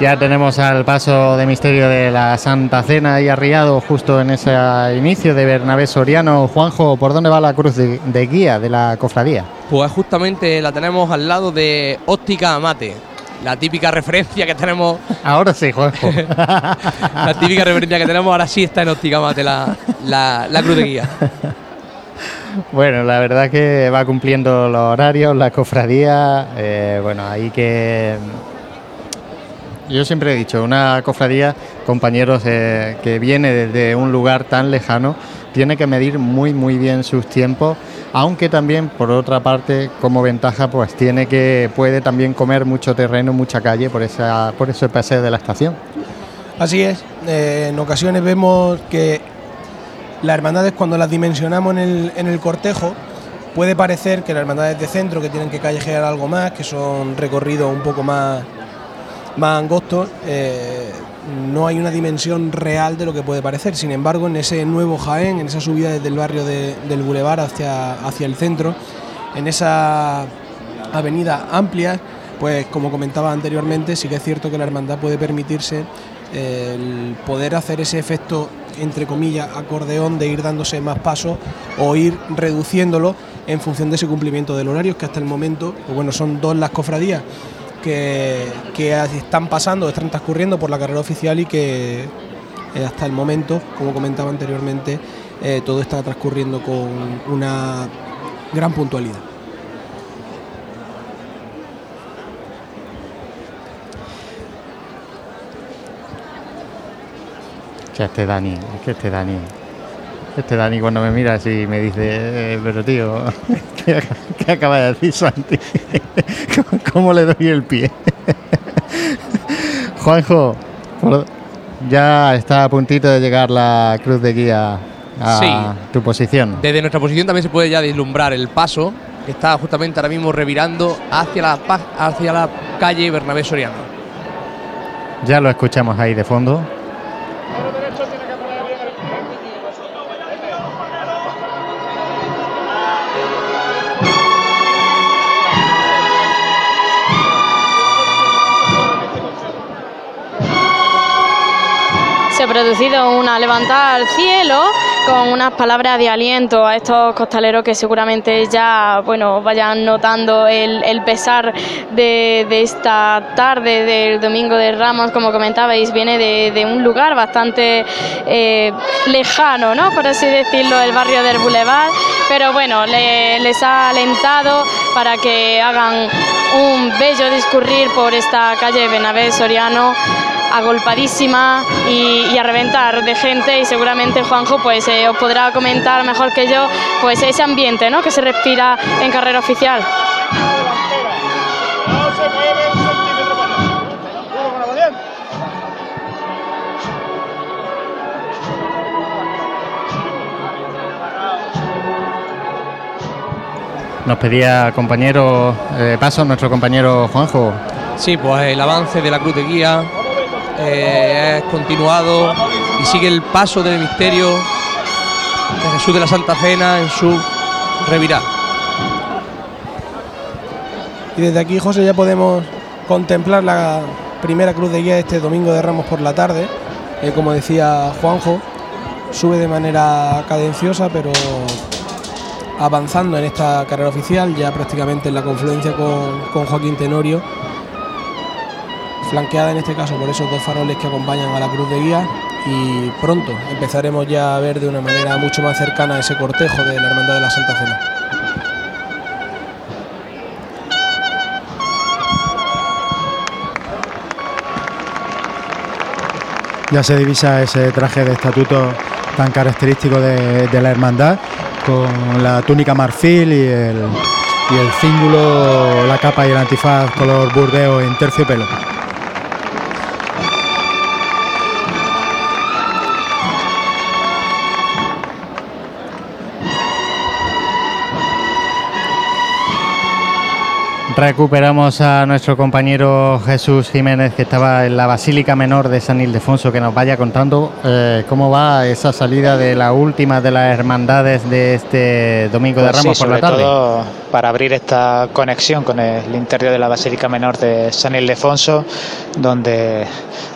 Ya tenemos al paso de misterio de la Santa Cena ahí arriado justo en ese inicio de Bernabé Soriano. Juanjo, ¿por dónde va la cruz de, guía de la cofradía? Pues justamente la tenemos al lado de Óptica Amate, la típica referencia que tenemos. Ahora sí, Juanjo. la típica referencia que tenemos ahora sí está en Óptica Amate, la, la, cruz de guía. Bueno, la verdad que va cumpliendo los horarios, la cofradía. Eh, bueno, hay que yo siempre he dicho, una cofradía, compañeros, que viene desde un lugar tan lejano, tiene que medir muy, muy bien sus tiempos, aunque también, por otra parte, como ventaja, pues tiene que, puede también comer mucho terreno, mucha calle por, esa, por ese paseo de la estación. Así es, eh, en ocasiones vemos que las hermandades, cuando las dimensionamos en el, en el cortejo, puede parecer que las hermandades de centro, que tienen que callejear algo más, que son recorridos un poco más más angostos, eh, no hay una dimensión real de lo que puede parecer. Sin embargo, en ese nuevo Jaén, en esa subida desde el barrio del Boulevard hacia, hacia el centro, en esa avenida amplia, pues como comentaba anteriormente, sí que es cierto que la hermandad puede permitirse eh, el poder hacer ese efecto, entre comillas, acordeón de ir dándose más pasos o ir reduciéndolo en función de ese cumplimiento del horario, que hasta el momento, pues bueno, son dos las cofradías que, están pasando, están transcurriendo por la carrera oficial y que eh, hasta el momento, como comentaba anteriormente, eh, todo está transcurriendo con una gran puntualidad. Que este Dani, que este Dani, este Dani cuando me mira así me dice, eh, pero tío, ¿qué, acaba de decir Santi? ¿Cómo, le doy el pie? Juanjo, ya está a puntito de llegar la cruz de guía a tu posición. Desde nuestra posición también se puede ya vislumbrar el paso que está justamente ahora mismo revirando hacia la, hacia la calle Bernabé Soriano. Ya lo escuchamos ahí de fondo. Producido una levantada al cielo con unas palabras de aliento a estos costaleros que seguramente ya bueno vayan notando el, pesar de, esta tarde del domingo de Ramos, como comentabais, viene de, un lugar bastante eh, lejano, ¿no? por así decirlo, el barrio del Boulevard, pero bueno, les ha alentado para que hagan un bello discurrir por esta calle Benavés Soriano agolpadísima y, a reventar de gente y seguramente Juanjo pues eh, os podrá comentar mejor que yo pues ese ambiente ¿no? que se respira en carrera oficial. Nos pedía compañero eh, paso nuestro compañero Juanjo. Sí, pues el avance de la cruz de guía eh, es continuado y sigue el paso del misterio de Jesús de la Santa Cena en su revirá. Y desde aquí, José, ya podemos contemplar la primera cruz de guía este domingo de Ramos por la tarde. Eh, como decía Juanjo, sube de manera cadenciosa, pero avanzando en esta carrera oficial, ya prácticamente en la confluencia con, con Joaquín Tenorio flanqueada en este caso por esos dos faroles que acompañan a la cruz de guía y pronto empezaremos ya a ver de una manera mucho más cercana ese cortejo de la Hermandad de la Santa Cena. Ya se divisa ese traje de estatuto tan característico de, la hermandad, con la túnica marfil y el, y el cíngulo, la capa y el antifaz color burdeo en terciopelo. Recuperamos a nuestro compañero Jesús Jiménez que estaba en la Basílica Menor de San Ildefonso que nos vaya contando eh, cómo va esa salida de la última de las hermandades de este Domingo de Pues Ramos sí, por la tarde. todo para abrir esta conexión con el interior de la Basílica Menor de San Ildefonso, donde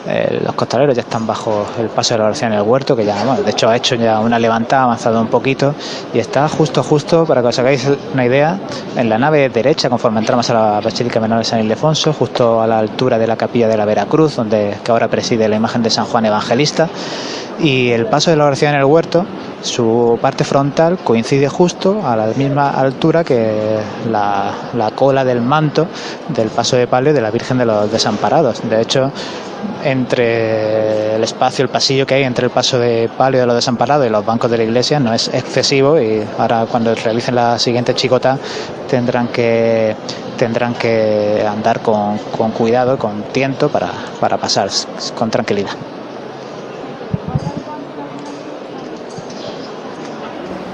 eh, los costaleros ya están bajo el paso de la oración en el huerto, que ya, de hecho ha hecho ya una levantada, ha avanzado un poquito, y está justo, justo, para que os hagáis una idea, en la nave derecha, conforme entramos a la Basílica Menor de San Ildefonso, justo a la altura de la capilla de la Veracruz, donde que ahora preside la imagen de San Juan Evangelista, y el paso de la oración en el huerto, su parte frontal coincide justo a la misma altura que la, la cola del manto del paso de palio de la Virgen de los Desamparados. De hecho, entre el espacio, el pasillo que hay entre el paso de palio de los desamparados y los bancos de la iglesia no es excesivo y ahora cuando realicen la siguiente chicota tendrán que tendrán que andar con, con cuidado, con tiento para, para pasar con tranquilidad.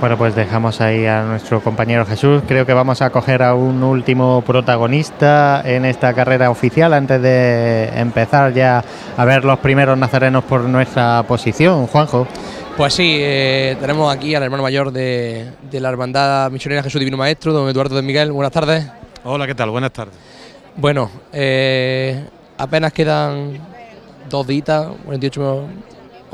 Bueno, pues dejamos ahí a nuestro compañero Jesús. Creo que vamos a coger a un último protagonista en esta carrera oficial antes de empezar ya a ver los primeros nazarenos por nuestra posición. Juanjo. Pues sí, eh, tenemos aquí al hermano mayor de, de la Hermandad Misionera Jesús Divino Maestro, don Eduardo de Miguel. Buenas tardes. Hola, ¿qué tal? Buenas tardes. Bueno, eh, apenas quedan dos días, 48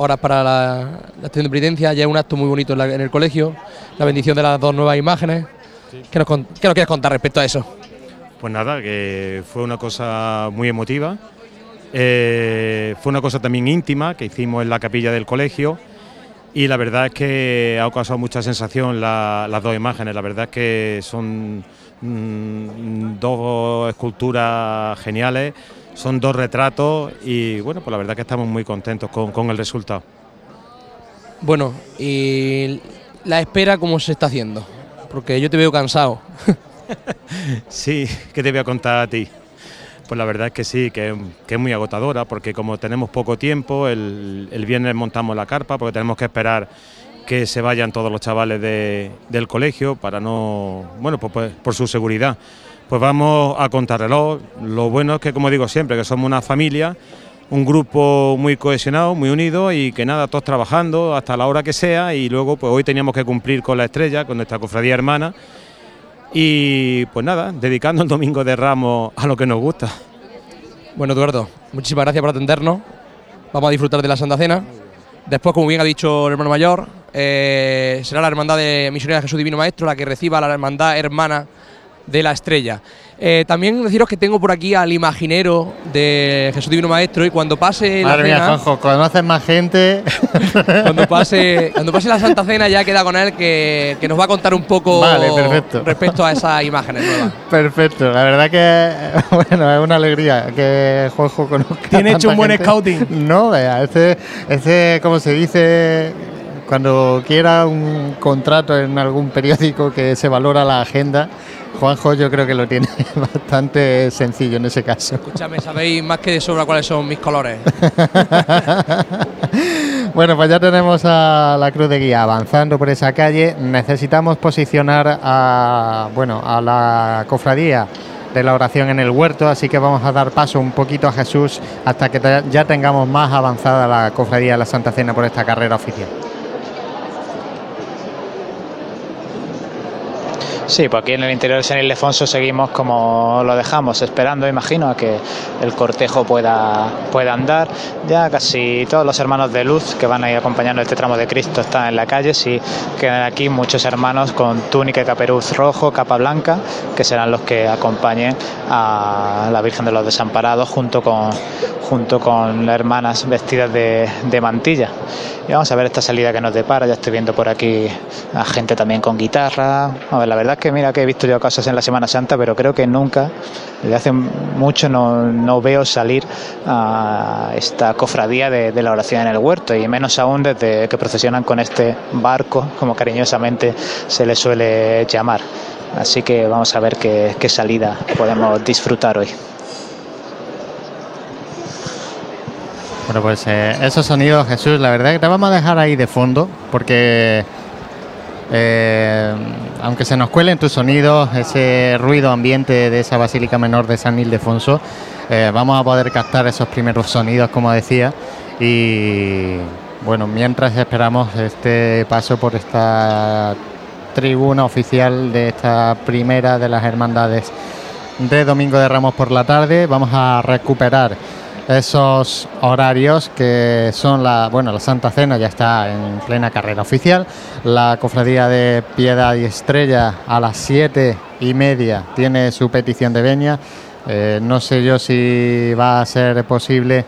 horas para la, la estación de penitencia. Ya es un acto muy bonito en, la- en el colegio, la bendición de las dos nuevas imágenes. ¿Qué, nos, qué nos quieres contar respecto a eso? Pues nada, que fue una cosa muy emotiva. Eh, fue una cosa también íntima que hicimos en la capilla del colegio. Y la verdad es que ha causado mucha sensación la- las dos imágenes. La verdad es que son mm, dos esculturas geniales, son dos retratos y bueno, pues la verdad que estamos muy contentos con, con el resultado. Bueno, y la espera, ¿cómo se está haciendo? Porque yo te veo cansado. Sí, ¿qué te voy a contar a ti? Pues la verdad es que sí, que, que es muy agotadora, porque como tenemos poco tiempo, el, el viernes montamos la carpa, porque tenemos que esperar que se vayan todos los chavales de- del colegio para no, bueno, pues, pues, por su seguridad. Pues vamos a contrarreloj. Lo bueno es que, como digo siempre, que somos una familia, un grupo muy cohesionado, muy unido y que nada, todos trabajando hasta la hora que sea y luego pues hoy teníamos que cumplir con la estrella, con nuestra cofradía hermana y pues nada, dedicando el domingo de Ramos a lo que nos gusta. Bueno, Eduardo, muchísimas gracias por atendernos. Vamos a disfrutar de la Santa Cena. Después, como bien ha dicho el hermano mayor, eh, será la Hermandad de Misionera Jesús Divino Maestro la que reciba a la Hermandad Hermana de la Estrella. Eh, también deciros que tengo por aquí al imaginero de Jesús Divino Maestro y cuando pase Madre la mía, cena, Juanjo, conoces más gente. cuando pase, cuando pase la Santa Cena ya queda con él que, que nos va a contar un poco Vale, perfecto. respecto a esas imágenes nuevas. Perfecto, la verdad que bueno, es una alegría que Juanjo conozca. Tiene hecho un buen gente. scouting. No, vea, este, este, como se dice, cuando quiera un contrato en algún periódico que se valora la agenda, Juanjo yo creo que lo tiene bastante sencillo en ese caso. Escúchame, sabéis más que de sobra cuáles son mis colores. Bueno, pues ya tenemos a la Cruz de Guía avanzando por esa calle. Necesitamos posicionar a, bueno, a la cofradía de la oración en el huerto, así que vamos a dar paso un poquito a Jesús hasta que ya tengamos más avanzada la cofradía de la Santa Cena por esta carrera oficial. Sí, pues aquí en el interior de San Ildefonso seguimos como lo dejamos, esperando, imagino, a que el cortejo pueda, pueda andar. Ya casi todos los hermanos de luz que van a ir acompañando este tramo de Cristo están en la calle. Sí, quedan aquí muchos hermanos con túnica y caperuz rojo, capa blanca, que serán los que acompañen a la Virgen de los Desamparados junto con, junto con hermanas vestidas de, de mantilla. Y vamos a ver esta salida que nos depara. Ya estoy viendo por aquí a gente también con guitarra. A ver, la verdad que mira que he visto yo cosas en la Semana Santa, pero creo que nunca, desde hace mucho, no, no veo salir a esta cofradía de, la oración en el huerto, y menos aún desde que procesionan con este barco, como cariñosamente se le suele llamar. Así que vamos a ver qué, qué salida podemos disfrutar hoy. Bueno, pues eh, esos sonidos, Jesús, la verdad que te vamos a dejar ahí de fondo porque eh, aunque se nos cuelen tus sonidos, ese ruido ambiente de esa Basílica Menor de San Ildefonso, eh, vamos a poder captar esos primeros sonidos, como decía, y bueno, mientras esperamos este paso por esta tribuna oficial de esta primera de las hermandades de Domingo de Ramos por la tarde, vamos a recuperar esos horarios que son la, bueno, la Santa Cena ya está en plena carrera oficial, la cofradía de Piedad y Estrella a las siete y media tiene su petición de veña, eh, no sé yo si va a ser posible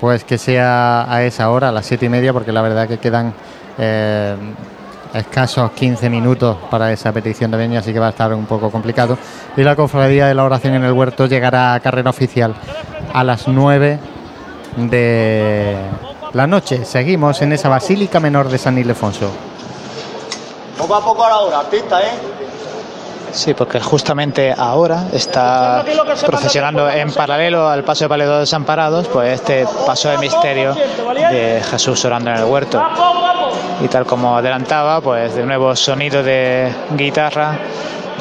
pues que sea a esa hora, a las siete y media, porque la verdad que quedan eh, escasos 15 minutos para esa petición de veña, así que va a estar un poco complicado. Y la cofradía de la oración en el huerto llegará a carrera oficial a las 9 de la noche. Seguimos en esa Basílica Menor de San Ildefonso. Poco a poco a la artista, ¿eh? Sí, porque justamente ahora está procesionando en paralelo al paso de palio de desamparados, pues este paso de misterio de Jesús orando en el huerto. Y tal como adelantaba, pues de nuevo sonido de guitarra,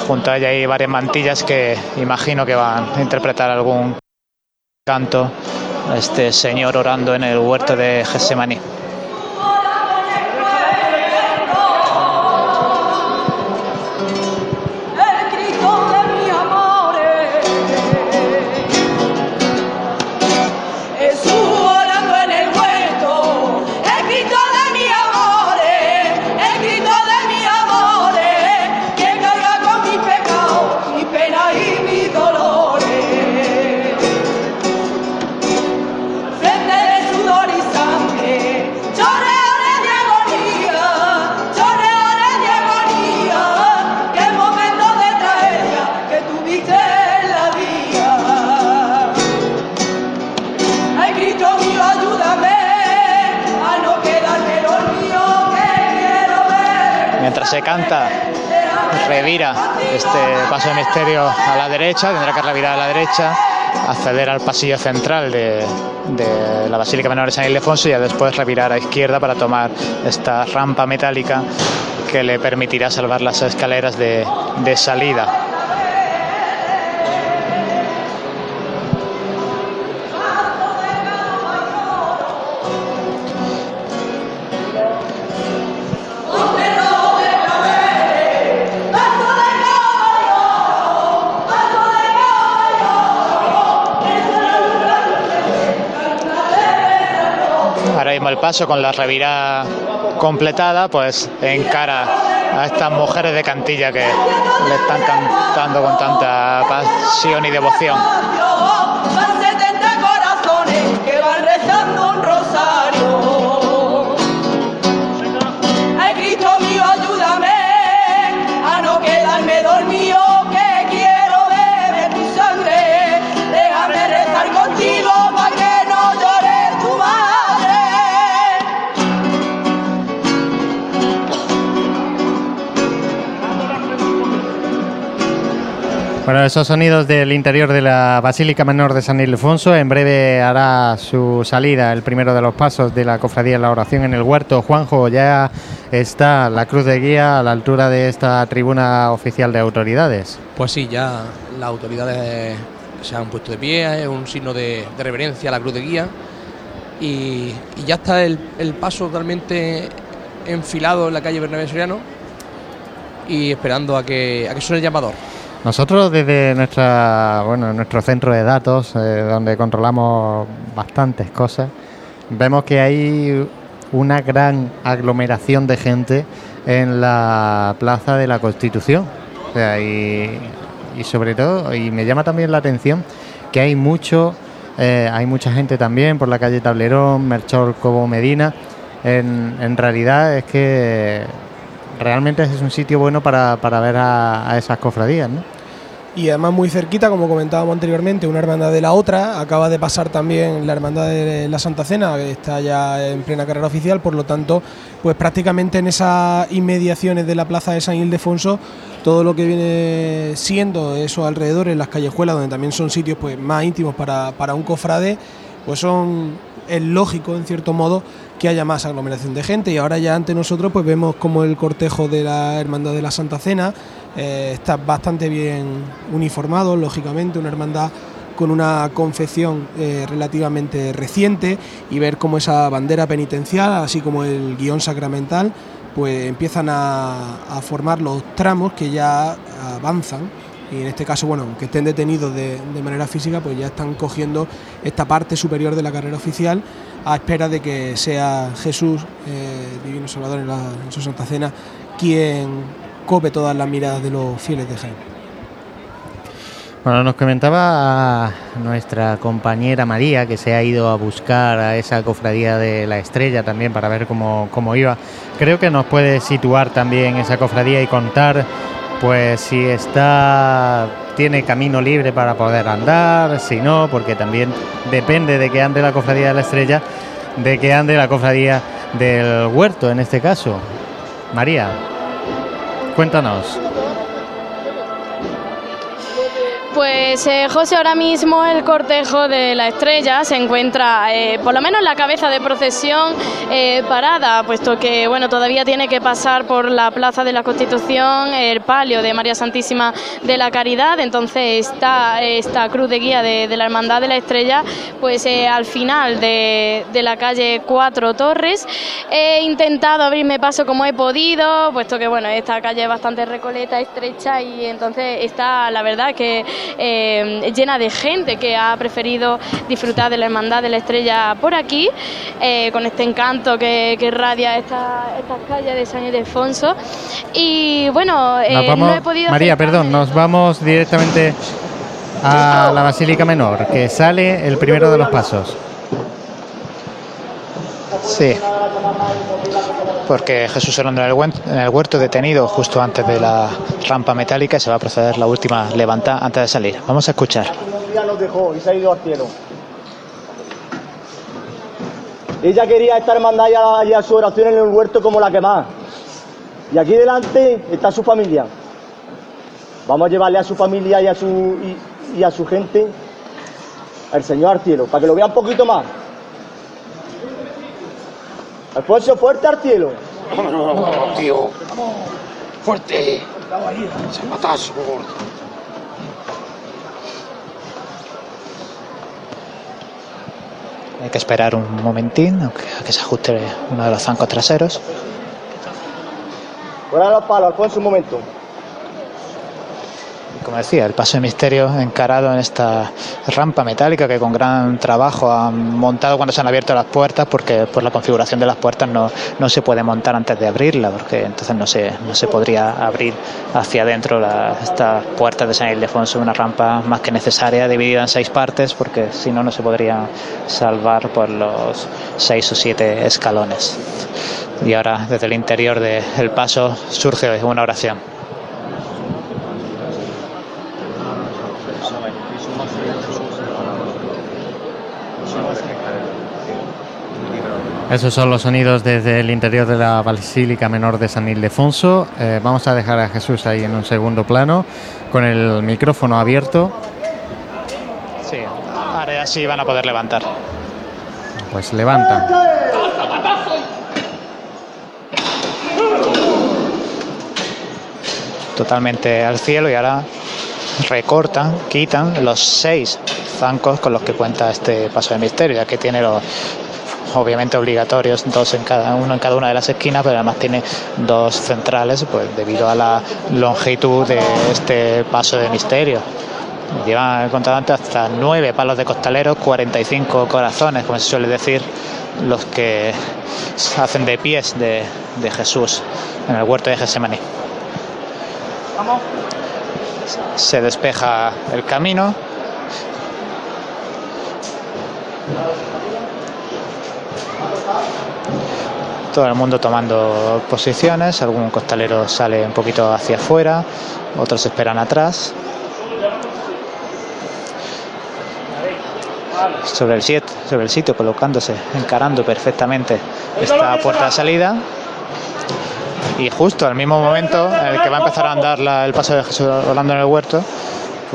junto a ella hay varias mantillas que imagino que van a interpretar algún canto a este señor orando en el huerto de Gesemaní. Ver Mientras se canta, revira este paso de misterio a la derecha, tendrá que revirar a la derecha, acceder al pasillo central de, la Basílica Menor de San Ildefonso y ya después revirar a izquierda para tomar esta rampa metálica que le permitirá salvar las escaleras de salida. El paso con la revirada completada, pues encara a estas mujeres de cantilla que le están cantando con tanta pasión y devoción. Bueno, esos sonidos del interior de la Basílica Menor de San Ildefonso. En breve hará su salida el primero de los pasos de la Cofradía de la Oración en el Huerto. Juanjo, ya está la cruz de guía a la altura de esta tribuna oficial de autoridades. Pues sí, ya las autoridades se han puesto de pie, es un signo de, reverencia a la cruz de guía y, ya está el, el paso totalmente enfilado en la calle Bernabé Soriano y esperando a que, a que suene el llamador. Nosotros desde nuestro centro de datos, eh, donde controlamos bastantes cosas, vemos que hay una gran aglomeración de gente en la Plaza de la Constitución. Y, sobre todo, y me llama también la atención que hay mucho, eh, hay mucha gente también por la calle Tablerón, Merchor, Cobo, Medina. En, realidad es que realmente es un sitio bueno para, para ver a, a esas cofradías, ¿no? Y además muy cerquita, como comentábamos anteriormente, una hermandad de la otra. Acaba de pasar también la hermandad de la Santa Cena, que está ya en plena carrera oficial, por lo tanto, pues prácticamente en esas inmediaciones de la plaza de San Ildefonso, todo lo que viene siendo esos alrededores, las callejuelas, donde también son sitios pues más íntimos para, para un cofrade, pues son es lógico en cierto modo que haya más aglomeración de gente. Y ahora ya ante nosotros pues vemos como el cortejo de la Hermandad de la Santa Cena eh, está bastante bien uniformado, lógicamente, una hermandad con una confección eh, relativamente reciente y ver cómo esa bandera penitencial, así como el guion sacramental, pues empiezan a, a formar los tramos que ya avanzan. Y en este caso, bueno, aunque estén detenidos de, de manera física, pues ya están cogiendo esta parte superior de la carrera oficial a espera de que sea Jesús, eh, Divino Salvador en, la- su Santa Cena, quien cope todas las miradas de los fieles de Jaén. Bueno, nos comentaba nuestra compañera María que se ha ido a buscar a esa cofradía de la estrella también para ver cómo, cómo iba. Creo que nos puede situar también esa cofradía y contar pues si está tiene camino libre para poder andar, si no, porque también depende de que ande la cofradía de la estrella, de que ande la cofradía del huerto en este caso. María, cuéntanos. Pues eh, José, ahora mismo el cortejo de la estrella se encuentra, eh, por lo menos la cabeza de procesión, eh, parada, puesto que bueno todavía tiene que pasar por la Plaza de la Constitución, el palio de María Santísima de la Caridad. Entonces está esta cruz de guía de, la Hermandad de la Estrella, pues al final de, de la calle Cuatro Torres. He intentado abrirme paso como he podido, puesto que bueno esta calle es bastante recoleta, estrecha y entonces está la verdad que eh, llena de gente que ha preferido disfrutar de la Hermandad de la Estrella por aquí, eh, con este encanto que, que irradia esta, estas calles de San Ildefonso. Y bueno, eh, vamos- no he podido. María, perdón, nos vamos directamente a la Basílica Menor, que sale el primero de los pasos. Sí. Porque Jesús Hernando en el, huerto detenido justo antes de la rampa metálica y se va a proceder la última levantada antes de salir. Vamos a escuchar. Día nos dejó y se ha ido al cielo. Ella quería estar mandada ya, ya su oración en el huerto como la que más. Y aquí delante está su familia. Vamos a llevarle a su familia y a su, y, y a su gente al Señor al cielo, para que lo vea un poquito más. Alfonso, fuerte al cielo. No, tío. Fuerte. Zapatazo. Hay que esperar un momentín a que, a que se ajuste uno de los zancos traseros. Fuera los palos, Alfonso, un momento. Como decía, el paso de misterio encarado en esta rampa metálica que con gran trabajo han montado cuando se han abierto las puertas, porque por la configuración de las puertas no, no se puede montar antes de abrirla, porque entonces no se, no se podría abrir hacia adentro estas puertas de San Ildefonso, una rampa más que necesaria, dividida en seis partes, porque si no, no se podría salvar por los seis o siete escalones. Y ahora, desde el interior del paso, surge una oración. Esos son los sonidos desde el interior de la Basílica Menor de San Ildefonso. Eh, vamos a dejar a Jesús ahí en un segundo plano, con el micrófono abierto. Sí, ahora ya sí van a poder levantar. Pues levanta. Totalmente al cielo y ahora recortan, quitan los seis zancos con los que cuenta este paso de misterio, ya que tiene los obviamente obligatorios, dos en cada uno en cada una de las esquinas, pero además tiene dos centrales, pues debido a la longitud de este paso de misterio. Llevan contado antes hasta nueve palos de costaleros, 45 corazones, como se suele decir, los que hacen de pies de, de Jesús en el huerto de Getsemaní. Se despeja el camino. Todo el mundo tomando posiciones, algún costalero sale un poquito hacia afuera, otros esperan atrás. Sobre el, siet- sobre el sitio, colocándose, encarando perfectamente esta puerta de salida. Y justo al mismo momento en el que va a empezar a andar la- el paso de Jesús Orlando en el huerto,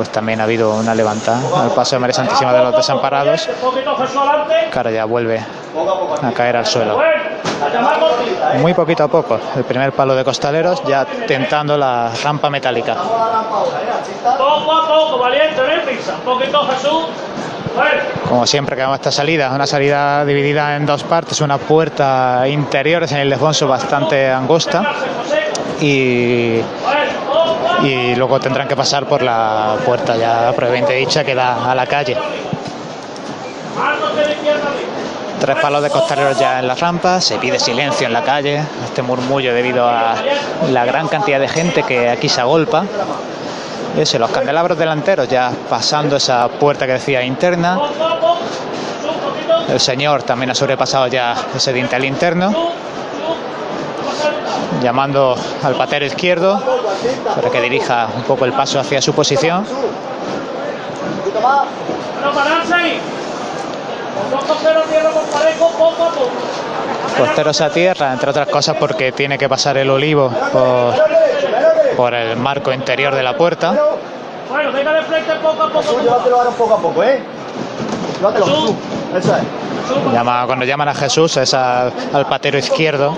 pues también ha habido una levantada al paso de María Santísima de los Desamparados, ahora ya vuelve a caer al suelo. Muy poquito a poco, el primer palo de costaleros ya tentando la rampa metálica. Como siempre que vemos esta salida, una salida dividida en dos partes, una puerta interior de San Ildefonso bastante angosta y, y luego tendrán que pasar por la puerta ya previamente dicha que da a la calle. Tres palos de costaleros ya en la rampa, se pide silencio en la calle, este murmullo debido a la gran cantidad de gente que aquí se agolpa. Eso, los candelabros delanteros ya pasando esa puerta que decía interna. El señor también ha sobrepasado ya ese dintel interno, llamando al patero izquierdo para que dirija un poco el paso hacia su posición. Costeros a tierra, entre otras cosas porque tiene que pasar el olivo por, por el marco interior de la puerta. Bueno, venga de frente poco a poco. Llévatelo ahora poco a poco, ¿eh? Llévatelo. Eso es. Llama, cuando llaman a Jesús es al, al patero izquierdo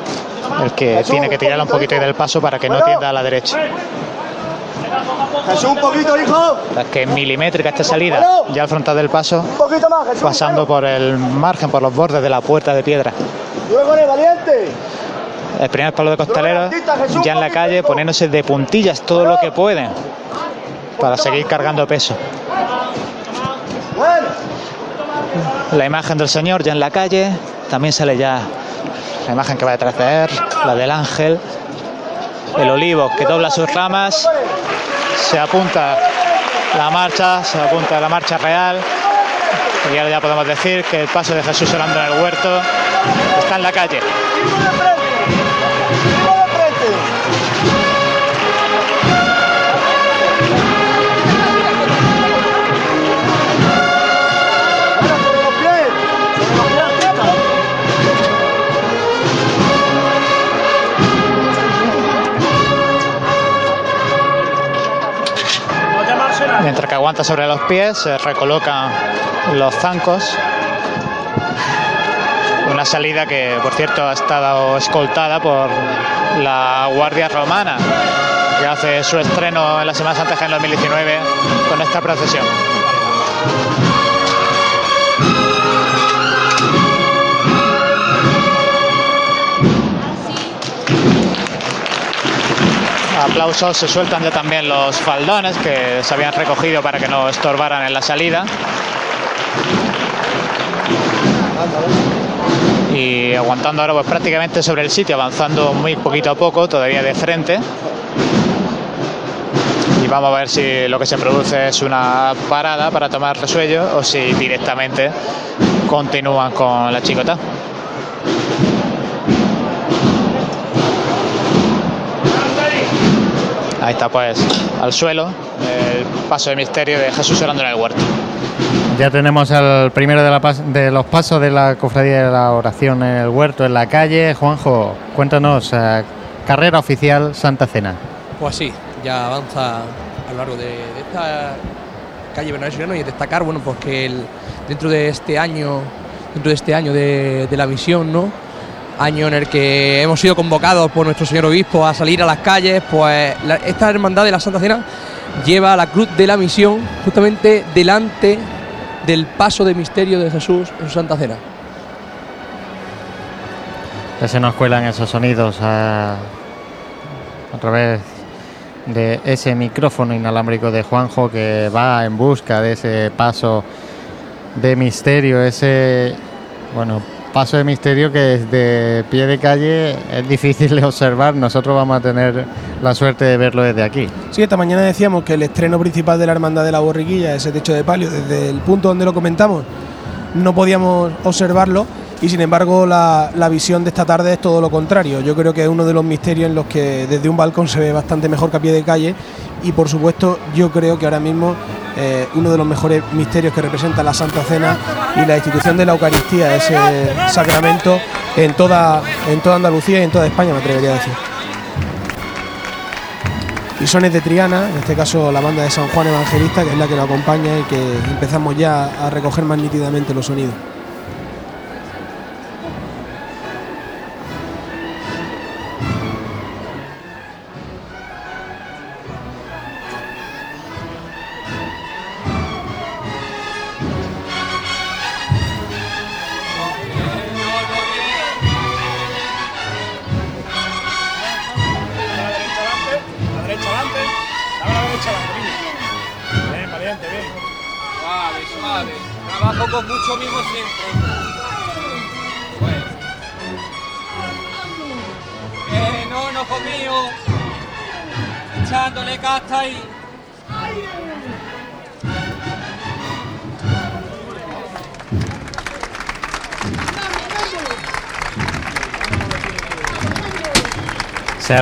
el que tiene que tirarle un poquito del paso para que no tienda a la derecha. Jesús, un poquito, hijo. Es que es milimétrica esta salida, ya al frontal del paso, Un poquito más, Jesús. pasando por el margen, por los bordes de la puerta de piedra. Con él, valiente. El primer palo de costalero ya en la calle, poniéndose de puntillas todo lo que pueden para seguir cargando peso. Bueno. La imagen del Señor ya en la calle, también sale ya la imagen que va de él, la del ángel, el olivo que dobla sus ramas, se apunta la marcha, se apunta la marcha real, y ahora ya podemos decir que el paso de Jesús orando en el huerto está en la calle. Mientras que aguanta sobre los pies, se recolocan los zancos. Una salida que, por cierto, ha estado escoltada por la Guardia Romana, que hace su estreno en la Semana Santa en 2019 con esta procesión. Aplausos, se sueltan ya también los faldones que se habían recogido para que no estorbaran en la salida. Y aguantando ahora pues prácticamente sobre el sitio, avanzando muy poquito a poco, todavía de frente. Y vamos a ver si lo que se produce es una parada para tomar resuello o si directamente continúan con la chicota. Ahí está pues al suelo el paso de misterio de Jesús orando en el huerto. Ya tenemos el primero de, la pas- de los pasos de la cofradía de la oración en el huerto, en la calle. Juanjo, cuéntanos, eh, carrera oficial Santa Cena. Pues sí, ya avanza a lo largo de, de esta calle Bernabé Soriano y destacar, bueno, pues que el- dentro de este año, dentro de este año de, de la misión, ¿no? Año en el que hemos sido convocados por nuestro señor obispo a salir a las calles, pues esta hermandad de la Santa Cena lleva la cruz de la misión justamente delante del paso de misterio de Jesús en su Santa Cena. Ya se nos cuelan esos sonidos a través de ese micrófono inalámbrico de Juanjo que va en busca de ese paso de misterio, ese bueno paso de misterio que desde pie de calle es difícil de observar. Nosotros vamos a tener la suerte de verlo desde aquí. Sí, esta mañana decíamos que el estreno principal de la Hermandad de la Borriquilla, ese techo de palio, desde el punto donde lo comentamos, no podíamos observarlo y sin embargo la, visión de esta tarde es todo lo contrario. Yo creo que es uno de los misterios en los que desde un balcón se ve bastante mejor que a pie de calle y por supuesto yo creo que ahora mismo eh, uno de los mejores misterios que representa la Santa Cena y la institución de la Eucaristía, ese sacramento en toda, en toda Andalucía y en toda España, me atrevería a decir. y sones de Triana, en este caso la banda de San Juan Evangelista, que es la que nos acompaña y que empezamos ya a recoger más nítidamente los sonidos.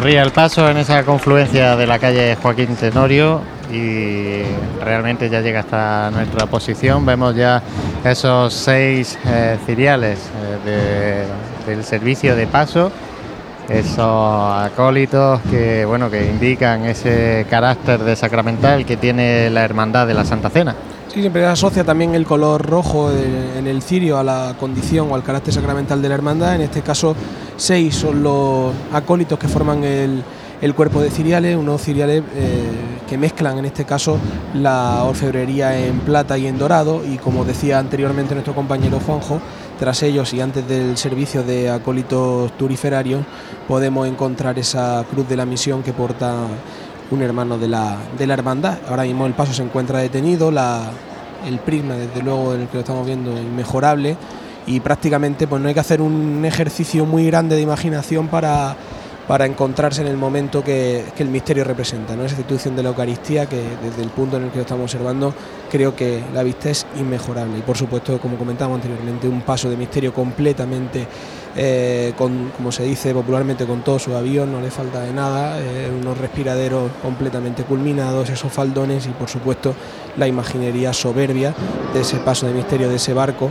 Ría el paso en esa confluencia de la calle Joaquín Tenorio y realmente ya llega hasta nuestra posición. Vemos ya esos seis eh, ciriales eh, de- del servicio de paso, esos acólitos que bueno que indican ese carácter de sacramental que tiene la hermandad de la Santa Cena. Sí, siempre asocia también el color rojo en el cirio a la condición o al carácter sacramental de la hermandad. En este caso, seis son los acólitos que forman el, el cuerpo de ciriales, unos ciriales eh, que mezclan en este caso la orfebrería en plata y en dorado. Y como decía anteriormente nuestro compañero Juanjo, tras ellos y antes del servicio de acólitos turiferarios, podemos encontrar esa cruz de la misión que porta un hermano de la, de la hermandad. Ahora mismo el paso se encuentra detenido, la, el prisma, desde luego, en el que lo estamos viendo, inmejorable. Y prácticamente pues no hay que hacer un ejercicio muy grande de imaginación para, para encontrarse en el momento que, el misterio representa, ¿no? esa institución de la Eucaristía que desde el punto en el que lo estamos observando creo que la vista es inmejorable y por supuesto como comentábamos anteriormente un paso de misterio completamente eh, con, como se dice popularmente con todo su avión, no le falta de nada, eh, unos respiraderos completamente culminados, esos faldones y por supuesto la imaginería soberbia de ese paso de misterio de ese barco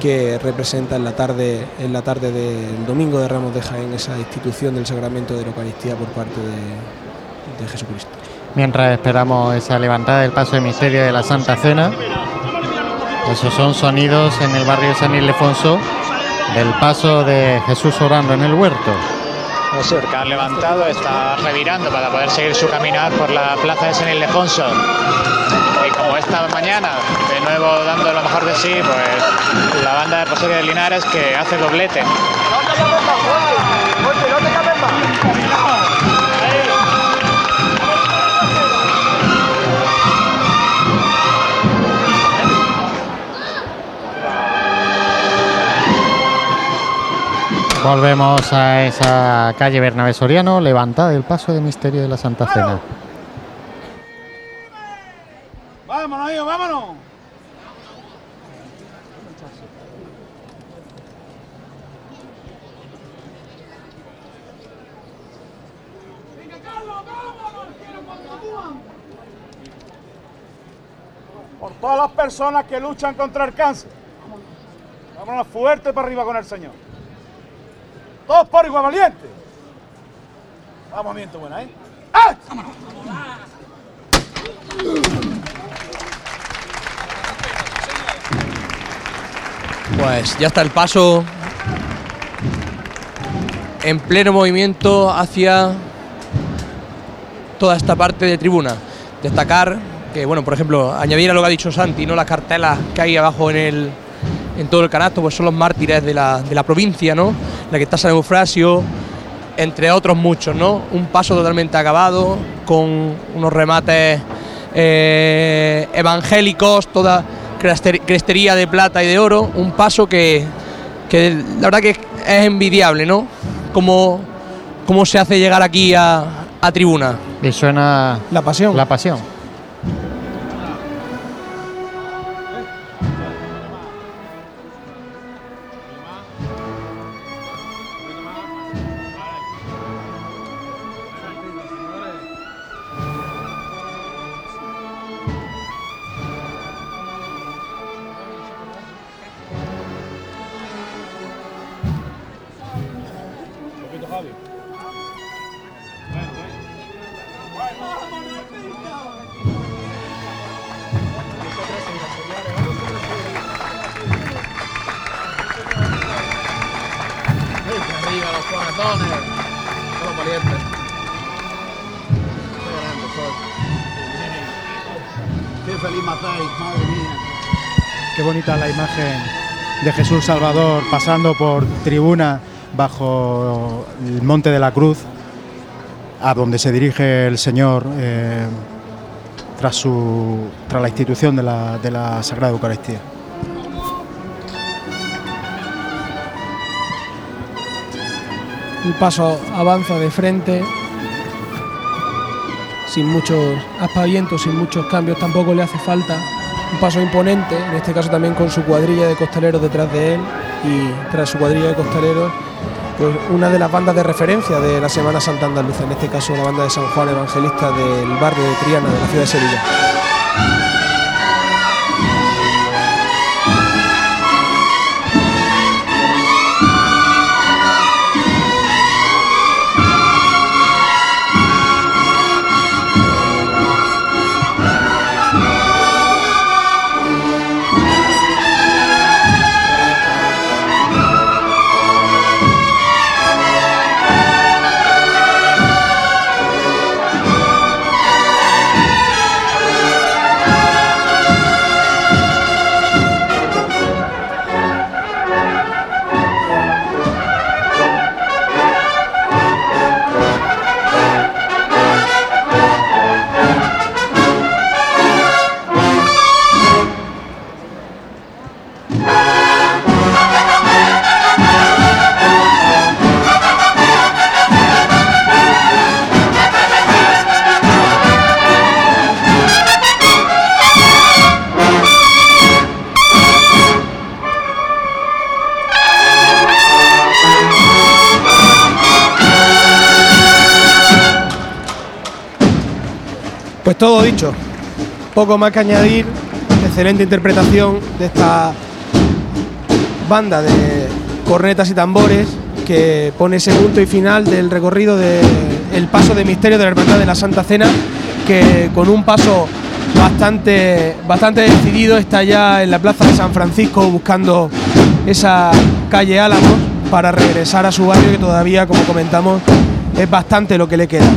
que representa en la tarde, en la tarde del domingo de Ramos de Jaén esa institución del sacramento de la Eucaristía por parte de, de Jesucristo. Mientras esperamos esa levantada del paso de misterio de la Santa Cena, esos son sonidos en el barrio San Ildefonso del paso de Jesús orando en el huerto. Porque han levantado, está revirando para poder seguir su caminar por la plaza de San Ildefonso. Esta mañana, de nuevo dando lo mejor de sí, pues la banda de Rosario de Linares que hace doblete. Volvemos a esa calle Bernabé Soriano, levantada del paso de misterio de la Santa Cena. Vámonos, hijo, vámonos. Por todas las personas que luchan contra el cáncer. Vámonos fuerte para arriba con el Señor. Todos por igual valiente. Vamos, miento buena, ¿eh? ¡Ah! Pues ya está el paso en pleno movimiento hacia toda esta parte de tribuna. Destacar que, bueno, por ejemplo, añadir a lo que ha dicho Santi, ¿no? Las cartelas que hay abajo en el en todo el canasto, pues son los mártires de la, de la provincia, ¿no? La que está San Eufrasio, entre otros muchos, ¿no? Un paso totalmente acabado, con unos remates eh, evangélicos, toda crestería de plata y de oro, un paso que, que la verdad que es envidiable, ¿no? Cómo, cómo se hace llegar aquí a, a tribuna. Y suena la pasión. La pasión. Salvador pasando por tribuna bajo el Monte de la Cruz, a donde se dirige el Señor eh, tras, su, tras la institución de la, de la Sagrada Eucaristía. El paso avanza de frente, sin muchos aspavientos, sin muchos cambios, tampoco le hace falta. Un paso imponente, en este caso también con su cuadrilla de costaleros detrás de él y tras su cuadrilla de costaleros, pues una de las bandas de referencia de la Semana Santa Andaluza, en este caso la banda de San Juan Evangelista del barrio de Triana, de la ciudad de Sevilla. Poco más que añadir, excelente interpretación de esta banda de cornetas y tambores que pone ese punto y final del recorrido del paso de misterio de la Hermandad de la Santa Cena, que con un paso bastante, bastante decidido está ya en la plaza de San Francisco buscando esa calle Álamos para regresar a su barrio que todavía, como comentamos, es bastante lo que le queda.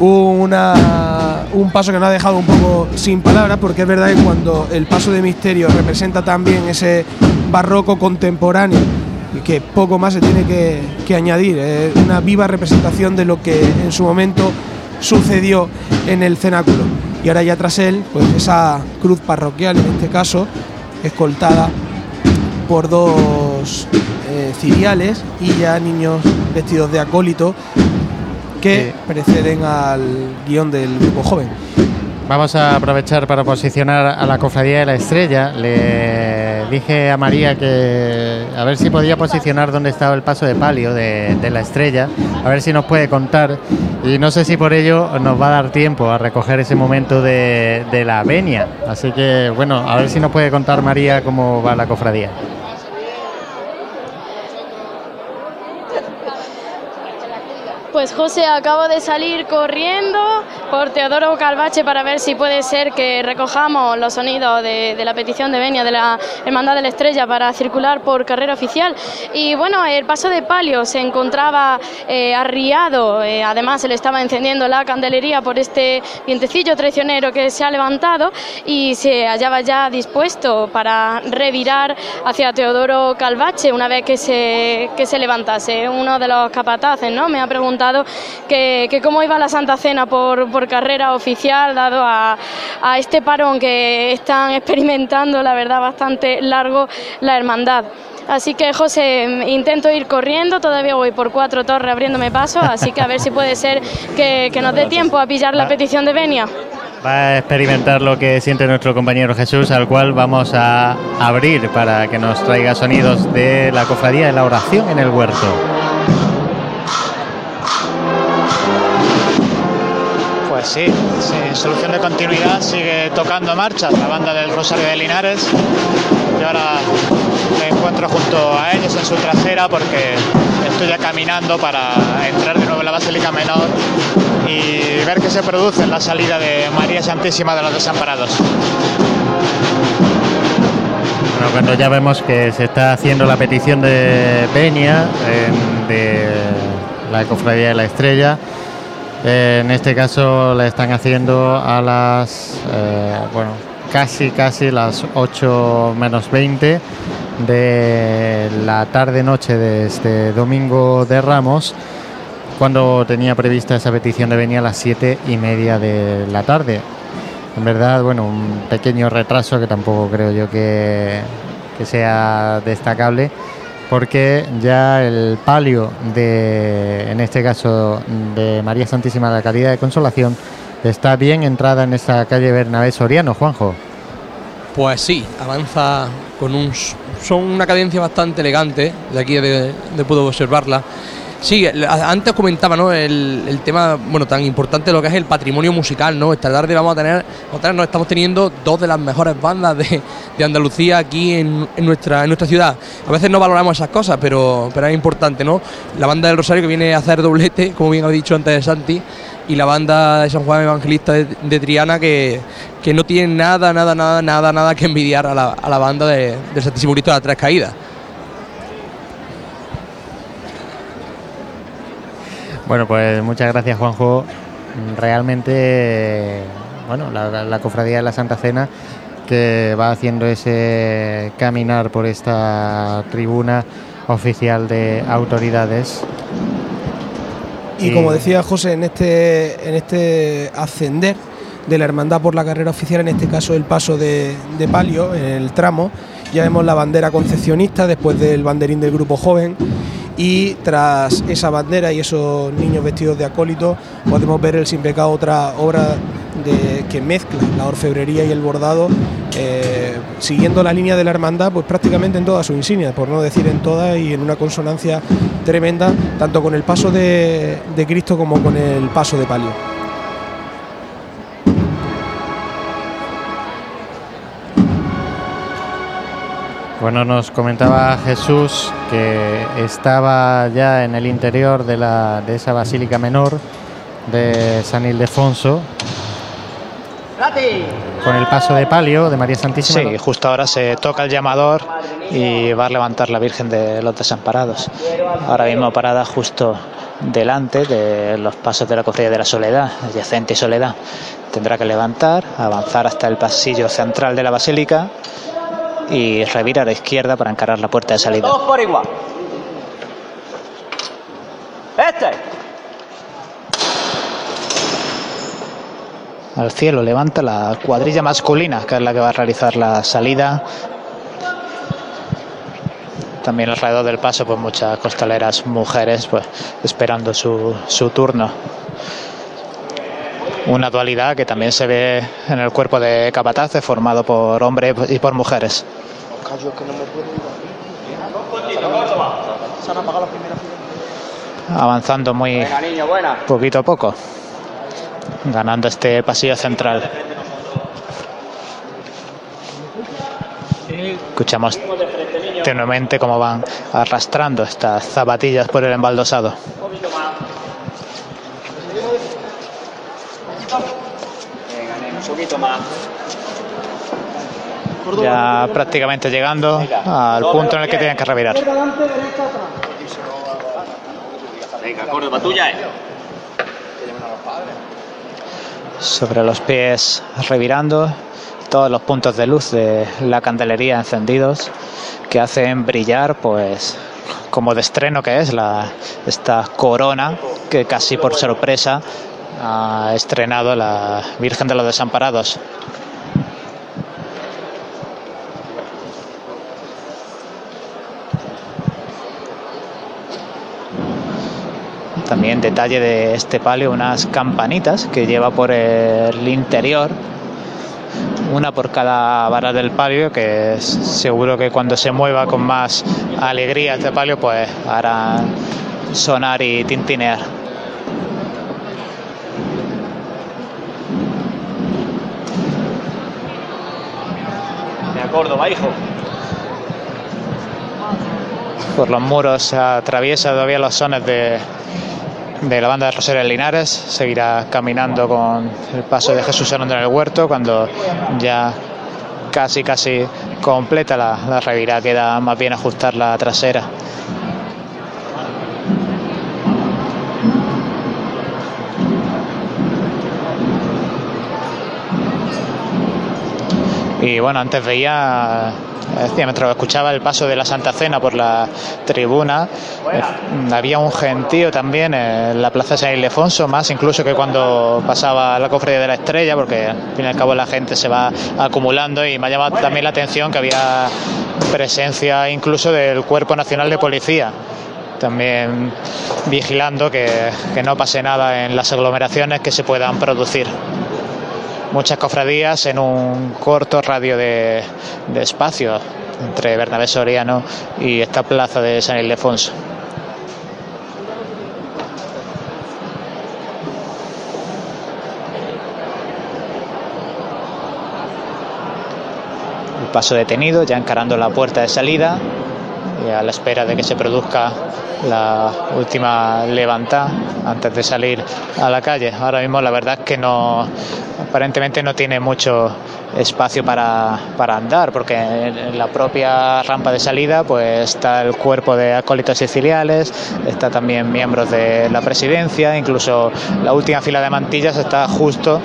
Una, un paso que nos ha dejado un poco sin palabras, porque es verdad que cuando el paso de misterio representa también ese barroco contemporáneo, que poco más se tiene que, que añadir, es una viva representación de lo que en su momento sucedió en el cenáculo. Y ahora ya tras él, pues esa cruz parroquial en este caso, escoltada por dos eh, ciriales y ya niños vestidos de acólito que preceden al guion del grupo joven. Vamos a aprovechar para posicionar a la Cofradía de la Estrella. Le dije a María que a ver si podía posicionar dónde estaba el paso de palio de, de la Estrella, a ver si nos puede contar. Y no sé si por ello nos va a dar tiempo a recoger ese momento de, de la venia. Así que, bueno, a ver si nos puede contar María cómo va la cofradía. Pues José, acabo de salir corriendo por Teodoro Calvache para ver si puede ser que recojamos los sonidos de, la petición de venia de la Hermandad de la Estrella para circular por carrera oficial. Y bueno, el paso de palio se encontraba eh, arriado, eh, además se le estaba encendiendo la candelería por este vientecillo traicionero que se ha levantado y se hallaba ya dispuesto para revirar hacia Teodoro Calvache una vez que se, que se levantase. Uno de los capataces ¿no? me ha preguntado que, que cómo iba la Santa Cena por, por carrera oficial, dado a, a este parón que están experimentando, la verdad, bastante largo la hermandad. Así que José, intento ir corriendo, todavía voy por cuatro torres abriéndome paso, así que a ver si puede ser que, que nos dé tiempo a pillar la petición de venia. Va a experimentar lo que siente nuestro compañero Jesús, al cual vamos a abrir para que nos traiga sonidos de la cofradía de la oración en el huerto. Pues sí, sin solución de continuidad sigue tocando marchas la banda del Rosario de Linares. Y ahora me encuentro junto a ellos en su trasera porque estoy ya caminando para entrar de nuevo en la Basílica Menor y ver qué se produce en la salida de María Santísima de los Desamparados. Bueno, cuando ya vemos que se está haciendo la petición de Peña, eh, de la Cofradía de la Estrella. Eh, en este caso la están haciendo a las, eh, bueno, casi, casi las 8 menos 20 de la tarde-noche de este domingo de Ramos, cuando tenía prevista esa petición de venir a las 7 y media de la tarde. En verdad, bueno, un pequeño retraso que tampoco creo yo que, que sea destacable porque ya el palio de, en este caso, de María Santísima de la Caridad de Consolación está bien entrada en esta calle Bernabé Soriano, Juanjo. Pues sí, avanza con un son una cadencia bastante elegante, de aquí de, de puedo observarla. Sí, antes comentaba ¿no? el, tema bueno tan importante lo que es el patrimonio musical, ¿no? Esta tarde vamos a tener, vamos a tener- no, estamos teniendo dos de las mejores bandas de, de Andalucía aquí en, nuestra, en nuestra ciudad. A veces no valoramos esas cosas, pero, pero es importante, ¿no? La banda del Rosario que viene a hacer doblete, como bien ha dicho antes Santi, y la banda de San Juan Evangelista de, de Triana que, que no tiene nada, nada, nada, nada, nada que envidiar a la, a la banda de, Santísimo Cristo de las Tres Caídas. Bueno, pues muchas gracias, Juanjo. Realmente, bueno, la, cofradía de la Santa Cena que va haciendo ese caminar por esta tribuna oficial de autoridades. Y como decía José, en este, en este ascender de la hermandad por la carrera oficial, en este caso el paso de, de palio, en el tramo, ya vemos la bandera concepcionista después del banderín del grupo joven. Y tras esa bandera y esos niños vestidos de acólito, podemos ver el Sin Pecado, otra obra que mezcla la orfebrería y el bordado, eh, siguiendo la línea de la hermandad, pues prácticamente en todas sus insignias, por no decir en todas, y en una consonancia tremenda, tanto con el paso de Cristo como con el paso de palio. Bueno, nos comentaba Jesús que estaba ya en el interior de, la, de esa basílica menor de San Ildefonso con el paso de palio de María Santísima. Sí, justo ahora se toca el llamador y va a levantar la Virgen de los Desamparados. Ahora mismo parada justo delante de los pasos de la Cofradía de la Soledad, adyacente y Soledad. Tendrá que levantar, avanzar hasta el pasillo central de la Basílica y revirar a la izquierda para encarar la puerta de salida. Todos por igual. Este. Al cielo levanta la cuadrilla masculina, que es la que va a realizar la salida. También alrededor del paso, pues muchas costaleras mujeres, pues esperando su, su turno. Una dualidad que también se ve en el cuerpo de capataces, formado por hombres y por mujeres. Avanzando muy poquito a poco, ganando este pasillo central. Escuchamos tenuemente cómo van arrastrando estas zapatillas por el embaldosado. Venga, nene, un poquito más. Ya prácticamente llegando al punto en el que tienen que revirar. Venga, Córdoba, tuya es. Sobre los pies revirando. Todos los puntos de luz de la candelería encendidos que hacen brillar pues como de estreno que es la, esta corona que casi por sorpresa ha estrenado la Virgen de los Desamparados. También detalle de este palio, unas campanitas que lleva por el interior, una por cada vara del palio, que seguro que cuando se mueva con más alegría este palio, pues hará sonar y tintinear. Córdoba, hijo. Por los muros atraviesa todavía los sones de, la banda de Rosario Linares. Seguirá caminando con el paso de Jesús Sanón en el huerto cuando ya casi casi completa la, la revirá. Queda más bien ajustar la trasera. Y bueno, antes veía, mientras escuchaba el paso de la Santa Cena por la tribuna, eh, había un gentío también en la plaza San Ildefonso, más incluso que cuando pasaba la cofradía de la estrella, porque al fin y al cabo la gente se va acumulando y me ha llamado también la atención que había presencia incluso del Cuerpo Nacional de Policía también vigilando que no pase nada en las aglomeraciones que se puedan producir muchas cofradías en un corto radio de, espacio entre Bernabé Soriano y esta plaza de San Ildefonso. Paso detenido, ya encarando la puerta de salida y a la espera de que se produzca la última levantada antes de salir a la calle. Ahora mismo la verdad es que no aparentemente no tiene mucho espacio para, para andar porque en la propia rampa de salida pues está el cuerpo de acólitos siciliales, está también miembros de la presidencia, incluso la última fila de mantillas está justo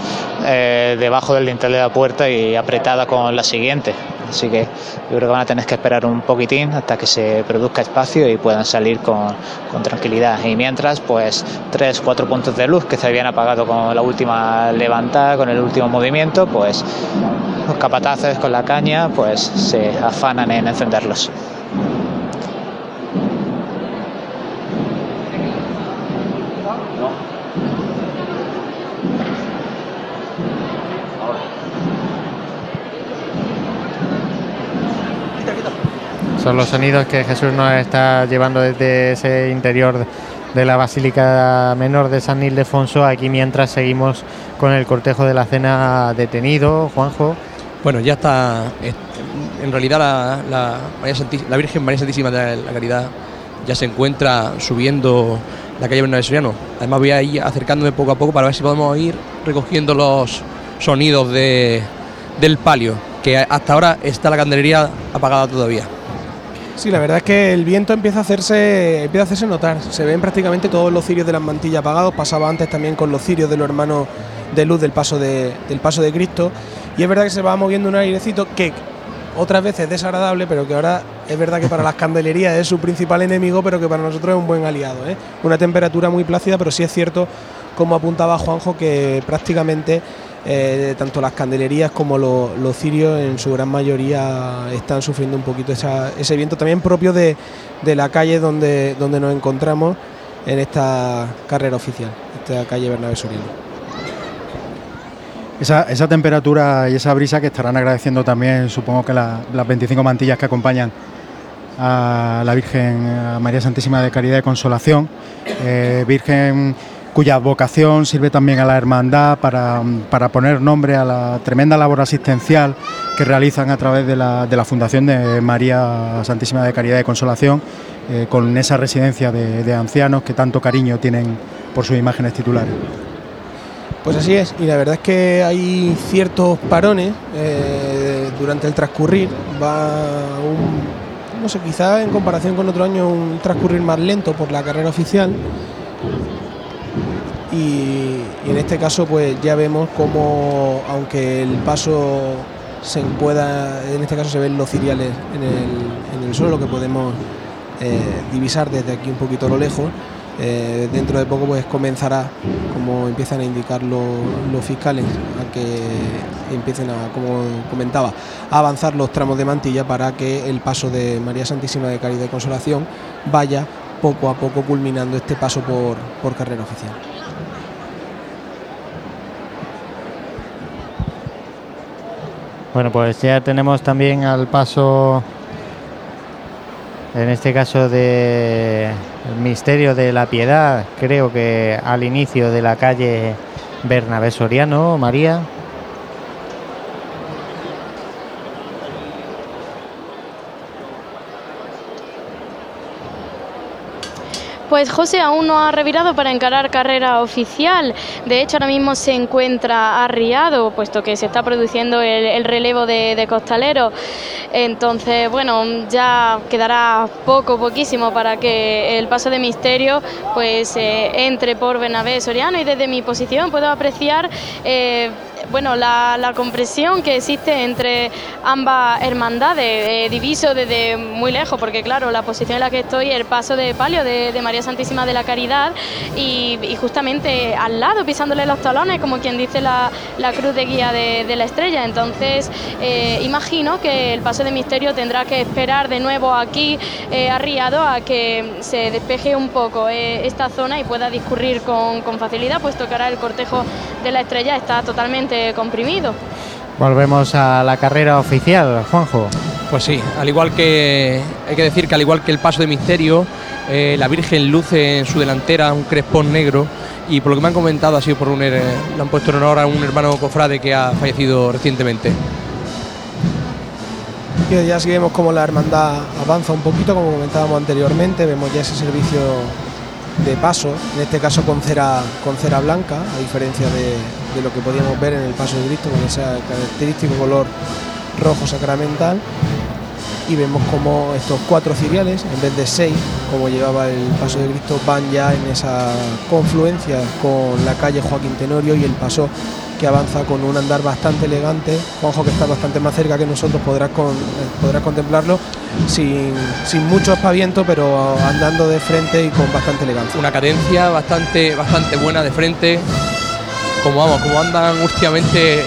eh, debajo del dintel de la puerta y apretada con la siguiente. Así que yo creo que van a tener que esperar un poquitín hasta que se produzca espacio y puedan salir con, con tranquilidad. Y mientras, pues tres, cuatro puntos de luz que se habían apagado con la última levantada, con el último movimiento, pues los capataces con la caña, pues se afanan en encenderlos. Son los sonidos que Jesús nos está llevando desde ese interior de la Basílica Menor de San Ildefonso, aquí mientras seguimos con el cortejo de la cena detenido, Juanjo. Bueno, ya está. eh, En realidad, la, Virgen María Santísima de la Caridad ya se encuentra subiendo la calle Bernabé Soriano. Además, voy a ir acercándome poco a poco para ver si podemos ir recogiendo los sonidos de, del palio, que hasta ahora está la candelería apagada todavía. Sí, la verdad es que el viento empieza a hacerse empieza a hacerse notar. Se ven prácticamente todos los cirios de las mantillas apagados. Pasaba antes también con los cirios de los hermanos de luz del paso de, del paso de Cristo. Y es verdad que se va moviendo un airecito que otras veces es desagradable, pero que ahora es verdad que para las candelerías es su principal enemigo, pero que para nosotros es un buen aliado. ¿eh? Una temperatura muy plácida, pero sí es cierto, como apuntaba Juanjo, que prácticamente eh, tanto las candelerías como lo- los cirios en su gran mayoría están sufriendo un poquito ese viento también propio de, la calle donde, nos encontramos en esta carrera oficial, esta calle Bernabé Soriano. Esa, temperatura y esa brisa que estarán agradeciendo también, supongo que la- las 25 mantillas que acompañan a la Virgen María Santísima de Caridad y Consolación, eh, Virgen cuya vocación sirve también a la hermandad para, para poner nombre a la tremenda labor asistencial que realizan a través de la, de la Fundación de María Santísima de Caridad y Consolación, eh, con esa residencia de, de ancianos que tanto cariño tienen por sus imágenes titulares. Pues así es, y la verdad es que hay ciertos parones eh, durante el transcurrir, va un, no sé, quizá en comparación con otro año un transcurrir más lento por la carrera oficial. Y, en este caso pues ya vemos como aunque el paso se pueda, en este caso se ven los ciriales en el, en el suelo que podemos eh, divisar desde aquí un poquito a lo lejos. Eh, dentro de poco pues comenzará, como empiezan a indicar los fiscales, a que empiecen a, como comentaba, a avanzar los tramos de mantilla para que el paso de María Santísima de Caridad y Consolación vaya poco a poco culminando este paso por, por carrera oficial. Bueno, pues ya tenemos también al paso, en este caso de misterio de la piedad, creo que al inicio de la calle Bernabé Soriano, María. Pues José aún no ha revirado para encarar carrera oficial. De hecho, ahora mismo se encuentra arriado, puesto que se está produciendo el, el relevo de, de costalero. Entonces, bueno, ya quedará poco, poquísimo para que el paso de misterio pues eh, entre por Bernabé Soriano y desde mi posición puedo apreciar eh, bueno, la, la compresión que existe entre ambas hermandades. Eh, diviso desde muy lejos, porque claro, la posición en la que estoy, el paso de palio de, María Santísima de la Caridad y, justamente al lado, pisándole los talones, como quien dice la, la cruz de guía de, la estrella. Entonces, eh, imagino que el paso de misterio tendrá que esperar de nuevo aquí eh, arriado a que se despeje un poco esta zona y pueda discurrir con, con facilidad, puesto que ahora el cortejo de la estrella está totalmente comprimido. Volvemos a la carrera oficial, Juanjo. Pues sí, al igual que hay que decir que al igual que el paso de misterio, eh, la Virgen luce en su delantera un crespón negro y por lo que me han comentado ha sido por un her- le han puesto en honor a un hermano cofrade que ha fallecido recientemente. Y ya sí vemos como la hermandad avanza un poquito, como comentábamos anteriormente, vemos ya ese servicio de paso, en este caso con cera, con cera blanca, a diferencia de, de lo que podíamos ver en el paso de Cristo, con ese característico color rojo sacramental. Y vemos como estos cuatro ciriales, en vez de seis, como llevaba el paso de Cristo, van ya en esa confluencia con la calle Joaquín Tenorio y el paso que avanza con un andar bastante elegante. Juanjo, que está bastante más cerca que nosotros, podrás, con- eh, podrás contemplarlo sin, sin mucho espaviento, pero andando de frente y con bastante elegancia. Una cadencia bastante, bastante buena de frente. Como vamos, como andan últimamente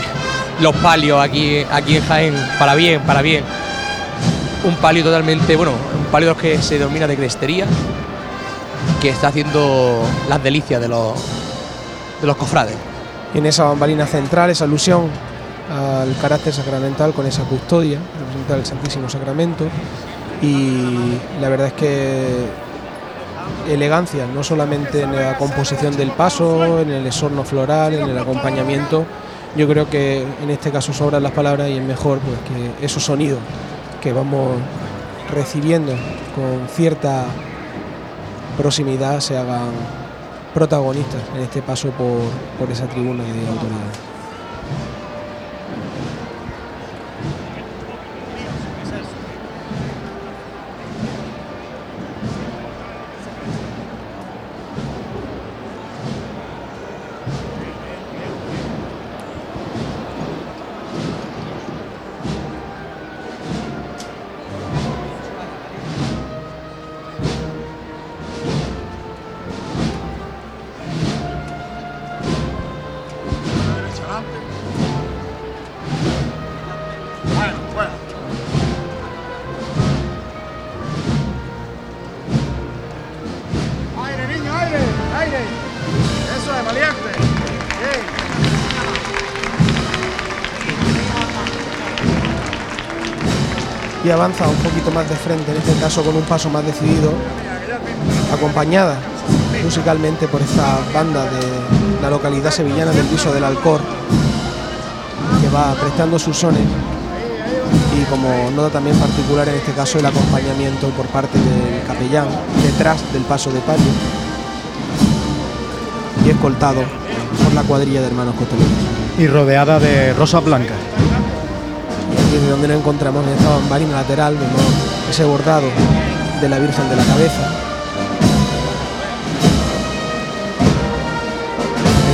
los palios aquí, aquí en Jaén, para bien, para bien. Un palio totalmente, bueno, un palio que se denomina de crestería, que está haciendo las delicias de los, de los cofrades. En esa bambalina central, esa alusión al carácter sacramental con esa custodia, representa el Santísimo Sacramento. Y la verdad es que elegancia, no solamente en la composición del paso, en el esorno floral, en el acompañamiento. Yo creo que en este caso sobran las palabras y es mejor pues, que esos sonidos que vamos recibiendo con cierta proximidad se hagan protagonistas en este paso por, por esa tribuna de autoridad. De frente, en este caso con un paso más decidido, acompañada musicalmente por esta banda de la localidad sevillana del Viso del Alcor, que va prestando sus sones y como nota también particular en este caso el acompañamiento por parte del capellán detrás del paso de palio y escoltado por la cuadrilla de hermanos costaleros. Y rodeada de rosas blancas. Y donde nos encontramos en esta bambalina lateral, vemos ese bordado de la Virgen de la Cabeza.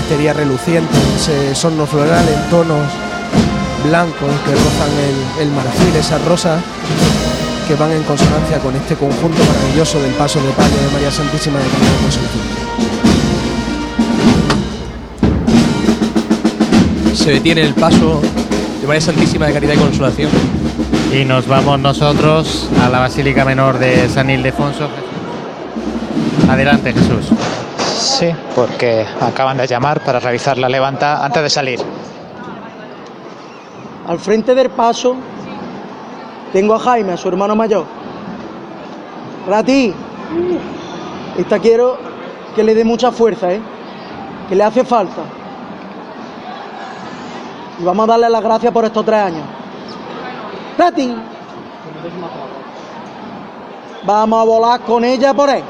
Estería reluciente, ese sorno floral en tonos blancos que rozan el, el marfil, esas rosas que van en consonancia con este conjunto maravilloso del paso de palio de María Santísima de y Consolación. Se detiene el paso de María Santísima de Caridad y Consolación. Y nos vamos nosotros a la Basílica Menor de San Ildefonso. Adelante, Jesús. Sí, porque acaban de llamar para realizar la levanta antes de salir. Al frente del paso tengo a Jaime, a su hermano mayor. Rati, esta quiero que le dé mucha fuerza, ¿eh? Que le hace falta. Y vamos a darle las gracias por estos tres años. Rati, vamos a volar con ella por ahí.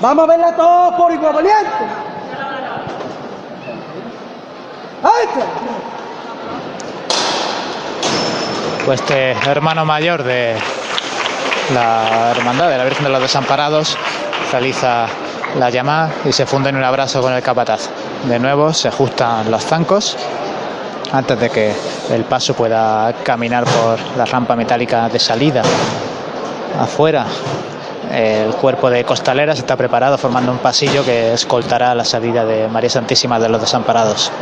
Vamos a verla todos por igual valiente. Pues este hermano mayor de la Hermandad de la Virgen de los Desamparados realiza la llamada y se funde en un abrazo con el capataz. De nuevo se ajustan los zancos antes de que el paso pueda caminar por la rampa metálica de salida afuera. El cuerpo de costaleras está preparado formando un pasillo que escoltará la salida de María Santísima de los Desamparados.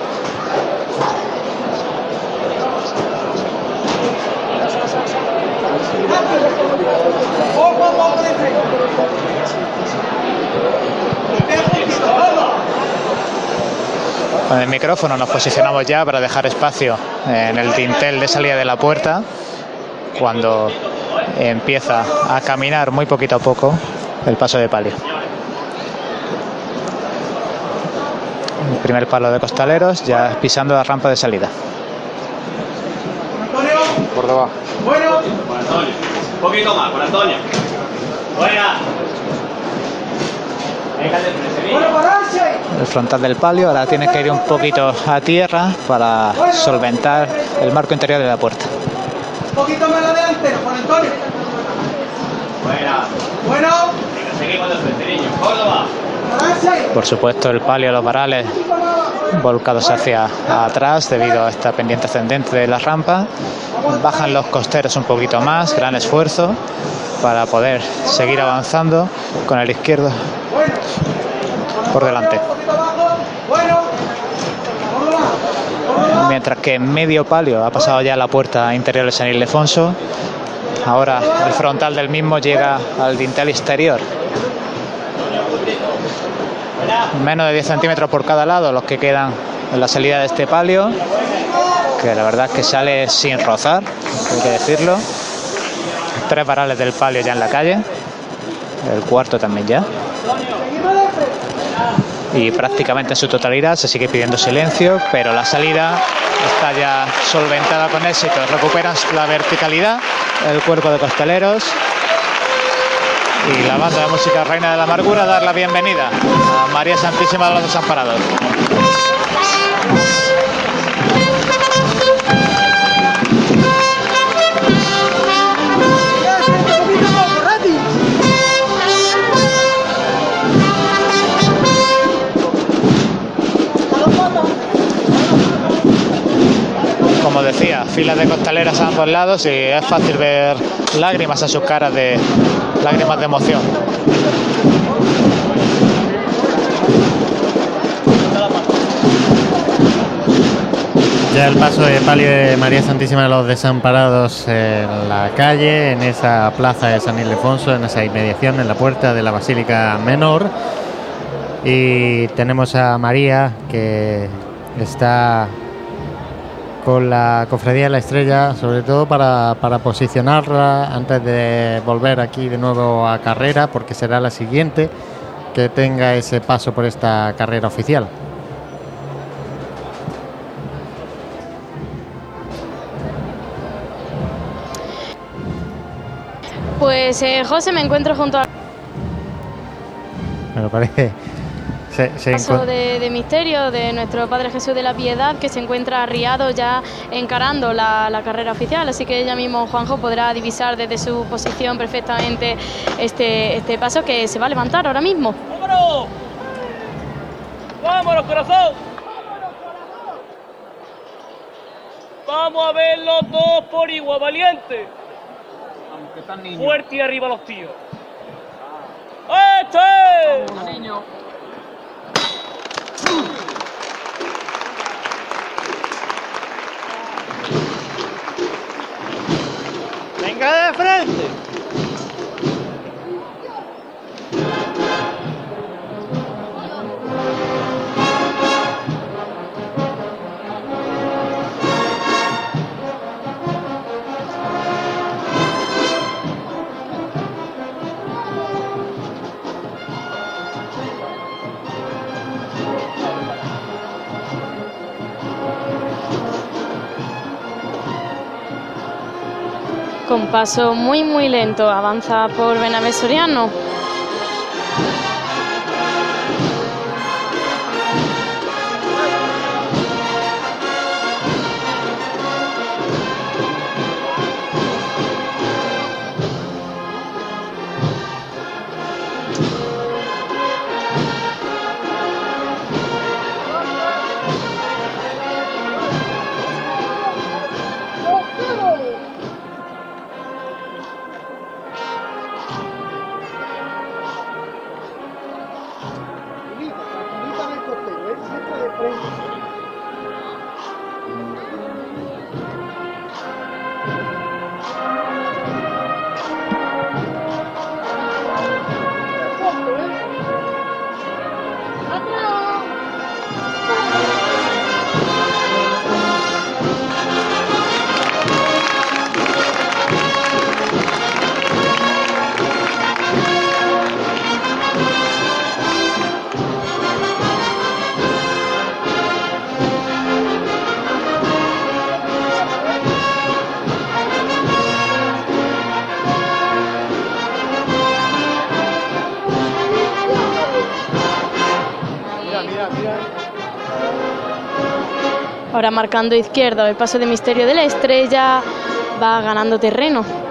Con el micrófono nos posicionamos ya para dejar espacio en el dintel de salida de la puerta cuando empieza a caminar muy poquito a poco el paso de palio. El primer palo de costaleros ya pisando la rampa de salida. Por debajo. Bueno. Antonio. Un poquito más, Juan Antonio. Déjate frente, El frontal del palio ahora tiene que ir un poquito a tierra para solventar el marco interior de la puerta. Un poquito más adelante, Juan Antonio. Buena. Bueno. Por supuesto el palio, los varales volcados hacia atrás debido a esta pendiente ascendente de la rampa. Bajan los costeros un poquito más, gran esfuerzo para poder seguir avanzando con el izquierdo por delante. Mientras que medio palio ha pasado ya la puerta interior de San Ildefonso, ahora el frontal del mismo llega al dintel exterior. Menos de 10 centímetros por cada lado los que quedan en la salida de este palio, que la verdad es que sale sin rozar, hay que decirlo. Tres varales del palio ya en la calle, el cuarto también ya. Y prácticamente en su totalidad se sigue pidiendo silencio, pero la salida está ya solventada con éxito. Recuperan la verticalidad, el cuerpo de costaleros. Y la banda de música Reina de la Amargura dar la bienvenida a María Santísima de los Desamparados. Como decía, filas de costaleras a ambos lados y es fácil ver lágrimas en sus caras de lágrimas de emoción. Ya el paso de palio de María Santísima de los Desamparados en la calle, en esa plaza de San Ildefonso, en esa inmediación, en la puerta de la Basílica Menor. Y tenemos a María que está con la Cofradía de la Estrella, sobre todo para, para posicionarla antes de volver aquí de nuevo a carrera, porque será la siguiente que tenga ese paso por esta carrera oficial. Pues eh, José, me encuentro junto al Me lo parece. Se, se paso de, de misterio de nuestro Padre Jesús de la Piedad, que se encuentra arriado ya encarando la, la carrera oficial. Así que ella mismo, Juanjo, podrá divisar desde su posición perfectamente este, este paso que se va a levantar ahora mismo. ¡Vámonos! ¡Vámonos, corazón! Vamos a verlo todos por igual, valiente. Fuerte y arriba los tíos. ¡Este! niño! ¡Venga de frente! Con paso muy muy lento avanza por Benavés Soriano. Marcando izquierdo el paso de misterio de la estrella va ganando terreno.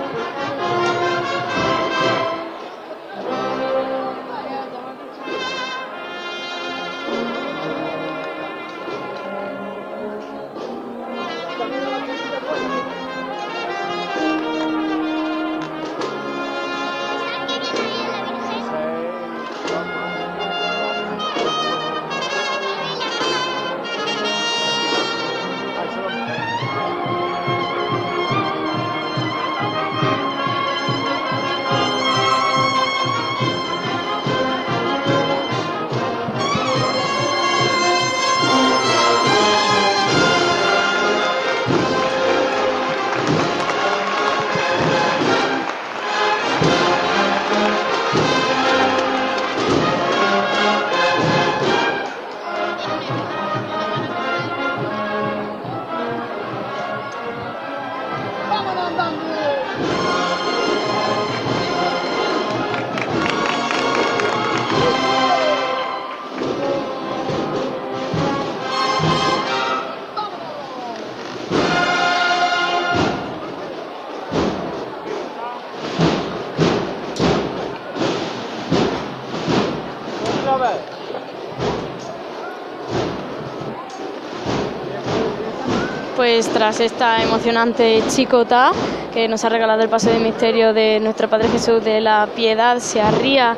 Tras esta emocionante chicota que nos ha regalado el paso de misterio de nuestro Padre Jesús de la Piedad, se arría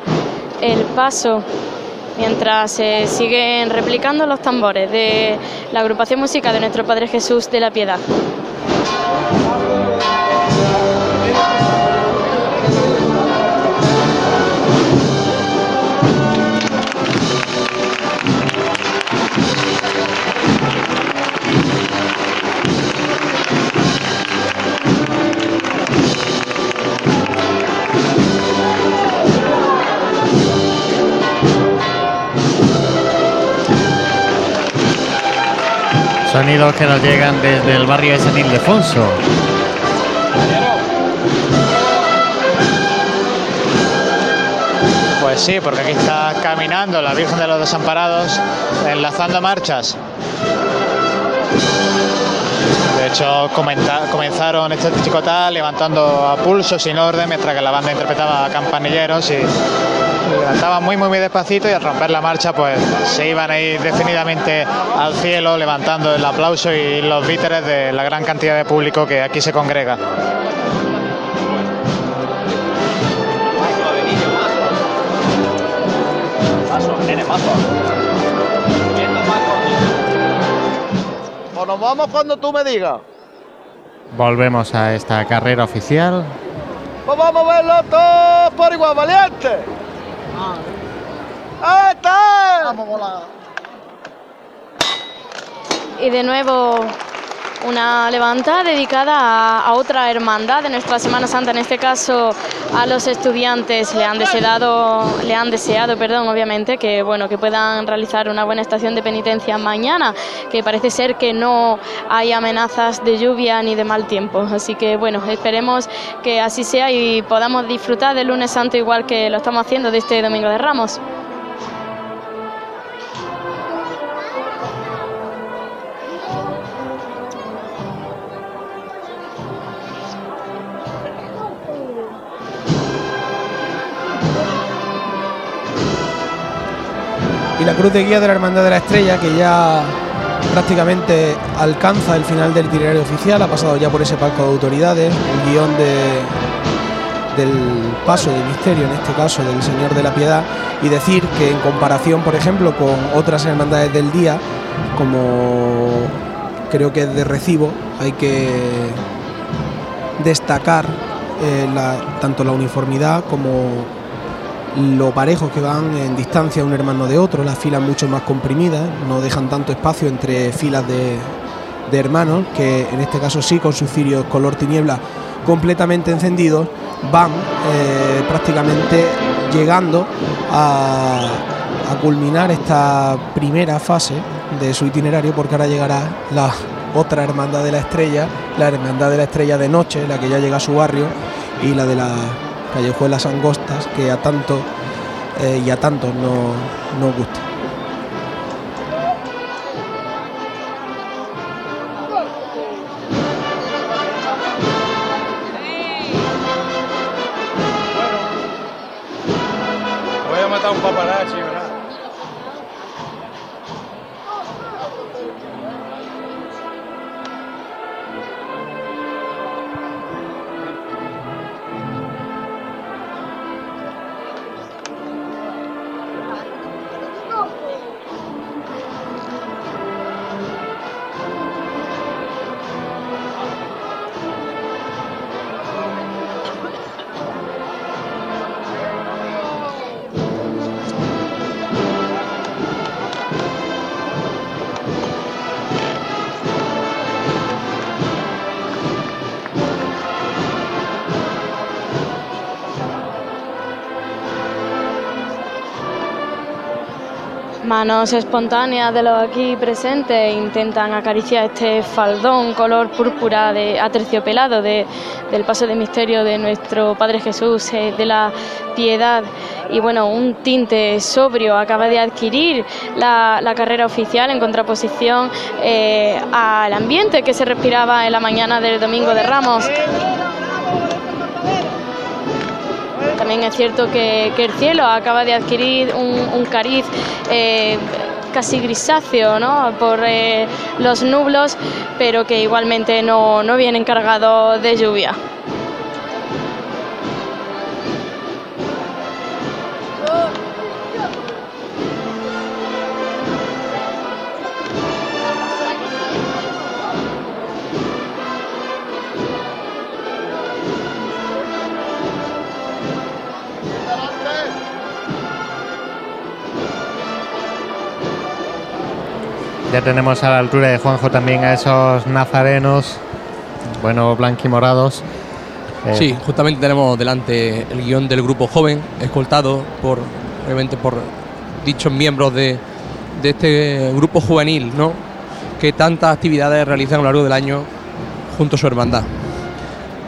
el paso mientras se siguen replicando los tambores de la agrupación musical de nuestro Padre Jesús de la Piedad. Sonidos que nos llegan desde el barrio de San Ildefonso. Pues sí, porque aquí está caminando la Virgen de los Desamparados, enlazando marchas. De hecho, comenzaron este chicotal levantando a pulso sin orden, mientras que la banda interpretaba campanilleros y levantaban muy, muy, muy despacito y al romper la marcha, pues se iban a ir definidamente al cielo, levantando el aplauso y los víteres de la gran cantidad de público que aquí se congrega. Pues nos vamos cuando tú me digas. Volvemos a esta carrera oficial. Pues vamos a verlo todos por igual, valiente. ¡Ahí está! Vamos a volar. Y de nuevo una levanta dedicada a, a otra hermandad de nuestra Semana Santa, en este caso a los estudiantes. Le han deseado, le han deseado, perdón, obviamente, que bueno, que puedan realizar una buena estación de penitencia mañana, que parece ser que no hay amenazas de lluvia ni de mal tiempo. Así que bueno, esperemos que así sea y podamos disfrutar del lunes santo igual que lo estamos haciendo de este domingo de Ramos. Cruz de guía de la Hermandad de la Estrella, que ya prácticamente alcanza el final del itinerario oficial, ha pasado ya por ese palco de autoridades, el guion de, del paso de misterio, en este caso del Señor de la Piedad, y decir que en comparación, por ejemplo, con otras hermandades del día, como creo que es de recibo, hay que destacar eh, tanto la uniformidad como lo parejos que van en distancia un hermano de otro, las filas mucho más comprimidas, no dejan tanto espacio entre filas de, hermanos, que en este caso sí con sus cirios color tiniebla completamente encendidos, van eh, prácticamente llegando a, a culminar esta primera fase de su itinerario, porque ahora llegará la otra hermandad de la estrella, la hermandad de la estrella de noche, la que ya llega a su barrio, y la de la callejuelas angostas que a tanto eh, y a tantos no, no gusta. Bueno, voy a matar un paparazzi, ¿verdad? Manos espontáneas de los aquí presentes intentan acariciar este faldón color púrpura de aterciopelado de- del paso de misterio de nuestro Padre Jesús eh, de la piedad y bueno, un tinte sobrio acaba de adquirir la, la carrera oficial en contraposición eh, al ambiente que se respiraba en la mañana del Domingo de Ramos. También es cierto que, el cielo acaba de adquirir un, un cariz eh, casi grisáceo ¿no? por eh, los nublos, pero que igualmente no, no vienen cargados de lluvia. Ya tenemos a la altura de Juanjo también a esos nazarenos, bueno, blanquimorados. Eh, Sí, justamente tenemos delante el guion del grupo joven, escoltado por, obviamente, por dichos miembros de, de este grupo juvenil, ¿no? Que tantas actividades realizan a lo largo del año junto a su hermandad.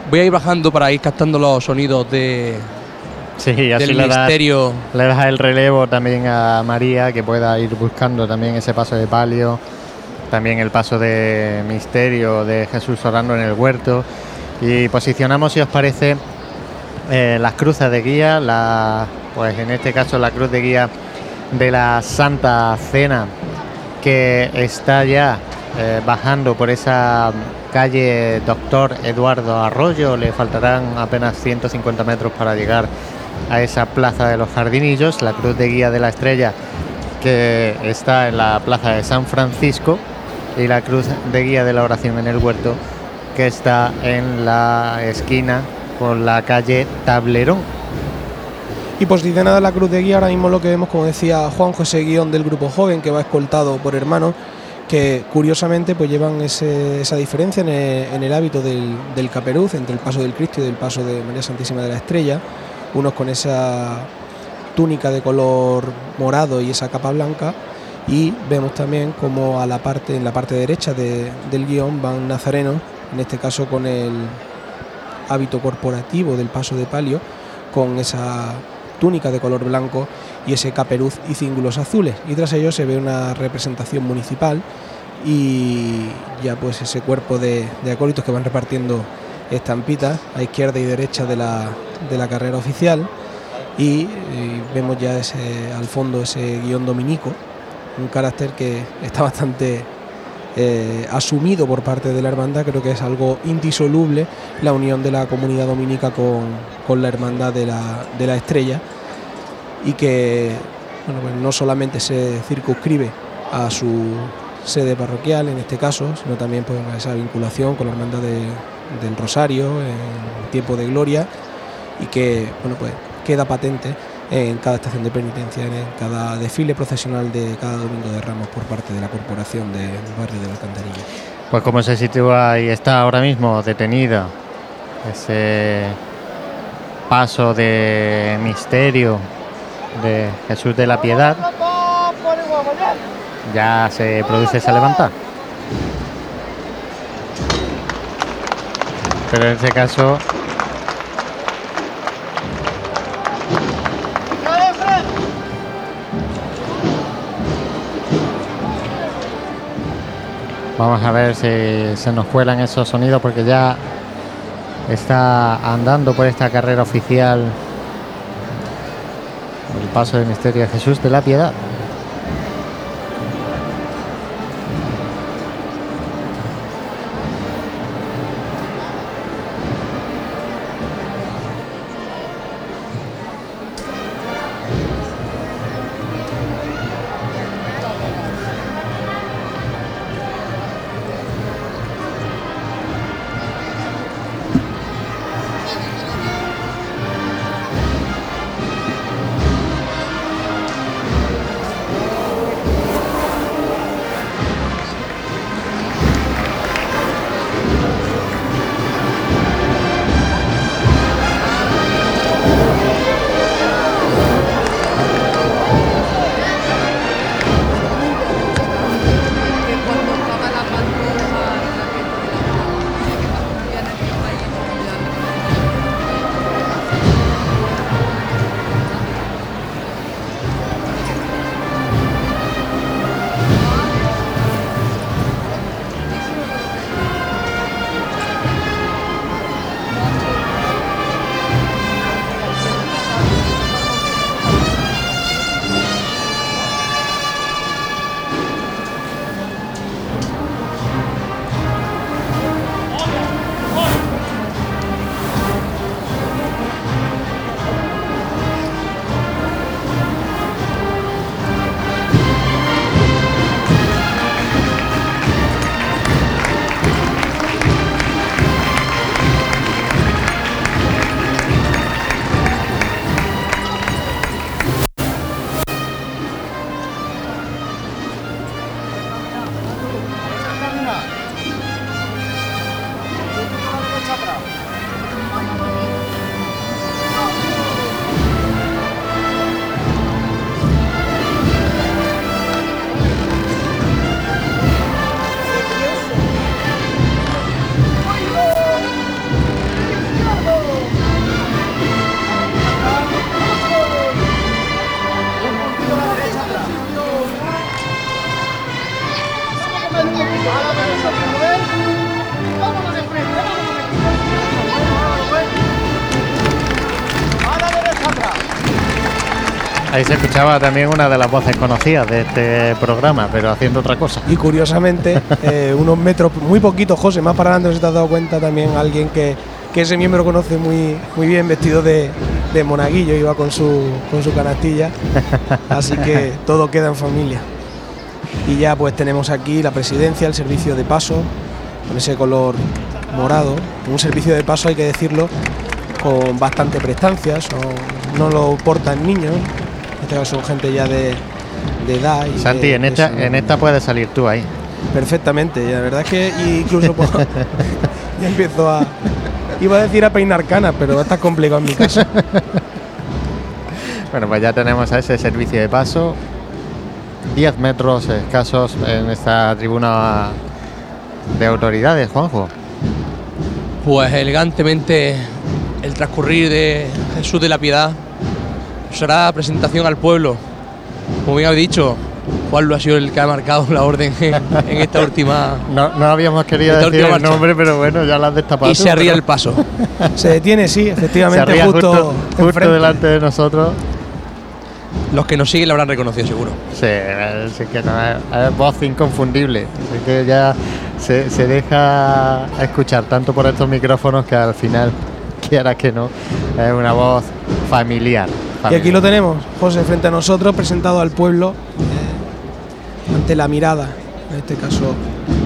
Voy a ir bajando para ir captando los sonidos de, Sí, así del le das, misterio. le das el relevo también a María, que pueda ir buscando también ese paso de palio, también el paso de misterio de Jesús orando en el huerto. Y posicionamos, si os parece, eh, las cruces de guía, la, pues en este caso la cruz de guía de la Santa Cena, que está ya eh, bajando por esa calle Doctor Eduardo Arroyo, le faltarán apenas 150 metros para llegar a esa plaza de los jardinillos, la cruz de guía de la estrella que está en la plaza de San Francisco y la cruz de guía de la oración en el huerto que está en la esquina con la calle Tablerón. Y posicionada la cruz de guía, ahora mismo lo que vemos, como decía Juan José Guión del grupo joven, que va escoltado por hermanos, que curiosamente pues llevan esa diferencia en el, el hábito del, caperuz, entre el paso del Cristo y del paso de María Santísima de la Estrella, unos con esa túnica de color morado y esa capa blanca, y vemos también como a la parte, en la parte derecha de- del guion van nazarenos, en este caso con el hábito corporativo del paso de palio, con esa túnica de color blanco y ese caperuz y cíngulos azules. Y tras ello se ve una representación municipal y ya pues ese cuerpo de, de acólitos que van repartiendo estampitas a izquierda y derecha de la, de la carrera oficial y, vemos ya ese, al fondo ese guion dominico, un carácter que está bastante eh, asumido por parte de la hermandad, creo que es algo indisoluble la unión de la comunidad dominica con, con la hermandad de la, de la estrella y que bueno, pues no solamente se circunscribe a su sede parroquial en este caso, sino también pues, a esa vinculación con la hermandad de- del Rosario en tiempo de gloria y que bueno pues queda patente en cada estación de penitencia, en cada desfile procesional de cada domingo de Ramos por parte de la corporación del barrio de la Alcantarilla. Pues como se sitúa y está ahora mismo detenida ese paso de misterio de Jesús de la Piedad, ya se produce esa levantada. Pero en este caso Vamos a ver si se nos cuelan esos sonidos porque ya está andando por esta carrera oficial el paso del misterio de Jesús de la Piedad. Escuchaba también una de las voces conocidas de este programa, pero haciendo otra cosa. Y curiosamente, eh, unos metros, muy poquitos, José, más para adelante, si te has dado cuenta también alguien que, que ese miembro conoce muy, muy bien, vestido de, de monaguillo, iba con su, con su canastilla. Así que todo queda en familia. Y ya pues tenemos aquí la presidencia, el servicio de paso, con ese color morado. Un servicio de paso, hay que decirlo, con bastante prestancia, son- no lo portan niños, son gente ya de, de edad. y Santi, de- en esta, en esta puedes salir tú ahí. Perfectamente, y la verdad es que incluso pues, ya empiezo a. Iba a decir a peinar canas, pero está complicado en mi caso. Bueno, pues ya tenemos a ese servicio de paso. 10 metros escasos en esta tribuna de autoridades, Juanjo. Pues elegantemente el transcurrir de Jesús de la Piedad será presentación al pueblo. Como bien habéis dicho, Juan lo ha sido el que ha marcado la orden en, en esta última. No, no habíamos querido decir el marcha. nombre, pero bueno, ya lo has destapado. Y tú, se arría el paso. Se detiene, sí, efectivamente, justo, justo, justo enfrente. delante de nosotros. Los que nos siguen lo habrán reconocido seguro. Sí, es que no, es, es voz inconfundible. Así que ya se, se deja escuchar tanto por estos micrófonos que al final, quiera que no, es una voz familiar. Y aquí lo tenemos, José, frente a nosotros, presentado al pueblo eh, ante la mirada. En este caso,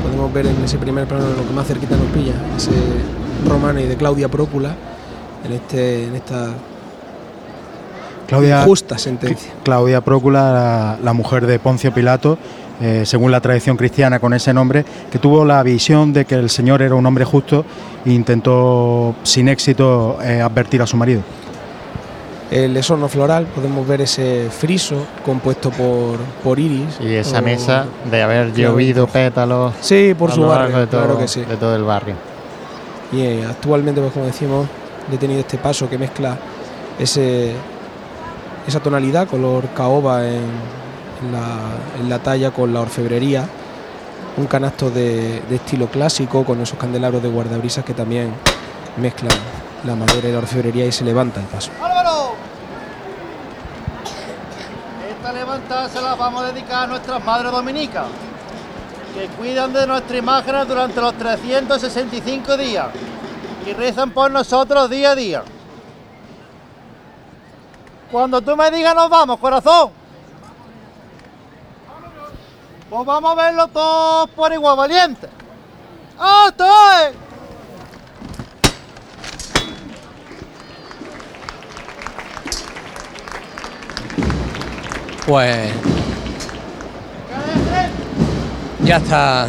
podemos ver en ese primer plano lo que más cerquita nos pilla, ese romano y de Claudia Prócula, en, este, en esta Claudia, justa sentencia. Claudia Prócula, la, la mujer de Poncio Pilato, eh, según la tradición cristiana con ese nombre, que tuvo la visión de que el Señor era un hombre justo e intentó sin éxito eh, advertir a su marido. El esorno floral, podemos ver ese friso compuesto por, por iris. Y esa o- mesa de haber llovido pétalos Sí, por su barrio, de todo, claro que sí. de todo el barrio. Y eh, actualmente, pues como decimos, he tenido este paso que mezcla ese, esa tonalidad, color caoba en, en la, en la talla con la orfebrería, un canasto de, de estilo clásico con esos candelabros de guardabrisas que también mezclan la madera y la orfebrería y se levanta el paso. Se las vamos a dedicar a nuestras madres dominicas, que cuidan de nuestra imagen durante los 365 días y rezan por nosotros día a día. Cuando tú me digas nos vamos, corazón, pues vamos a verlo todos por igual valiente. ¡Ah, Pues ya está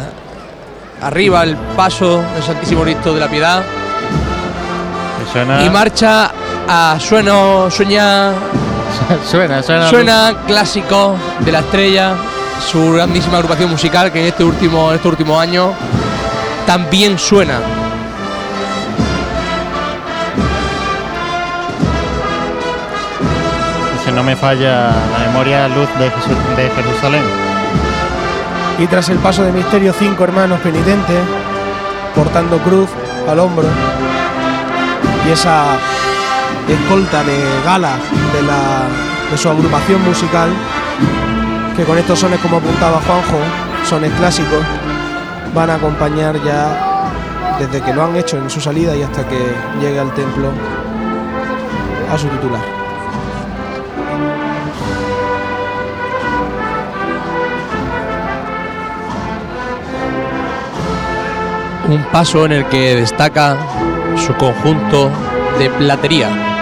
arriba el paso del Santísimo Cristo de la Piedad Suena, y marcha a sueno, sueña, suena, suena. suena clásico de la estrella, su grandísima agrupación musical que en este último, en este último año también suena. No me falla la memoria, luz de, Jerusalén. Y tras el paso de misterio, cinco hermanos penitentes, portando cruz al hombro, y esa escolta de gala de, de su agrupación musical, que con estos sones, como apuntaba Juanjo, sones clásicos, van a acompañar ya desde que lo han hecho en su salida y hasta que llegue al templo a su titular. Un paso en el que destaca su conjunto de platería.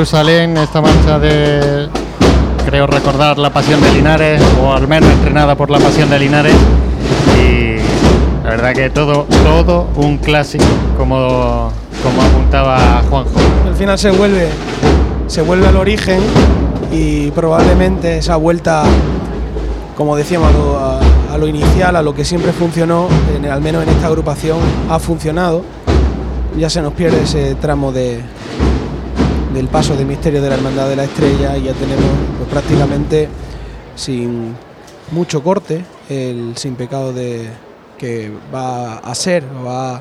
Jerusalén, esta marcha de, creo recordar, La Pasión de Linares, o al menos entrenada por La Pasión de Linares. Y la verdad que todo, todo un clásico, como, como apuntaba Juanjo. Al final se vuelve, se vuelve al origen y probablemente esa vuelta, como decíamos, a a lo inicial, a lo que siempre funcionó, en- al menos en esta agrupación, ha funcionado. Ya se nos pierde ese tramo de, del paso de misterio de la Hermandad de la Estrella y ya tenemos pues, prácticamente sin mucho corte el sin pecado de que va a ser, va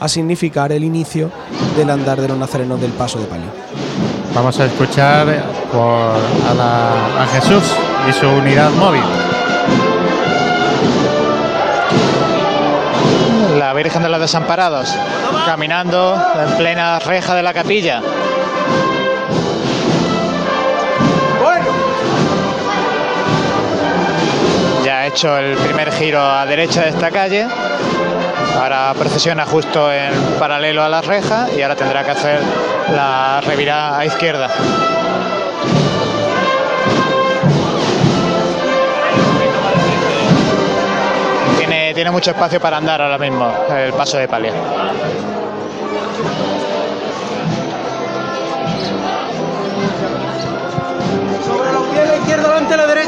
a significar el inicio del andar de los nazarenos del paso de palio. Vamos a escuchar por, a, la- a Jesús y su unidad móvil. La Virgen de los Desamparados, caminando en plena reja de la capilla. Ya ha hecho el primer giro a derecha de esta calle. Ahora procesiona justo en paralelo a la reja y ahora tendrá que hacer la revirada a izquierda. Tiene, tiene mucho espacio para andar ahora mismo el paso de palio.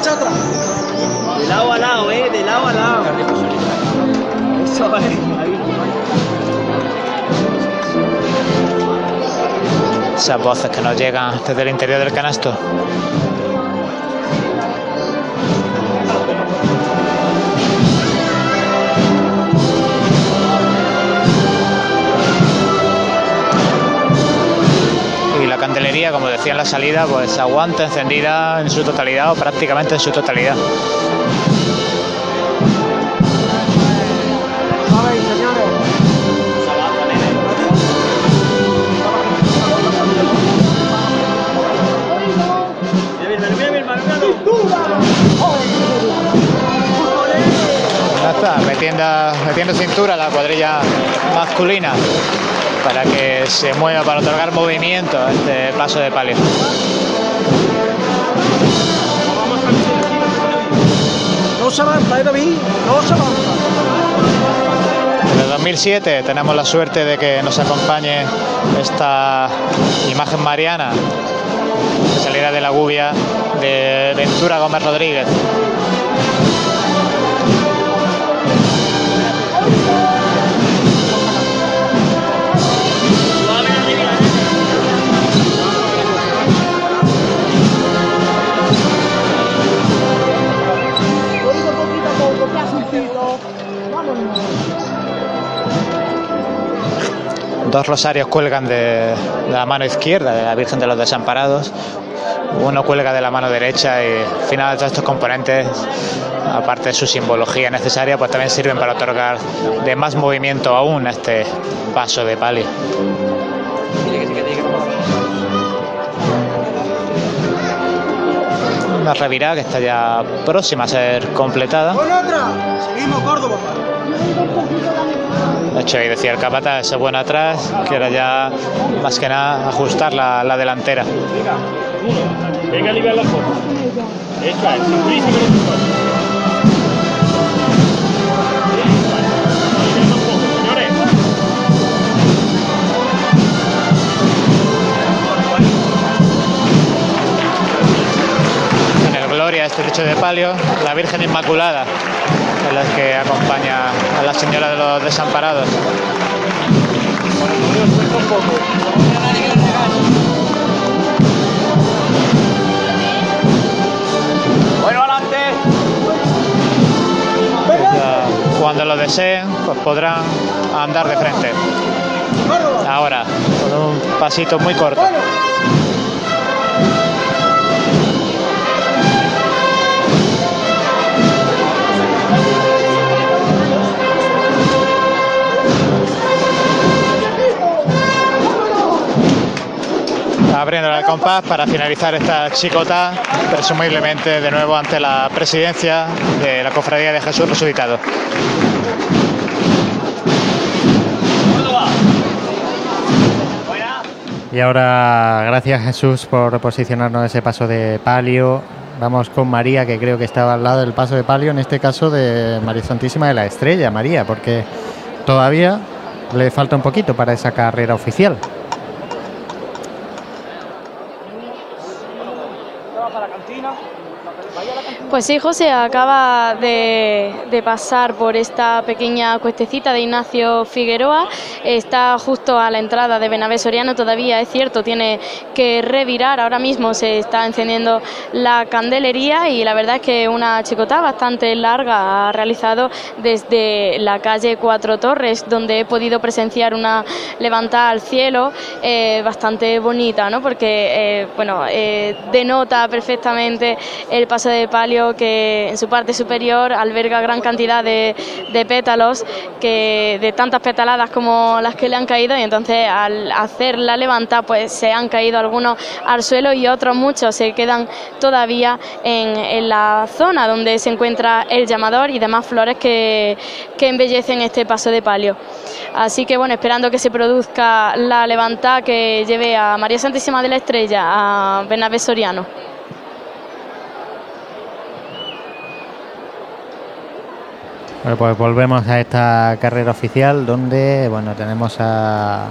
derecha. De lado a lado, eh, de lado a lado. Esas voces que nos llegan desde el interior del canasto. Como decía en la salida, pues aguanta encendida en su totalidad o prácticamente en su totalidad. Metiendo, metiendo cintura la cuadrilla masculina para que se mueva, para otorgar movimiento a este paso de palio. No se avanza, ¿eh, David? No se avanza. Desde 2007 tenemos la suerte de que nos acompañe esta imagen mariana de salida de la gubia de Ventura Gómez Rodríguez. Dos rosarios cuelgan de, la mano izquierda de la Virgen de los Desamparados. Uno cuelga de la mano derecha y al final todos estos componentes, aparte de su simbología necesaria, pues también sirven para otorgar de más movimiento aún a este paso de palio. Una revirada que está ya próxima a ser completada. Con otra. Seguimos, Córdoba. De hecho, ahí decía el capata, ese bueno atrás, que era ya más que nada ajustar la, la delantera. Venga a aliviar la foto. Eso es, Gloria, este techo de palio, la Virgen Inmaculada, es la que acompaña a la Señora de los Desamparados. Bueno, adelante. Ya, Cuando lo deseen, pues podrán andar de frente. Ahora, con un pasito muy corto. Abriendo el compás para finalizar esta chicota, presumiblemente de nuevo ante la presidencia de la Cofradía de Jesús Resucitado. Y ahora, gracias Jesús por posicionarnos ese paso de palio. Vamos con María, que creo que estaba al lado del paso de palio, en este caso de María Santísima de la Estrella, María, porque todavía le falta un poquito para esa carrera oficial. Pues sí, José, acaba de, pasar por esta pequeña cuestecita de Ignacio Figueroa. Está justo a la entrada de Benavés Soriano. Todavía es cierto, tiene que revirar. Ahora mismo se está encendiendo la candelería y la verdad es que una chicota bastante larga ha realizado desde la calle Cuatro Torres, donde he podido presenciar una levantada al cielo eh, bastante bonita, ¿no? Porque, eh, bueno, eh, denota perfectamente el paso de palio que en su parte superior alberga gran cantidad de, pétalos, que de tantas petaladas como las que le han caído y entonces al hacer la levanta pues se han caído algunos al suelo y otros muchos se quedan todavía en, en la zona donde se encuentra el llamador y demás flores que, que embellecen este paso de palio. Así que bueno, esperando que se produzca la levanta que lleve a María Santísima de la Estrella, a Bernabé Soriano. Bueno, pues volvemos a esta carrera oficial donde bueno tenemos a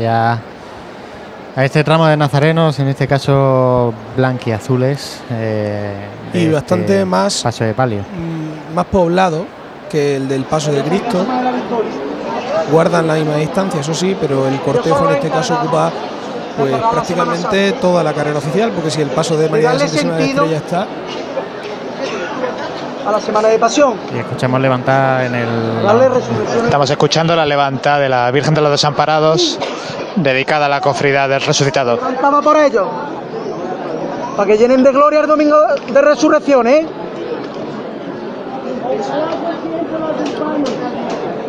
ya a este tramo de nazarenos, en este caso blanquiazules. Eh, de Y este bastante más- paso de palio. mm, más poblado que el del Paso de Cristo. Guardan la misma distancia, eso sí, pero el cortejo en este caso ocupa pues prácticamente toda la carrera oficial, porque si el paso de María Darle Santísima de. Estrella está, A la semana de pasión. Y escuchamos levantar en el. Darle resurrección. Estamos escuchando la levanta de la Virgen de los Desamparados, dedicada a la cofrida del resucitado. Cantaba por ellos. Para que llenen de gloria el domingo de resurrección, ¿eh?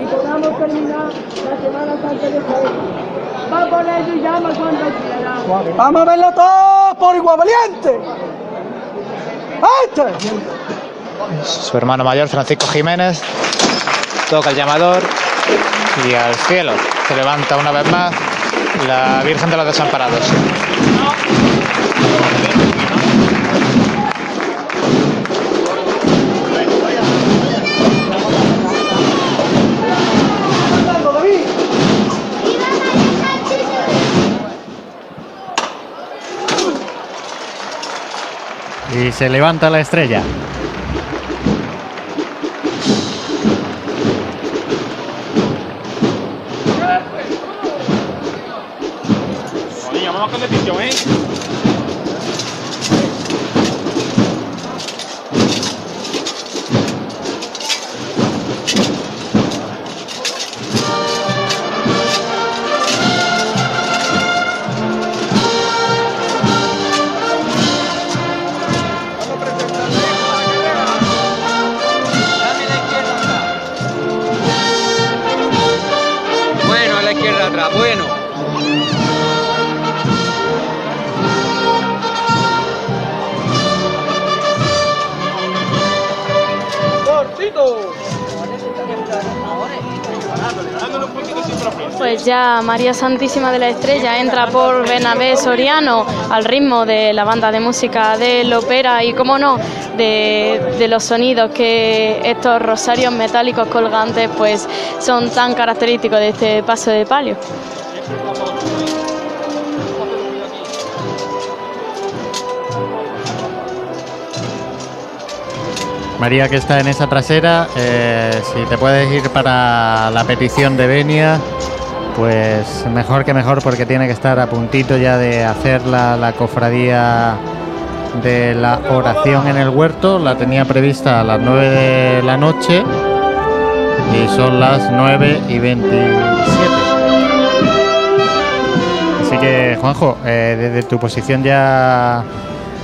y podamos terminar la Semana Santa de Jaén. Va por ello y llama cuando quiera. Vamos a verlo todo por igual valiente. ¡Este! Su hermano mayor, Francisco Jiménez, toca el llamador y al cielo se levanta una vez más la Virgen de los Desamparados. Y se levanta la estrella. María Santísima de la Estrella entra por Bernabé Soriano al ritmo de la banda de música del ópera y, como no, de, de los sonidos que estos rosarios metálicos colgantes pues son tan característicos de este paso de palio. María que está en esa trasera, eh, si te puedes ir para la petición de Benia, pues mejor que mejor porque tiene que estar a puntito ya de hacer la, la cofradía de la oración en el huerto. La tenía prevista a las 9 de la noche y son las 9 y 27. Así que Juanjo, eh, desde tu posición ya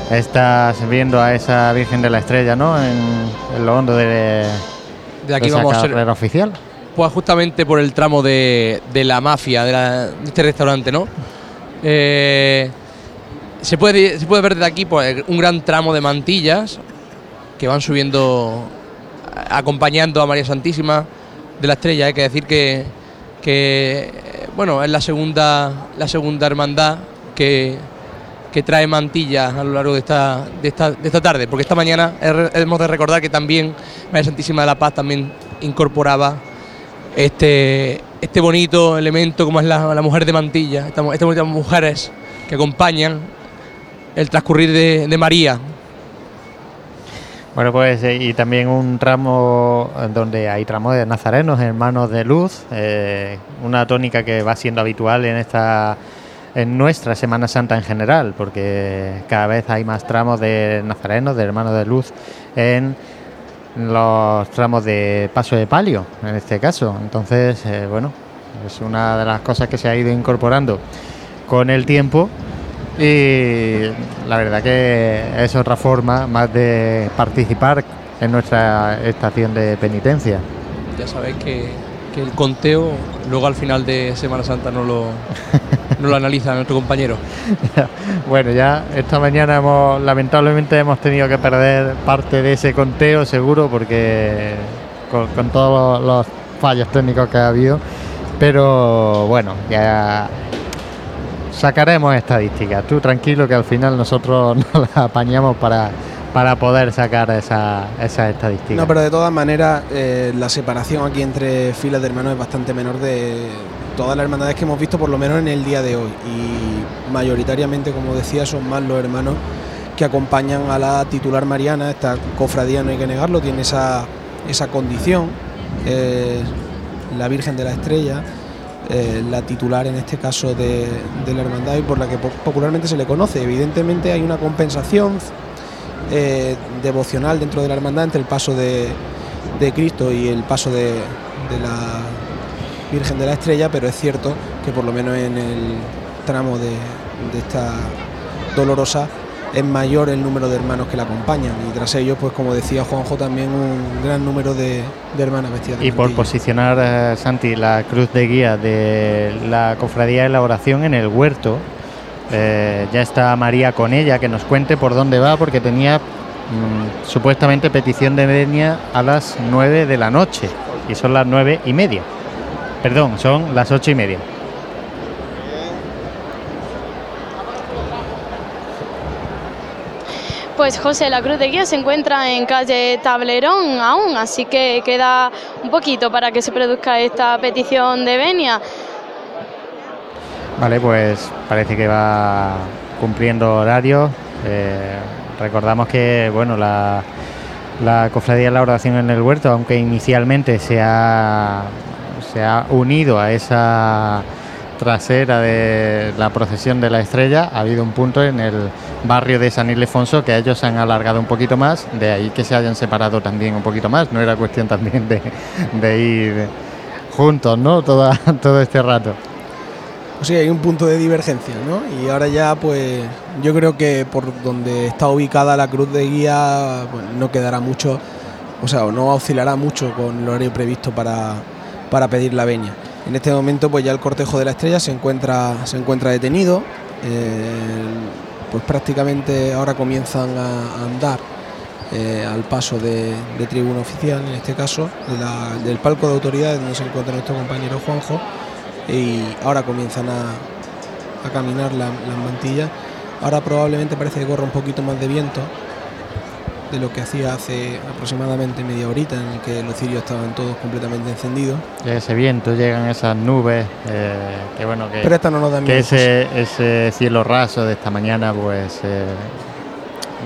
estás viendo a esa Virgen de la Estrella, ¿no? En, en lo hondo de, De aquí esa vamos a ser- carrera oficial. Pues justamente por el tramo de, de la mafia, de, este restaurante, ¿no? Eh, se, puede, se puede ver desde aquí pues, un gran tramo de mantillas que van subiendo, acompañando a María Santísima de la Estrella. Hay que decir que, que, bueno, es la segunda, la segunda hermandad que, que trae mantillas a lo largo de esta, de esta, de esta tarde, porque esta mañana he- hemos de recordar que también María Santísima de la Paz también incorporaba este, este bonito elemento como es la, la mujer de mantilla, estas bonitas mujeres que acompañan el transcurrir de, María. Bueno, pues eh, y también un tramo donde hay tramos de nazarenos, hermanos de luz, eh, una tónica que va siendo habitual en esta en nuestra Semana Santa en general, porque cada vez hay más tramos de nazarenos, de hermanos de luz en los tramos de paso de palio, en este caso. Entonces, eh, bueno, es una de las cosas que se ha ido incorporando con el tiempo y la verdad que es otra forma más de participar en nuestra estación de penitencia. Ya sabéis que, que el conteo luego al final de Semana Santa no lo, no lo analiza nuestro compañero. bueno, ya esta mañana hemos lamentablemente hemos tenido que perder parte de ese conteo seguro porque con, con todos los, los fallos técnicos que ha habido, pero bueno, ya sacaremos estadísticas. Tú tranquilo que al final nosotros nos las apañamos para, para poder sacar esa, esas estadísticas. No, pero de todas maneras, eh, la separación aquí entre filas de hermanos es bastante menor de todas las hermandades que hemos visto, por lo menos en el día de hoy. Y mayoritariamente, como decía, son más los hermanos que acompañan a la titular Mariana. Esta cofradía, no hay que negarlo, tiene esa, esa condición. eh, la Virgen de la Estrella. eh, la titular en este caso de, la hermandad y por la que po- popularmente se le conoce. Evidentemente hay una compensación eh, devocional dentro de la hermandad entre el paso de, de Cristo y el paso de, de la Virgen de la Estrella, pero es cierto que por lo menos en el tramo de, de esta dolorosa es mayor el número de hermanos que la acompañan y tras ellos, pues como decía Juanjo, también un gran número de, de hermanas vestidas de Y por posicionar, eh, Santi, la cruz de guía de la cofradía de la oración en el huerto, eh, ya está María con ella, que nos cuente por dónde va, porque tenía mm, supuestamente petición de venia a las 9 de la noche, y son las nueve y media. Perdón, son las ocho y media. Pues José, la Cruz de Guía se encuentra en calle Tablerón aún, así que queda un poquito para que se produzca esta petición de venia. Vale, pues parece que va cumpliendo horario. Eh, recordamos que bueno la, la cofradía de la oración en el huerto, aunque inicialmente se ha, se ha unido a esa trasera de la procesión de la estrella, ha habido un punto en el barrio de San Ildefonso que ellos se han alargado un poquito más, de ahí que se hayan separado también un poquito más, no era cuestión también de, ir juntos, ¿no? Toda, todo este rato. O sea, hay un punto de divergencia, ¿no? Y ahora ya, pues, yo creo que por donde está ubicada la cruz de guía, pues, no quedará mucho, o sea, no oscilará mucho con el horario previsto para, para pedir la venia. En este momento, pues ya el cortejo de la estrella se encuentra, se encuentra detenido. eh, pues prácticamente ahora comienzan a, andar eh, al paso de, tribuna oficial, en este caso, de la- del palco de autoridades donde se encuentra nuestro compañero Juanjo y ahora comienzan a, caminar la- las mantillas. Ahora probablemente parece que corre un poquito más de viento de lo que hacía hace aproximadamente media horita en el que los cirios estaban todos completamente encendidos. Ese viento, llegan esas nubes, eh, que bueno, que, Pero esta no nos da que miedo, ese, ese cielo raso de esta mañana, pues, eh,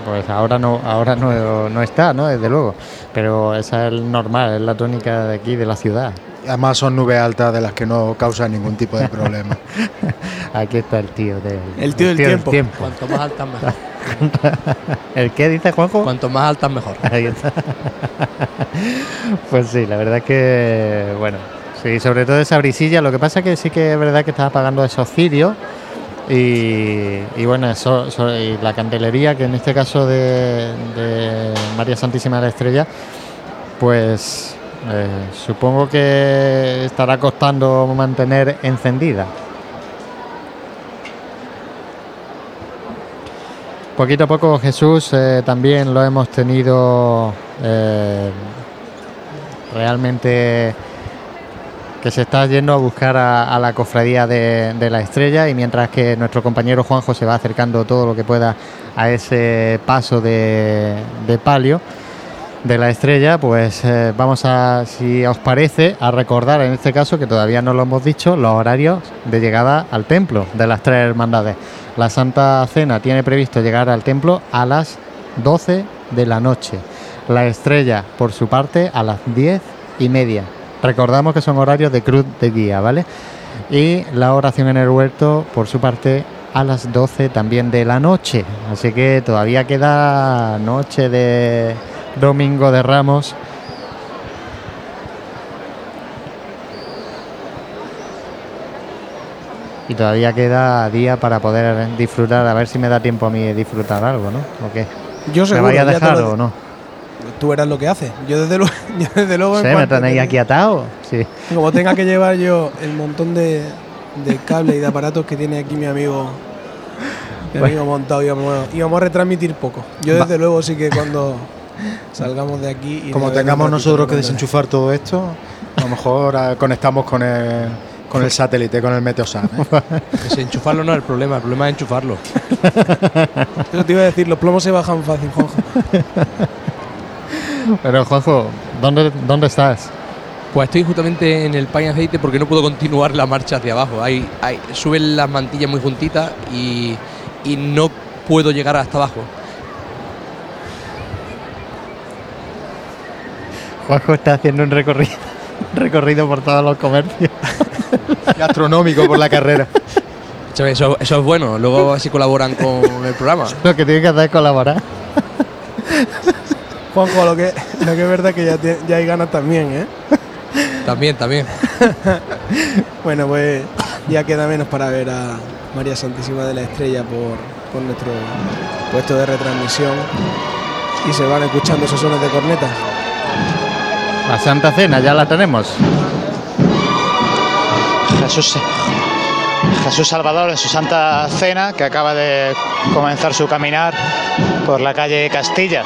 pues ahora no, ahora no, no está, ¿no? Desde luego. Pero esa es el normal, es la tónica de aquí, de la ciudad. Además son nubes altas de las que no causan ningún tipo de problema. Aquí está el tío del, El tío del tiempo. Cuanto más altas mejor. ¿El qué dice Juanjo? Cuanto más altas mejor. Ahí está. Pues sí, la verdad es que, bueno, sí, sobre todo esa brisilla. Lo que pasa es que sí que es verdad que estás apagando esos cirios y, y bueno, eso, eso- y la candelería, que en este caso de, de María Santísima de la Estrella, pues eh, supongo que estará costando mantener encendida. Poquito a poco Jesús eh, también lo hemos tenido eh, realmente que se está yendo a buscar a, la cofradía de, la estrella y mientras que nuestro compañero Juanjo se va acercando todo lo que pueda a ese paso de palio de la estrella, pues eh, vamos a, si os parece, a recordar en este caso, que todavía no lo hemos dicho, los horarios de llegada al templo de las tres hermandades. La Santa Cena tiene previsto llegar al templo a las 12 de la noche. La estrella, por su parte, a las 10 y media. Recordamos que son horarios de cruz de guía, ¿vale? Y la oración en el huerto, por su parte, a las 12 también de la noche. Así que todavía queda noche de Domingo de Ramos. Y todavía queda día para poder disfrutar, a ver si me da tiempo a mí de disfrutar algo, ¿no? ¿O qué? Yo ¿Me seguro, vaya a dejar lo- o no? Tú verás lo que hace. Yo desde luego, yo desde luego Sí, me tenéis te- aquí atado. Sí. Como tenga que llevar yo el montón de, de cables y de aparatos que tiene aquí mi amigo, mi Bueno. amigo montado, íbamos, íbamos a retransmitir poco. Yo Va- desde luego sí que cuando salgamos de aquí... iré Como tengamos nosotros que desenchufar todo esto, a lo mejor ah, conectamos con el, con el satélite, con el Meteosat. ¿eh? Desenchufarlo no es el problema, el problema es enchufarlo. Eso te iba a decir, los plomos se bajan fácil, Juanjo. Pero Juanjo, ¿dónde, ¿dónde estás? Pues estoy justamente en el paño aceite porque no puedo continuar la marcha hacia abajo. Hay, hay, suben las mantillas muy juntitas y, y no puedo llegar hasta abajo. Juanjo está haciendo un recorrido, un recorrido por todos los comercios. gastronómico por la carrera. Eso, eso- eso es bueno, luego así colaboran con el programa. Lo que tiene que hacer es colaborar. Juanjo, lo que, lo que es verdad que ya, ya hay ganas también, ¿eh? También, también. Bueno, pues ya queda menos para ver a María Santísima de la Estrella por, por nuestro puesto de retransmisión y se van escuchando esos sones de cornetas. La Santa Cena ya la tenemos. Jesús, Jesús Salvador en su Santa Cena, que acaba de comenzar su caminar por la calle Castilla.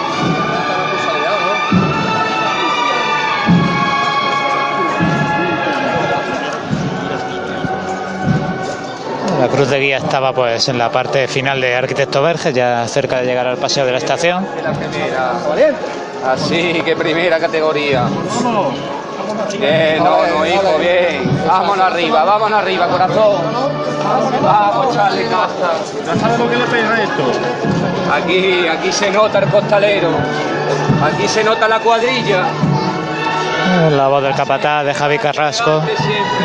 La cruz de guía estaba pues en la parte final de Arquitecto Verges, ya cerca de llegar al paseo de la estación. Así que primera categoría. Bien, no, no, hijo, bien. Vámonos arriba, vámonos arriba, corazón. Vamos, Charlie Casta. ¿Ya sabes lo que le pega esto? Aquí, aquí se nota el costalero. Aquí se nota la cuadrilla. La voz del capataz de Javi Carrasco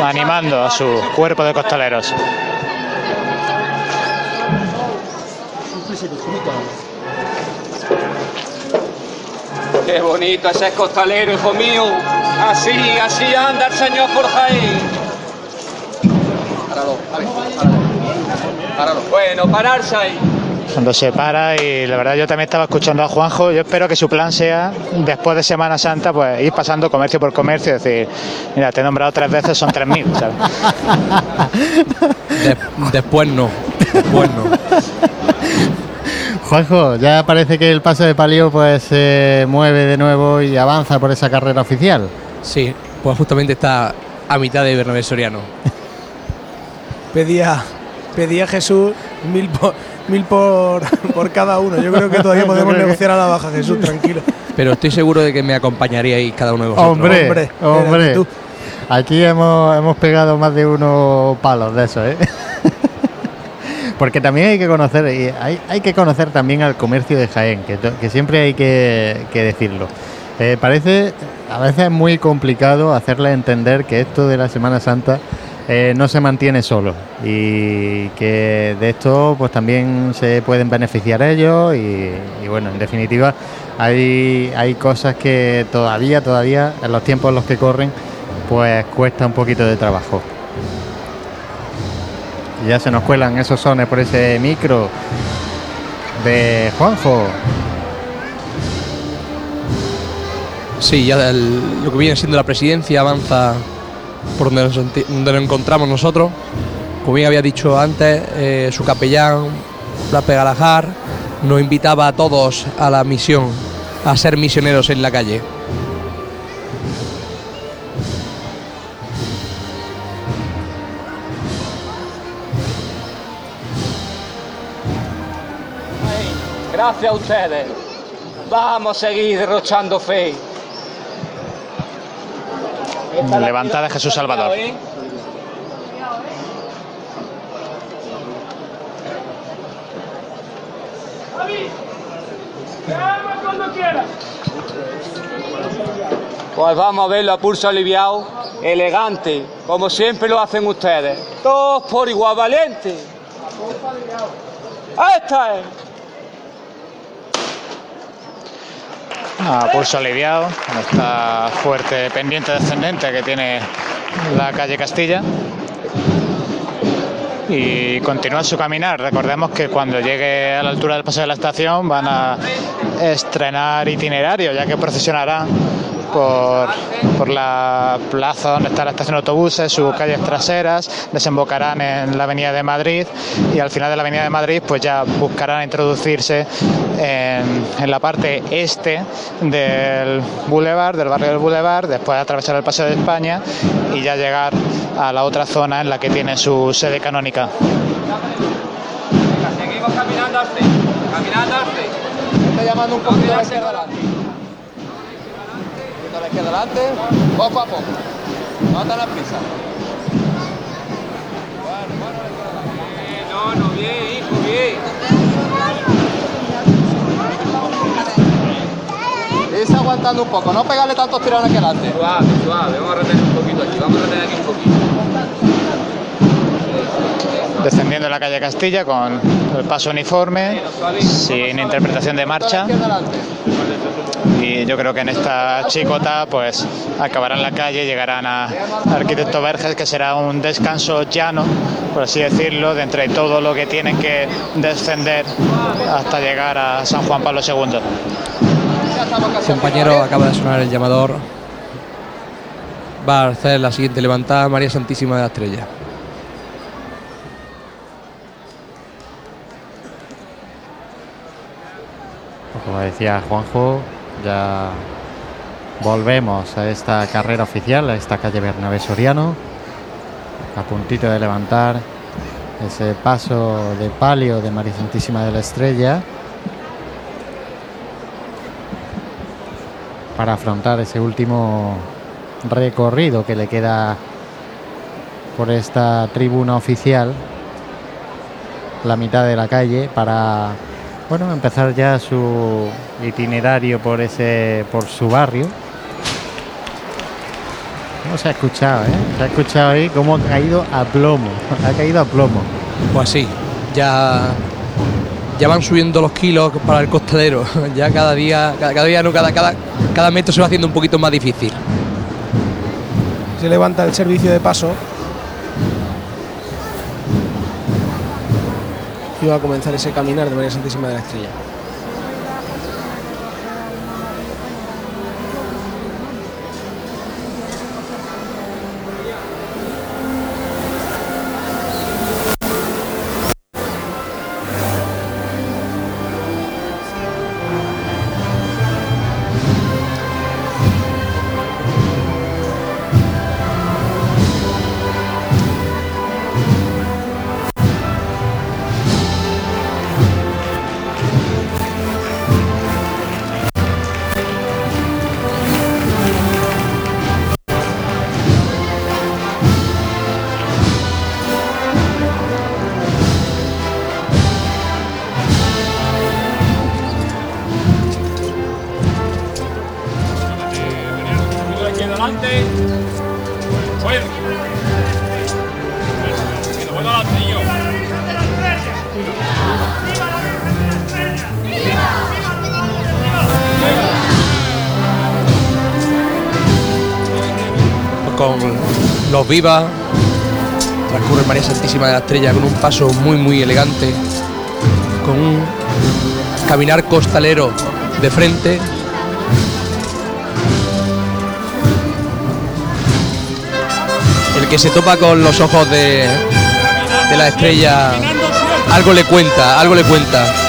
animando a su cuerpo de costaleros. Qué bonito ese es costalero, hijo mío. Así, así anda el señor por Jaén. Páralo, vale, páralo. Páralo. Bueno, pararse ahí. Cuando se para y la verdad yo también estaba escuchando a Juanjo, yo espero que su plan sea después de Semana Santa pues ir pasando comercio por comercio y decir, mira, te he nombrado tres veces, son 3.000, ¿sabes? De- después no. Después no. Juanjo, ya parece que el paso de palio pues se mueve de nuevo y avanza por esa carrera oficial. Sí, pues justamente está a mitad de Bernabé Soriano. Pedía, pedía Jesús mil por, mil por, por cada uno. Yo creo que todavía podemos negociar a la baja, Jesús, tranquilo. Pero estoy seguro de que me acompañaríais cada uno de vosotros. Hombre, Hombre, hombre. Aquí hemos, hemos pegado más de unos palos de eso, ¿eh? Porque también hay que conocer, hay, que conocer también al comercio de Jaén, que, siempre hay que, decirlo. Eh, parece a veces muy complicado hacerle entender que esto de la Semana Santa eh, no se mantiene solo y que de esto pues también se pueden beneficiar ellos y, y, bueno, en definitiva hay, hay cosas que todavía, todavía en los tiempos en los que corren pues cuesta un poquito de trabajo. Ya se nos cuelan esos sones por ese micro de Juanjo. Sí, ya lo que viene siendo la presidencia avanza por donde nos, encontramos nosotros. Como bien había dicho antes, eh, su capellán, Flape Galajar, nos invitaba a todos a la misión, a ser misioneros en la calle. Gracias a ustedes. Vamos a seguir derrochando fe. Levantada Jesús Salvador. Pues vamos a verlo a pulso aliviado, elegante, como siempre lo hacen ustedes. Todos por igual valiente. ¡Esta es! A pulso aliviado, con esta fuerte pendiente descendente que tiene la calle Castilla. Y continúa su caminar. Recordemos que cuando llegue a la altura del paso de la estación van a estrenar itinerario, ya que procesionarán por, por la plaza donde está la estación de autobuses, sus calles traseras, desembocarán en la Avenida de Madrid y al final de la Avenida de Madrid pues ya buscarán introducirse en, en la parte este del Boulevard, del barrio del Boulevard, después atravesar el Paseo de España y ya llegar a la otra zona en la que tiene su sede canónica. Seguimos caminando caminando llamando un poquito a la izquierda adelante. Un poquito a la izquierda adelante, poco a poco. No te la prisa. No, no, bien, hijo, bien. Irse aguantando un poco, no pegarle tantos tirones aquí adelante. Suave, suave, vamos a retener un poquito aquí, vamos a retener aquí un poquito. Descendiendo la calle Castilla con el paso uniforme, sin interpretación de marcha. Y yo creo que en esta chicota pues acabarán la calle, llegarán a Arquitecto Verges, que será un descanso llano, por así decirlo, de entre todo lo que tienen que descender hasta llegar a San Juan Pablo II. Compañero, acaba de sonar el llamador. Va a hacer la siguiente levantada María Santísima de la Estrella. Como decía Juanjo, ya volvemos a esta carrera oficial, a esta calle Bernabé Soriano, a puntito de levantar ese paso de palio de María Santísima de la Estrella para afrontar ese último recorrido que le queda por esta tribuna oficial, la mitad de la calle, para bueno, empezar ya su itinerario por ese por su barrio. No se ha escuchado, ¿eh? Se ha escuchado ahí cómo ha caído a plomo. Ha caído a plomo. Pues sí, ya, ya van subiendo los kilos para el costalero. Ya cada día, cada, cada día no, cada, cada, cada metro se va haciendo un poquito más difícil. Se levanta el servicio de paso. Va a comenzar ese caminar de María Santísima de la Estrella. Los vivas transcurre María Santísima de la Estrella con un paso muy muy elegante, con un caminar costalero de frente. El que se topa con los ojos de, de la estrella, algo le cuenta, algo le cuenta.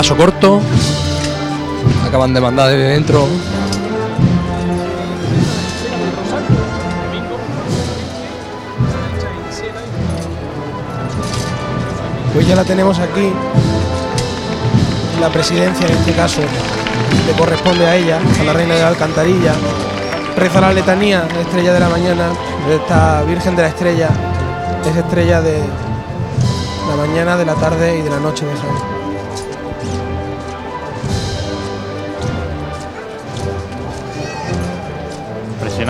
Paso corto. Acaban de mandar desde dentro. Pues ya la tenemos aquí. La presidencia en este caso le corresponde a ella, a la reina de la alcantarilla. Reza la letanía, estrella de la mañana, de esta Virgen de la Estrella. Es estrella de la mañana, de la tarde y de la noche de Jaén.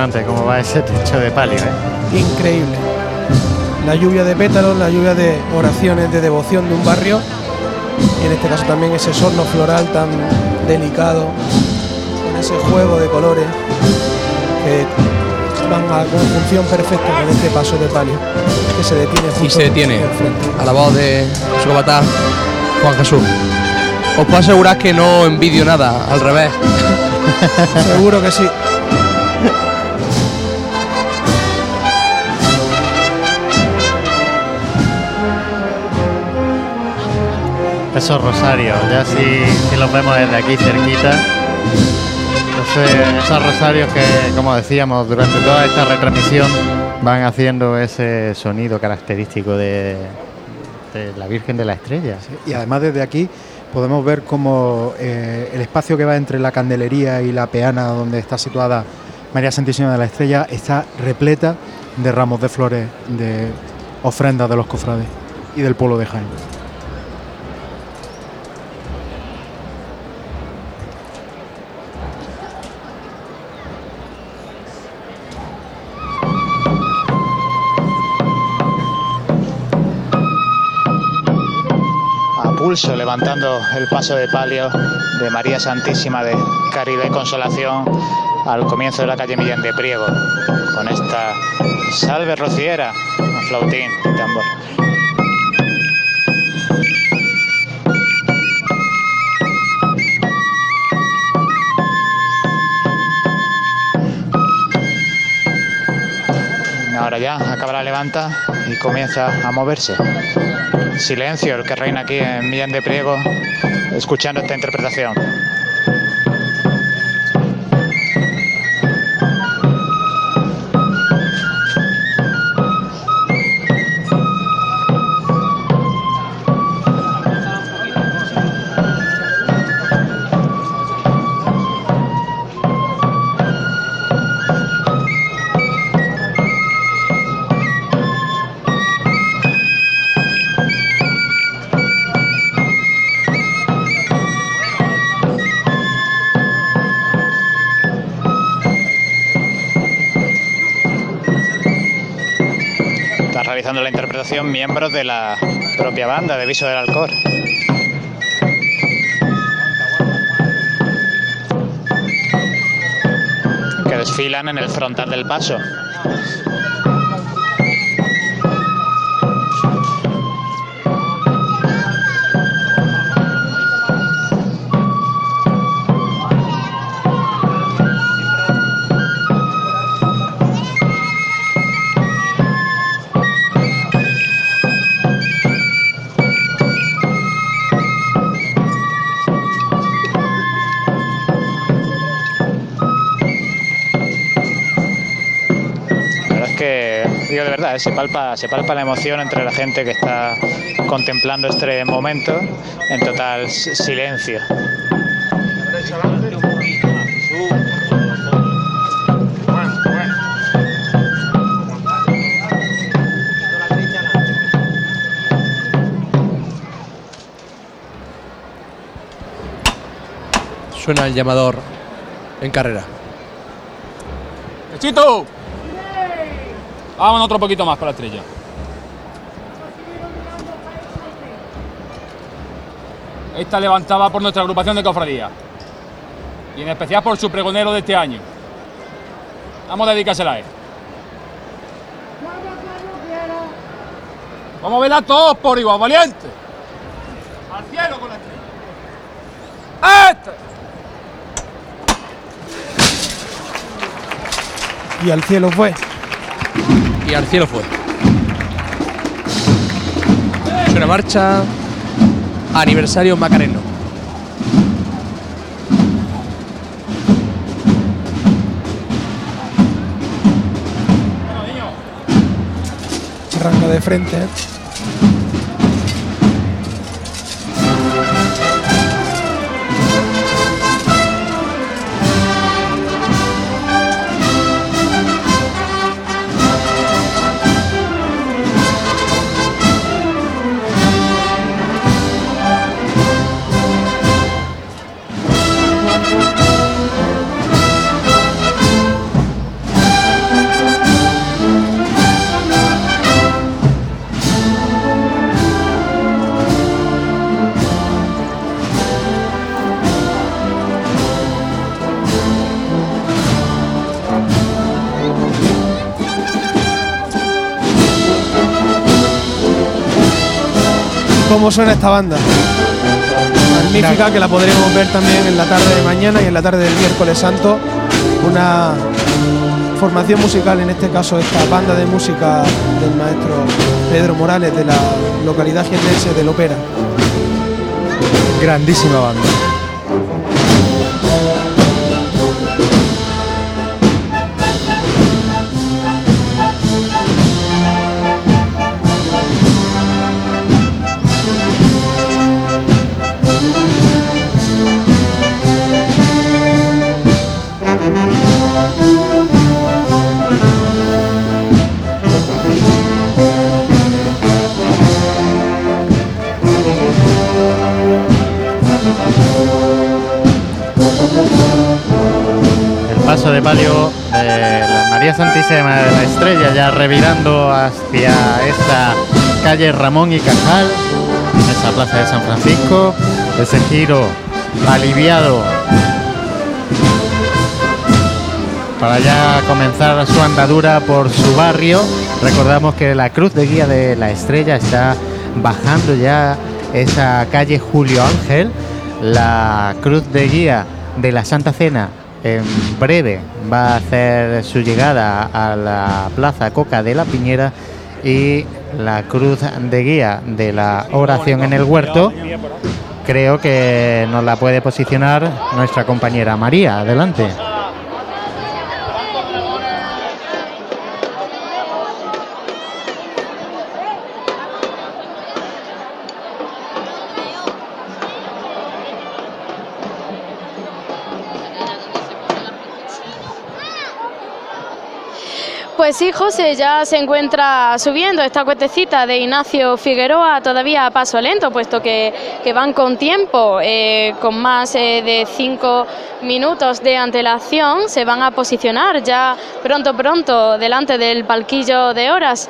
Impresionante cómo va ese techo de palio, ¿eh? Increíble. La lluvia de pétalos, la lluvia de oraciones de devoción de un barrio y en este caso también ese sorno floral tan delicado, con ese juego de colores que van a conjunción perfecta con este paso de palio que se detiene justo Y se detiene a la voz de su capataz, Juan Jesús. Os puedo asegurar que no envidio nada, al revés. Seguro que sí. Esos rosarios, ya si, los vemos desde aquí cerquita. Esos rosarios que, como decíamos, durante toda esta retransmisión van haciendo ese sonido característico de, la Virgen de la Estrella. Y además desde aquí podemos ver cómo eh, el espacio que va entre la candelería y la peana donde está situada María Santísima de la Estrella está repleta de ramos de flores, de ofrendas de los cofrades y del pueblo de Jaén. Levantando el paso de palio de María Santísima de Caridad y Consolación al comienzo de la calle Millán de Priego con esta salve rociera flautín y tambor. Ahora ya acaba la levanta y comienza a moverse. Silencio el que reina aquí en Millán de Priego, escuchando esta interpretación. La interpretación miembros de la propia banda de Viso del Alcor. Que desfilan en el frontal del paso. Se palpa, se palpa la emoción entre la gente que está contemplando este momento en total silencio. Suena el llamador en carrera. ¡Pechito! Vámonos otro poquito más con la estrella. Esta levantada por nuestra agrupación de cofradía. Y en especial por su pregonero de este año. Vamos a dedicársela a él. Vamos a verla todos por igual, valiente. Al cielo con la estrella. ¡Este! Y al cielo fue. Y al cielo fue. Suena marcha. Aniversario Macareno. Arranca de frente. Cómo suena esta banda. Magnífica, que la podremos ver también en la tarde de mañana y en la tarde del miércoles santo. Una formación musical, en este caso esta banda de música del maestro Pedro Morales de la localidad jiennense del Opera. Grandísima banda. De la Estrella ya revirando hacia esa calle Ramón y Cajal, esa plaza de San Francisco, ese giro aliviado para ya comenzar su andadura por su barrio. Recordamos que la cruz de guía de la Estrella está bajando ya esa calle Julio Ángel. La cruz de guía de la Santa Cena en breve va a hacer su llegada a la Plaza Coca de la Piñera y la cruz de guía de la oración en el huerto creo que nos la puede posicionar nuestra compañera María. Adelante. Sí, José, ya se encuentra subiendo esta cuetecita de Ignacio Figueroa todavía a paso lento, puesto que, van con tiempo, eh, con más eh, de cinco minutos de antelación, se van a posicionar ya pronto, pronto delante del palquillo de horas.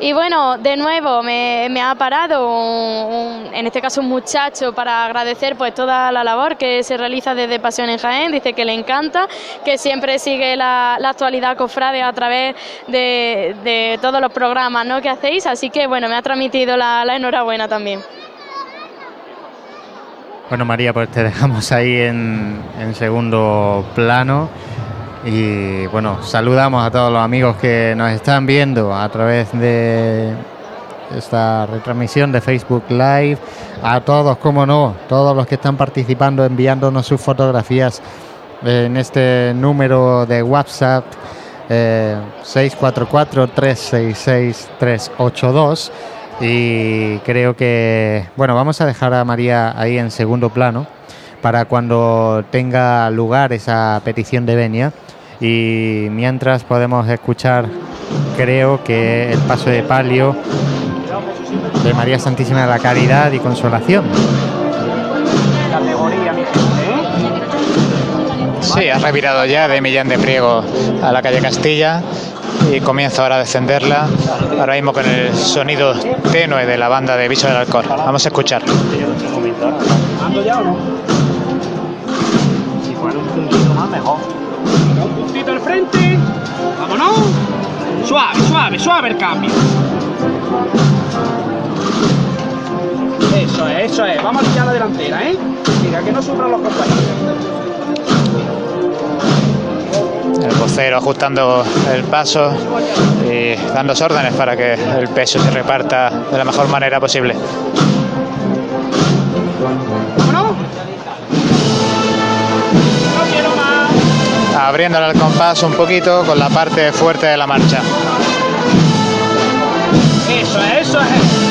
Y bueno, de nuevo me, ha parado, un- un- en este caso un muchacho, para agradecer pues toda la labor que se realiza desde Pasión en Jaén. Dice que le encanta, que siempre sigue la, la actualidad cofrade a través de, de todos los programas ¿no? que hacéis. Así que bueno, me ha transmitido la, la enhorabuena también. Bueno, María, pues te dejamos ahí en, en segundo plano. Y bueno, saludamos a todos los amigos que nos están viendo a través de esta retransmisión de Facebook Live. A todos, como no, todos los que están participando, enviándonos sus fotografías en este número de WhatsApp eh, 644-366-382. Y creo que, bueno, vamos a dejar a María ahí en segundo plano para cuando tenga lugar esa petición de venia. Y mientras podemos escuchar, creo que el paso de palio de María Santísima de la Caridad y Consolación. Sí, ha revirado ya de Millán de Priego a la calle Castilla y comienza ahora a descenderla, ahora mismo con el sonido tenue de la banda de Bicho del Alcor. Vamos a escuchar. ¿Ando ya o no? Si fuera un puntito más, mejor. Un puntito al frente. Vámonos. Suave, suave, suave el cambio. Eso es, eso es. Vamos a pillar la delantera, ¿eh? Mira, que no sufran los compañeros. Ajustando el paso y dando órdenes para que el peso se reparta de la mejor manera posible. Abriéndole el compás un poquito con la parte fuerte de la marcha. Eso es, eso es.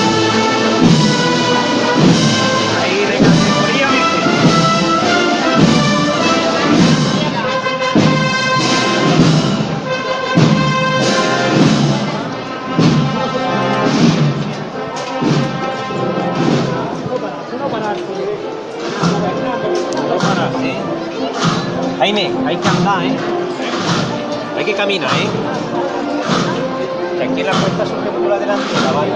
Que andar, ¿eh? Hay que caminar, ¿eh? Que aquí en la puerta surge por la delantera, ¿vale?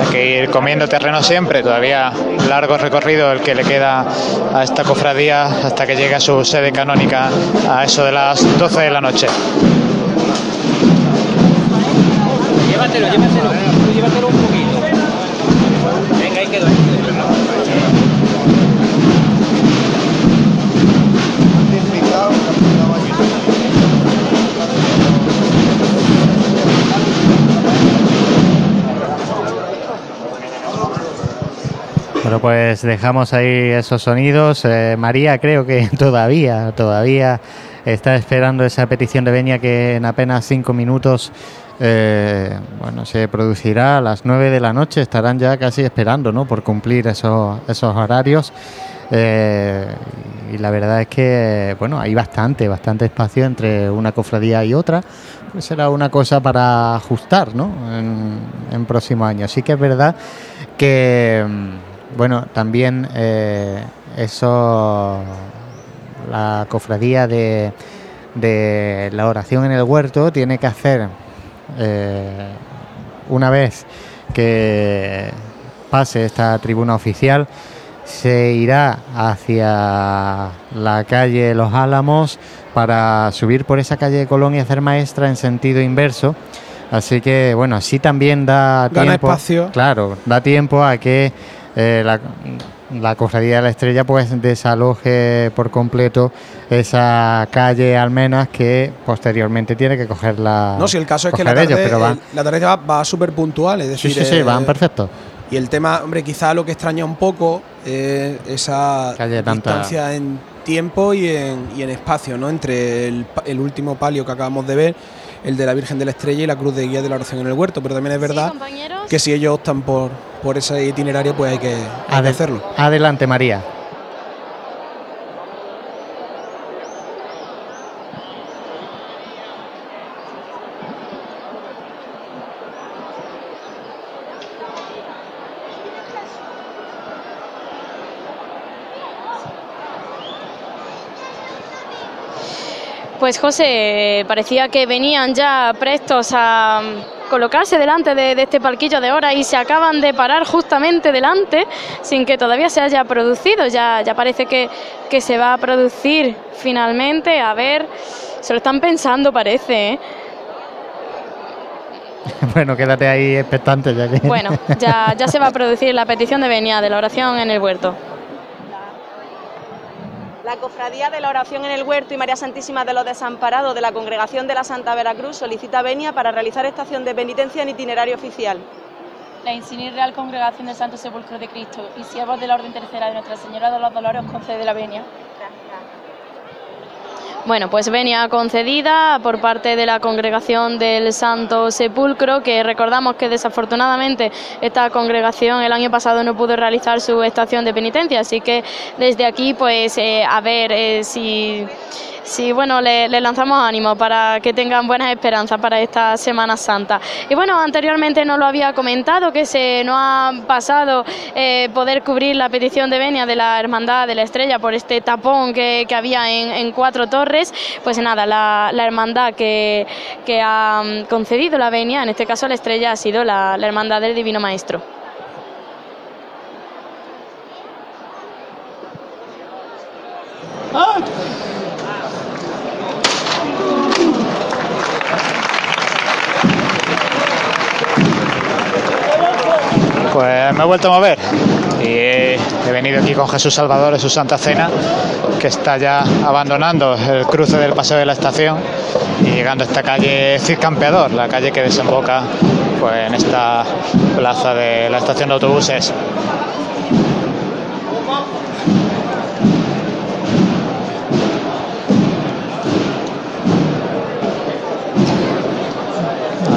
Hay que ir comiendo terreno siempre, todavía largo recorrido el que le queda a esta cofradía hasta que llegue a su sede canónica a eso de las 12 de la noche. Llévatelo, llévatelo, llévatelo un. Bueno, pues dejamos ahí esos sonidos. Eh, María creo que todavía, todavía está esperando esa petición de venia que en apenas cinco minutos eh, bueno, se producirá a las 9 de la noche. Estarán ya casi esperando ¿no? por cumplir esos, esos horarios. Eh, y la verdad es que bueno, hay bastante, bastante espacio entre una cofradía y otra. Pues será una cosa para ajustar ¿no? en, en próximo año. Sí que es verdad que mm, bueno, también eh, eso la cofradía de, de la oración en el huerto tiene que hacer eh, una vez que pase esta tribuna oficial se irá hacia la calle Los Álamos para subir por esa calle de Colón y hacer maestra en sentido inverso. Así que bueno, así también da Gana tiempo. espacio. Claro, da tiempo a que eh, la, la cofradía de la estrella pues desaloje por completo esa calle Almenas que posteriormente tiene que coger la. No, si el caso es que la tarde, ellos, pero va- el- la tarde va, va súper puntual, es Sí, decir, sí, sí, eh, van perfecto. Y el tema, hombre, quizá lo que extraña un poco es esa distancia en tiempo y en, y en espacio, ¿no? Entre el, el último palio que acabamos de ver, el de la Virgen de la Estrella y la Cruz de Guía de la Oración en el Huerto. Pero también es verdad que si ellos optan por, por ese itinerario, pues hay que, hay que hacerlo. Adelante, María. Pues José, parecía que venían ya prestos a mm, colocarse delante de, de este palquillo de hora y se acaban de parar justamente delante sin que todavía se haya producido. Ya, ya parece que, que se va a producir finalmente. A ver, se lo están pensando parece. ¿eh? bueno, quédate ahí expectante ya que. Bueno, ya, ya se va a producir la petición de venia de la oración en el huerto. La Cofradía de la Oración en el Huerto y María Santísima de los Desamparados de la Congregación de la Santa Veracruz solicita venia para realizar estación de penitencia en itinerario oficial. La Insigne Real Congregación del Santo Sepulcro de Cristo y siervos de la Orden Tercera de Nuestra Señora de los Dolores concede la venia. Bueno, pues venia concedida por parte de la congregación del Santo Sepulcro, que recordamos que desafortunadamente esta congregación el año pasado no pudo realizar su estación de penitencia, así que desde aquí pues eh, a ver eh, si, si bueno le, lanzamos ánimo para que tengan buenas esperanzas para esta Semana Santa. Y bueno, anteriormente no lo había comentado que se nos ha pasado eh, poder cubrir la petición de venia de la Hermandad de la Estrella por este tapón que, que había en, en Cuatro Torres. Pues nada, la, la hermandad que, que ha mm, concedido la venia, en este caso la Estrella, ha sido la, la Hermandad del Divino Maestro. Pues me he vuelto a mover y he, venido aquí con Jesús Salvador en su Santa Cena, que está ya abandonando el cruce del Paseo de la Estación y llegando a esta calle Cid Campeador, la calle que desemboca pues, en esta plaza de la estación de autobuses.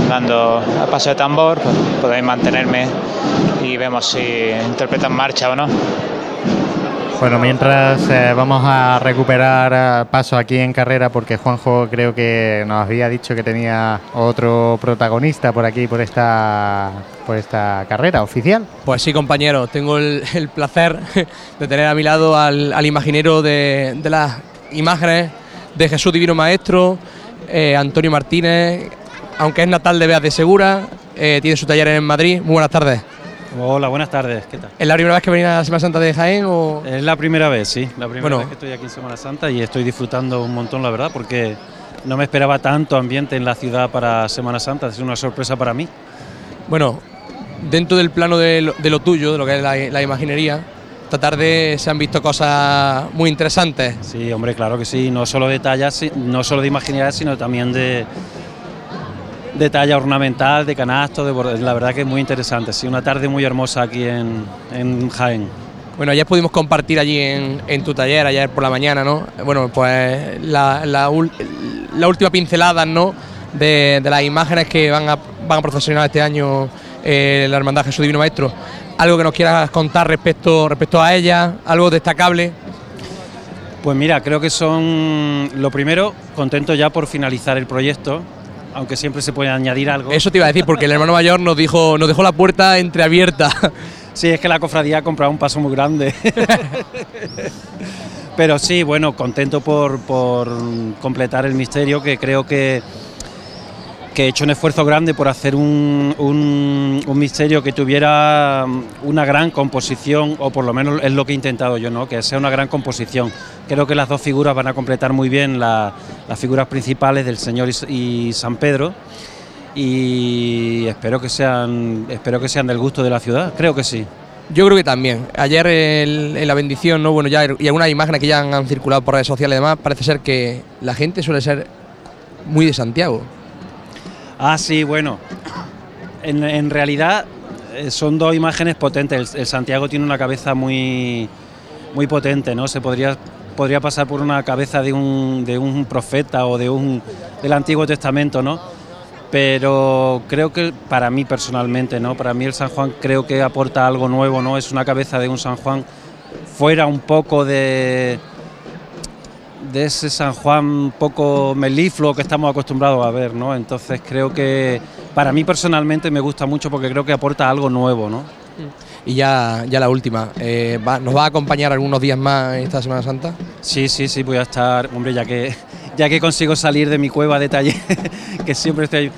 Andando a paso de tambor, pues, podéis mantenerme y vemos si interpretan marcha o no. Bueno, mientras eh, vamos a recuperar eh, paso aquí en carrera, porque Juanjo creo que nos había dicho que tenía otro protagonista por aquí, por esta, por esta carrera oficial. Pues sí, compañero, tengo el, el placer de tener a mi lado al, al imaginero de, de las imágenes de Jesús Divino Maestro, eh, Antonio Martínez, aunque es natal de Beas de Segura, eh, tiene su taller en Madrid. Muy buenas tardes. Hola, buenas tardes, ¿qué tal? ¿Es la primera vez que venís a la Semana Santa de Jaén o...? Es la primera vez, sí, la primera Bueno. vez que estoy aquí en Semana Santa y estoy disfrutando un montón, la verdad, porque no me esperaba tanto ambiente en la ciudad para Semana Santa, es una sorpresa para mí. Bueno, dentro del plano de lo, de lo tuyo, de lo que es la, la imaginería, esta tarde se han visto cosas muy interesantes. Sí, hombre, claro que sí, no solo de talla, si- no solo de imaginería, sino también de, de talla ornamental, de canasto, de la verdad que es muy interesante, sí, una tarde muy hermosa aquí en, en Jaén. Bueno, ayer pudimos compartir allí en, en tu taller, ayer por la mañana, ¿no? Bueno, pues la, la última pincelada, ¿no? De, de las imágenes que van a, van a procesionar este año eh, la Hermandad Jesús Divino Maestro. Algo que nos quieras contar respecto, respecto a ella, algo destacable. Pues mira, creo que son, lo primero, contento ya por finalizar el proyecto, aunque siempre se puede añadir algo. Eso te iba a decir, porque el hermano mayor nos dijo, nos dejó la puerta entreabierta. Sí, es que la cofradía ha comprado un paso muy grande. Pero sí, bueno, contento por, por completar el misterio, que creo que, que he hecho un esfuerzo grande por hacer un, un- un misterio que tuviera una gran composición, o por lo menos es lo que he intentado yo, ¿no? que sea una gran composición. Creo que las dos figuras van a completar muy bien la- las figuras principales del Señor y, y San Pedro y espero que sean espero que sean del gusto de la ciudad, creo que sí. Yo creo que también. Ayer el- en la bendición, ¿no? Bueno, ya y algunas imágenes que ya han, han circulado por redes sociales y demás, parece ser que la gente suele ser muy de Santiago. Ah, sí, bueno. En, en realidad eh, son dos imágenes potentes. El, el Santiago tiene una cabeza muy, muy potente, ¿no? Se podría, podría pasar por una cabeza de un, de un profeta o de un, del Antiguo Testamento, ¿no? Pero creo que para mí personalmente, ¿no? Para mí el San Juan creo que aporta algo nuevo, ¿no? Es una cabeza de un San Juan fuera un poco de, de ese San Juan poco melifluo que estamos acostumbrados a ver, ¿no? Entonces creo que para mí personalmente me gusta mucho porque creo que aporta algo nuevo, ¿no? Y ya, ya la última, eh, va- ¿nos va a acompañar algunos días más esta Semana Santa? Sí, sí, sí, voy a estar, hombre, ya que ya que consigo salir de mi cueva de taller, que siempre estoy,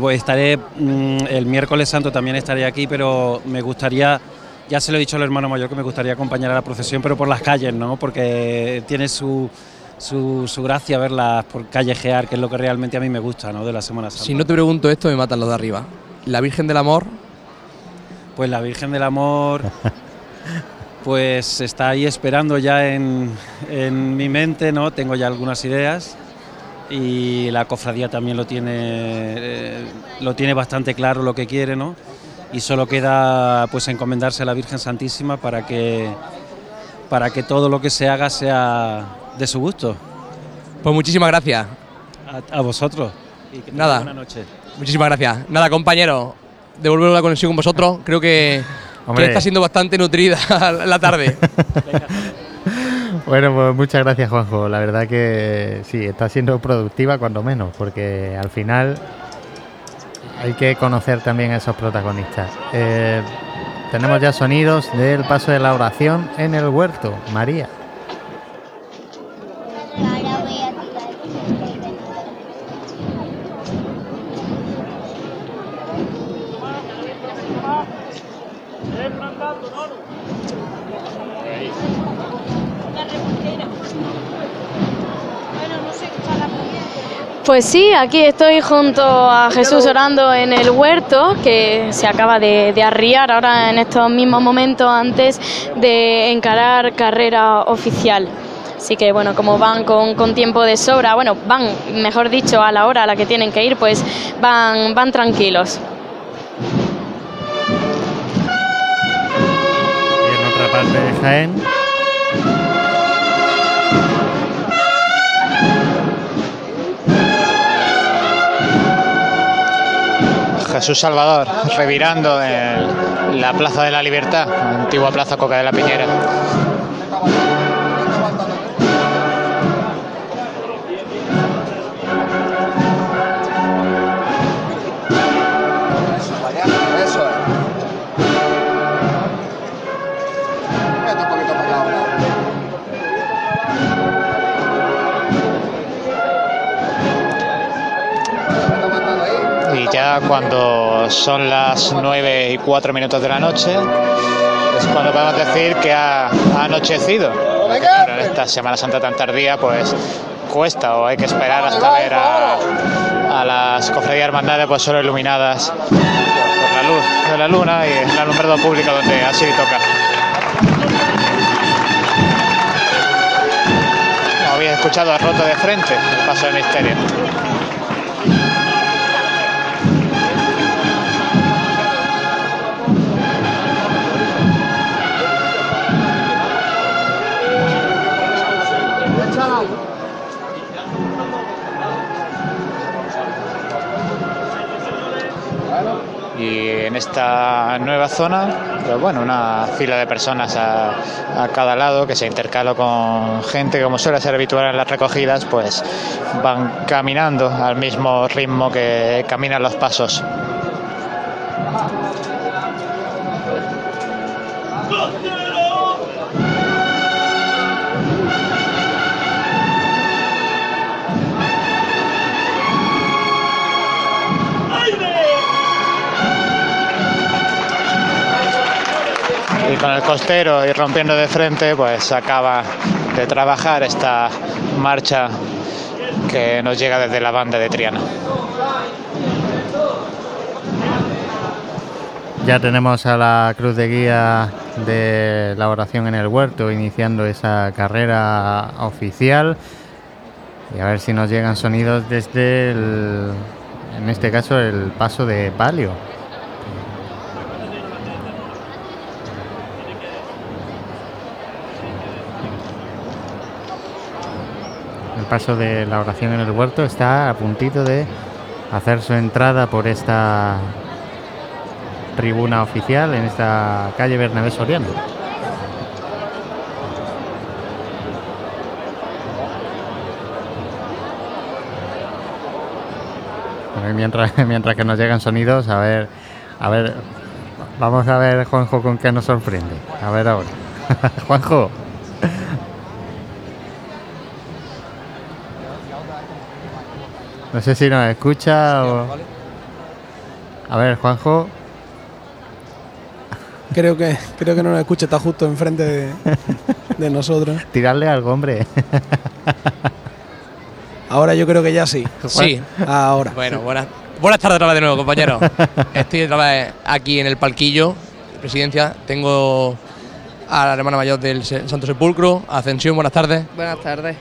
pues estaré mm, el miércoles santo también estaré aquí, pero me gustaría, ya se lo he dicho al hermano mayor que me gustaría acompañar a la procesión, pero por las calles, ¿no? Porque tiene su su, su gracia verlas por callejear, que es lo que realmente a mí me gusta, ¿no? De la Semana Santa. Si no te pregunto esto, me matan los de arriba. La Virgen del Amor. Pues la Virgen del Amor, pues está ahí esperando ya en, en mi mente, ¿no? Tengo ya algunas ideas y la cofradía también lo tiene, eh, lo tiene bastante claro lo que quiere, ¿no? Y solo queda pues encomendarse a la Virgen Santísima para que, para que todo lo que se haga sea de su gusto. Pues muchísimas gracias. A, a vosotros. Y que Nada. buena noche. Muchísimas gracias. Nada, compañero, devolver la conexión con vosotros. Creo que, que está siendo bastante nutrida la tarde. Bueno, pues muchas gracias, Juanjo. La verdad que sí, está siendo productiva cuando menos, porque al final hay que conocer también a esos protagonistas. Eh, tenemos ya sonidos del paso de la oración en el huerto. María. Pues sí, aquí estoy junto a Jesús orando en el huerto, que se acaba de, de arriar ahora en estos mismos momentos antes de encarar carrera oficial. Así que bueno, como van con, con tiempo de sobra, bueno, van, mejor dicho, a la hora a la que tienen que ir, pues van, van tranquilos. Y en otra parte de Jaén. Jesús Salvador, revirando en la Plaza de la Libertad, antigua Plaza Coca de la Piñera. Ya cuando son las 9 y 4 minutos de la noche, es cuando podemos decir que ha, ha anochecido. Porque, claro, en esta Semana Santa tan tardía, pues cuesta o hay que esperar hasta ver a, a las cofradías hermandades pues solo iluminadas por, por la luz de la luna y el alumbrado público donde así toca. Como habéis escuchado, ha roto de frente el paso del misterio. Y en esta nueva zona, pues bueno, una fila de personas a, cada lado que se intercala con gente, como suele ser habitual en las recogidas, pues van caminando al mismo ritmo que caminan los pasos. Con el costero y rompiendo de frente, pues acaba de trabajar esta marcha que nos llega desde la banda de Triana. Ya tenemos a la cruz de guía de la oración en el huerto iniciando esa carrera oficial y a ver si nos llegan sonidos desde en este caso el paso de palio. El paso de la oración en el huerto está a puntito de hacer su entrada por esta tribuna oficial en esta calle Bernabé Soriano. Mientras, mientras que nos llegan sonidos, a ver, a ver, vamos a ver Juanjo con qué nos sorprende. A ver ahora. Juanjo. No sé si nos escucha o... A ver, Juanjo. Creo que, creo que no nos escucha, está justo enfrente de, de nosotros. Tirarle algo, hombre. Ahora yo creo que ya sí. Sí. Ahora. Bueno, buenas, buenas tardes otra vez de nuevo, compañeros. Estoy otra vez aquí en el palquillo de presidencia. Tengo a la hermana mayor del Santo Sepulcro, Ascensión, buenas tardes. Buenas tardes.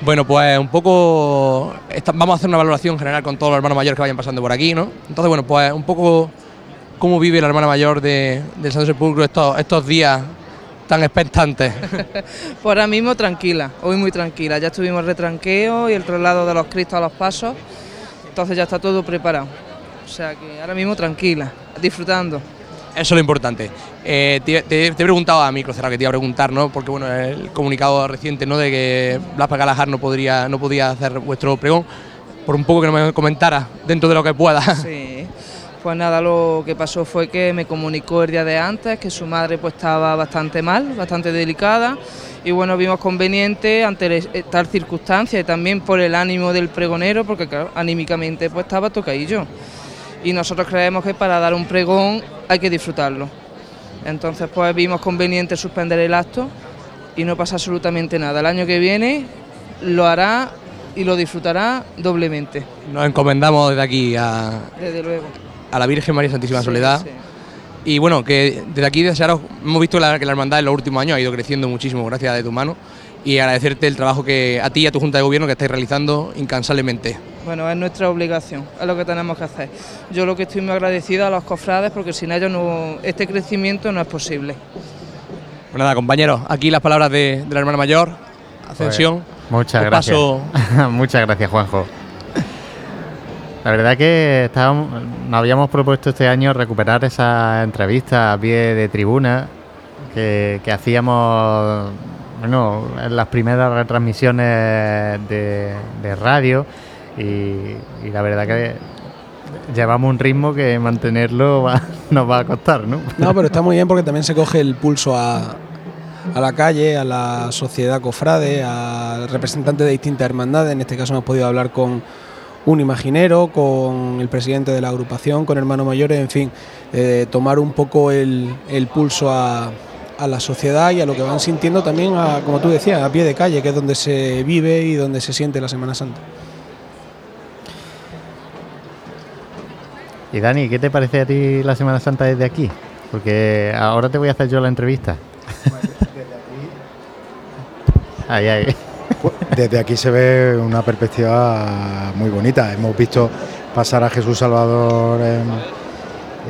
Bueno, pues un poco. vamos a hacer una valoración general con todos los hermanos mayores que vayan pasando por aquí, ¿no? Entonces, bueno, pues un poco cómo vive la hermana mayor de, del Santo Sepulcro estos, días tan expectantes. Pues ahora mismo tranquila, hoy muy tranquila. Ya estuvimos retranqueo y el traslado de los cristos a los pasos, entonces ya está todo preparado. O sea que ahora mismo tranquila, disfrutando. Eso es lo importante. Eh, te, he preguntado a micro cerrado que te iba a preguntar, ¿no? Porque bueno, el comunicado reciente, ¿no? De que Blas Galajar no podría, no podía hacer vuestro pregón, por un poco que no me comentara dentro de lo que pueda. Sí. Pues nada, lo que pasó fue que me comunicó el día de antes que su madre pues estaba bastante mal, bastante delicada y bueno, vimos conveniente ante el- tal circunstancia y también por el ánimo del pregonero, porque claro, anímicamente pues estaba tocadillo. Y nosotros creemos que para dar un pregón hay que disfrutarlo. Entonces pues vimos conveniente suspender el acto y no pasa absolutamente nada. El año que viene lo hará y lo disfrutará doblemente, Nos encomendamos desde aquí a, desde luego. a la Virgen María Santísima Sí, Soledad. sí. Y bueno, que desde aquí desearos, hemos visto la- que la hermandad en los últimos años ha ido creciendo muchísimo gracias de tu mano y agradecerte el trabajo que a ti y a tu Junta de Gobierno que estáis realizando incansablemente. Bueno, es nuestra obligación, es lo que tenemos que hacer. Yo lo que estoy muy agradecida a los cofrades porque sin ellos no, este crecimiento no es posible. Pues nada, compañeros, aquí las palabras de, de la hermana mayor, Ascensión. Pues, muchas Os gracias. paso- muchas gracias, Juanjo. La verdad que estábamos, nos habíamos propuesto este año recuperar esa entrevista a pie de tribuna que, que hacíamos bueno, en las primeras retransmisiones de, radio y, la verdad que llevamos un ritmo que mantenerlo nos va a costar, ¿no? No, pero está muy bien porque también se coge el pulso a, la calle, a la sociedad cofrade, a representantes de distintas hermandades. En este caso hemos podido hablar con un imaginero, con el presidente de la agrupación, con hermanos mayores, en fin, eh, tomar un poco el pulso a, a la sociedad y a lo que van sintiendo también, a, como tú decías, a pie de calle, que es donde se vive y donde se siente la Semana Santa. Y Dani, ¿qué te parece a ti la Semana Santa desde aquí? Porque ahora te voy a hacer yo la entrevista. Ahí, ahí. Desde aquí se ve una perspectiva muy bonita. Hemos visto pasar a Jesús Salvador en,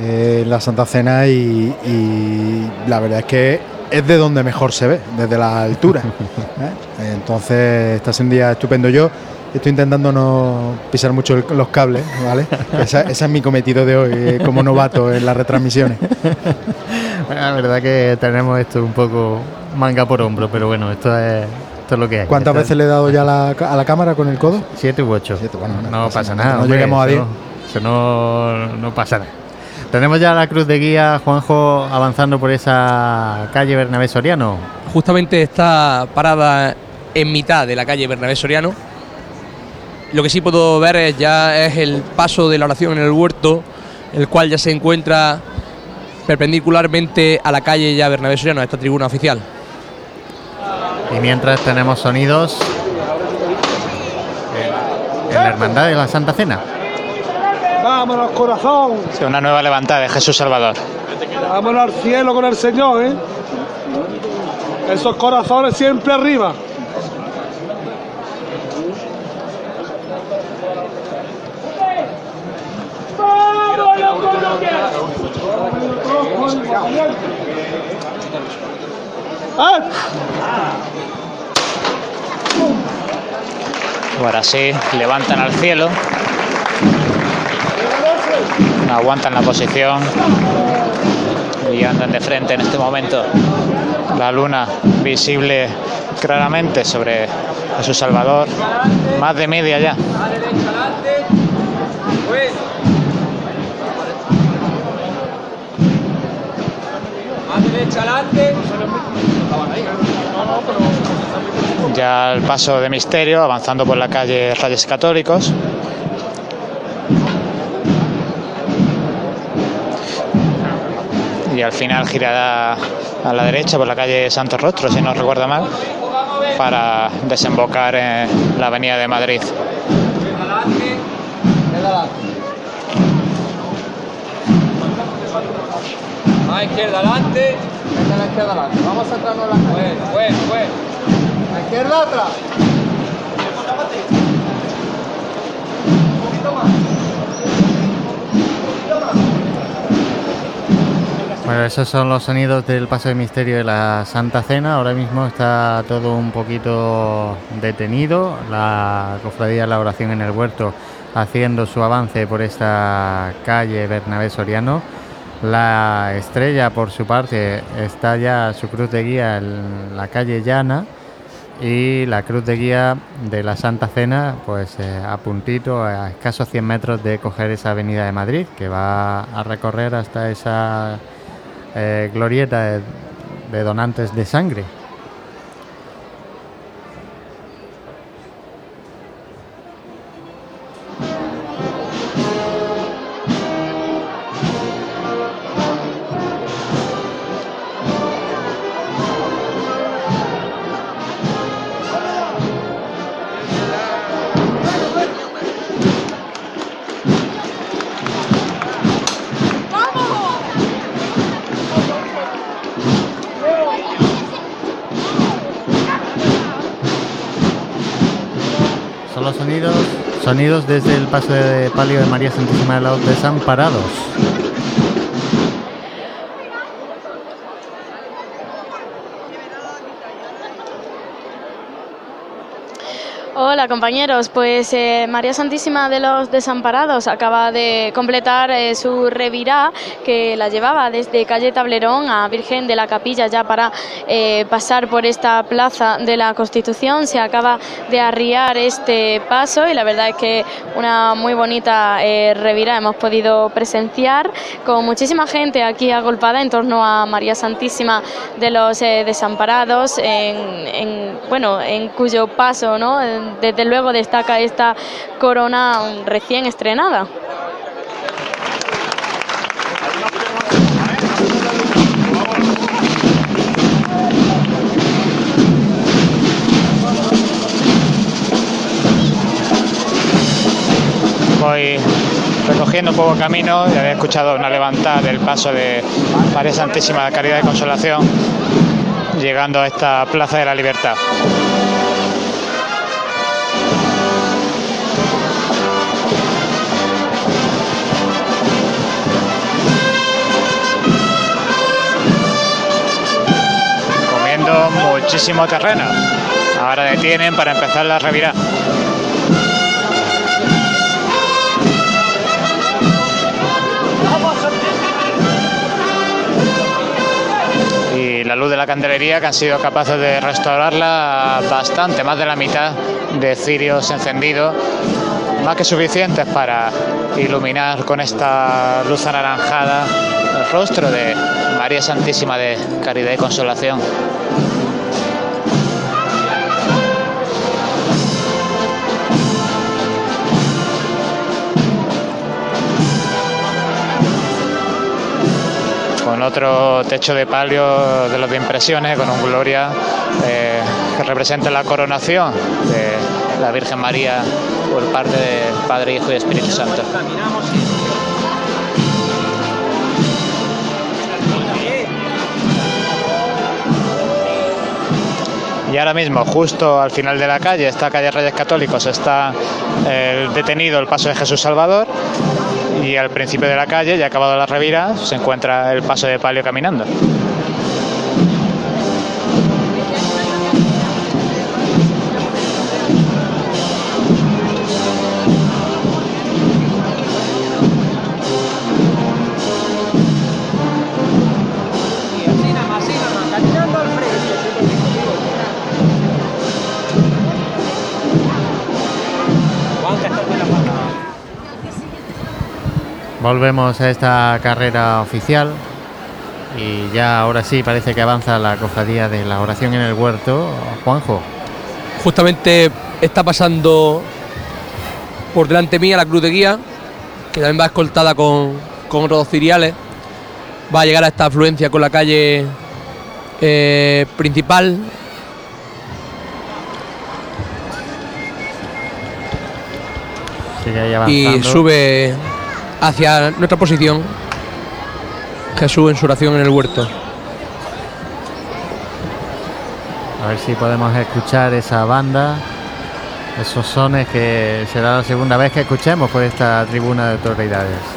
en la Santa Cena y, y la verdad es que es de donde mejor se ve, desde la altura. ¿eh? Entonces está siendo un día estupendo. Yo estoy intentando no pisar mucho el- los cables, ¿vale? Esa, ese es mi cometido de hoy eh, como novato en las retransmisiones. La verdad que tenemos esto un poco manga por hombro, pero bueno, esto es, esto es lo que hay. ¿Cuántas Esto- veces le he dado ya a la, a la cámara con el codo? Siete u ocho. no pasa nada. No hombre, lleguemos a eso 10. no- Eso no, no pasa nada. Tenemos ya la cruz de guía, Juanjo, avanzando por esa calle Bernabé Soriano. Justamente está parada en mitad de la calle Bernabé Soriano. Lo que sí puedo ver es ya es el paso de la oración en el huerto, el cual ya se encuentra perpendicularmente a la calle ya Bernabé Soriano, a esta tribuna oficial. Y mientras tenemos sonidos en la Hermandad de la Santa Cena. Vámonos, corazón. Sí, una nueva levantada de Jesús Salvador. Vámonos al cielo con el Señor, ¿eh? Esos corazones siempre arriba. Ahora sí, levantan al cielo. Aguantan la posición. Y andan de frente en este momento. La luna visible claramente sobre Jesús Salvador. Más de media ya. Ya el paso de misterio, avanzando por la calle Reyes Católicos. Y al final girará a la derecha por la calle Santos Rostro, si no recuerdo mal, para desembocar en la avenida de Madrid. Más izquierda adelante. Venga la izquierda adelante. Vamos a centrarnos en la calle. Bueno, bueno, bueno. La izquierda atrás. Bueno, esos son los sonidos del paso de misterio de la Santa Cena. Ahora mismo está todo un poquito detenido. La cofradía de la oración en el huerto haciendo su avance por esta calle Bernabé Soriano. La estrella, por su parte, está ya su cruz de guía en la calle Llana y la cruz de guía de la Santa Cena, pues eh, a puntito, a escasos 100 metros de coger esa avenida de Madrid, que va a recorrer hasta esa eh, glorieta de, de donantes de sangre. Desde el paso de palio de María Santísima de los Desamparados. Hola compañeros, pues eh, María Santísima de los Desamparados acaba de completar eh, su revirá que la llevaba desde calle Tablerón a Virgen de la Capilla ya para eh, pasar por esta plaza de la Constitución. Se acaba de arriar este paso y la verdad es que una muy bonita eh, revirá hemos podido presenciar con muchísima gente aquí agolpada en torno a María Santísima de los eh, Desamparados, en, en, bueno, en cuyo paso, ¿no? Desde luego destaca esta corona recién estrenada. Voy recogiendo un poco camino y había escuchado una levantada del paso de María Santísima de Caridad y Consolación, llegando a esta Plaza de la Libertad. Muchísimo terreno. Ahora detienen para empezar la revirada. y la luz de la candelería que han sido capaces de restaurarla bastante, más de la mitad de cirios encendidos, más que suficientes para iluminar con esta luz anaranjada el rostro de María Santísima de Caridad y Consolación. Otro techo de palio de los de impresiones, con un gloria eh, que representa la coronación de la Virgen María por parte de Padre, Hijo y Espíritu Santo. Y ahora mismo, justo al final de la calle, esta calle Reyes Católicos, está eh, detenido el paso de Jesús Salvador y al principio de la calle, ya acabado la revira, se encuentra el paso de palio caminando. Volvemos a esta carrera oficial y ya ahora sí parece que avanza la cofradía de la oración en el huerto. Juanjo. Justamente está pasando por delante mía la cruz de guía, que también va escoltada con, con otros ciriales. Va a llegar a esta afluencia con la calle eh, principal. Sigue ahí Y sube hacia nuestra posición Jesús en su oración en el huerto. A ver si podemos escuchar esa banda, esos sones que será la segunda vez que escuchemos por esta tribuna de autoridades.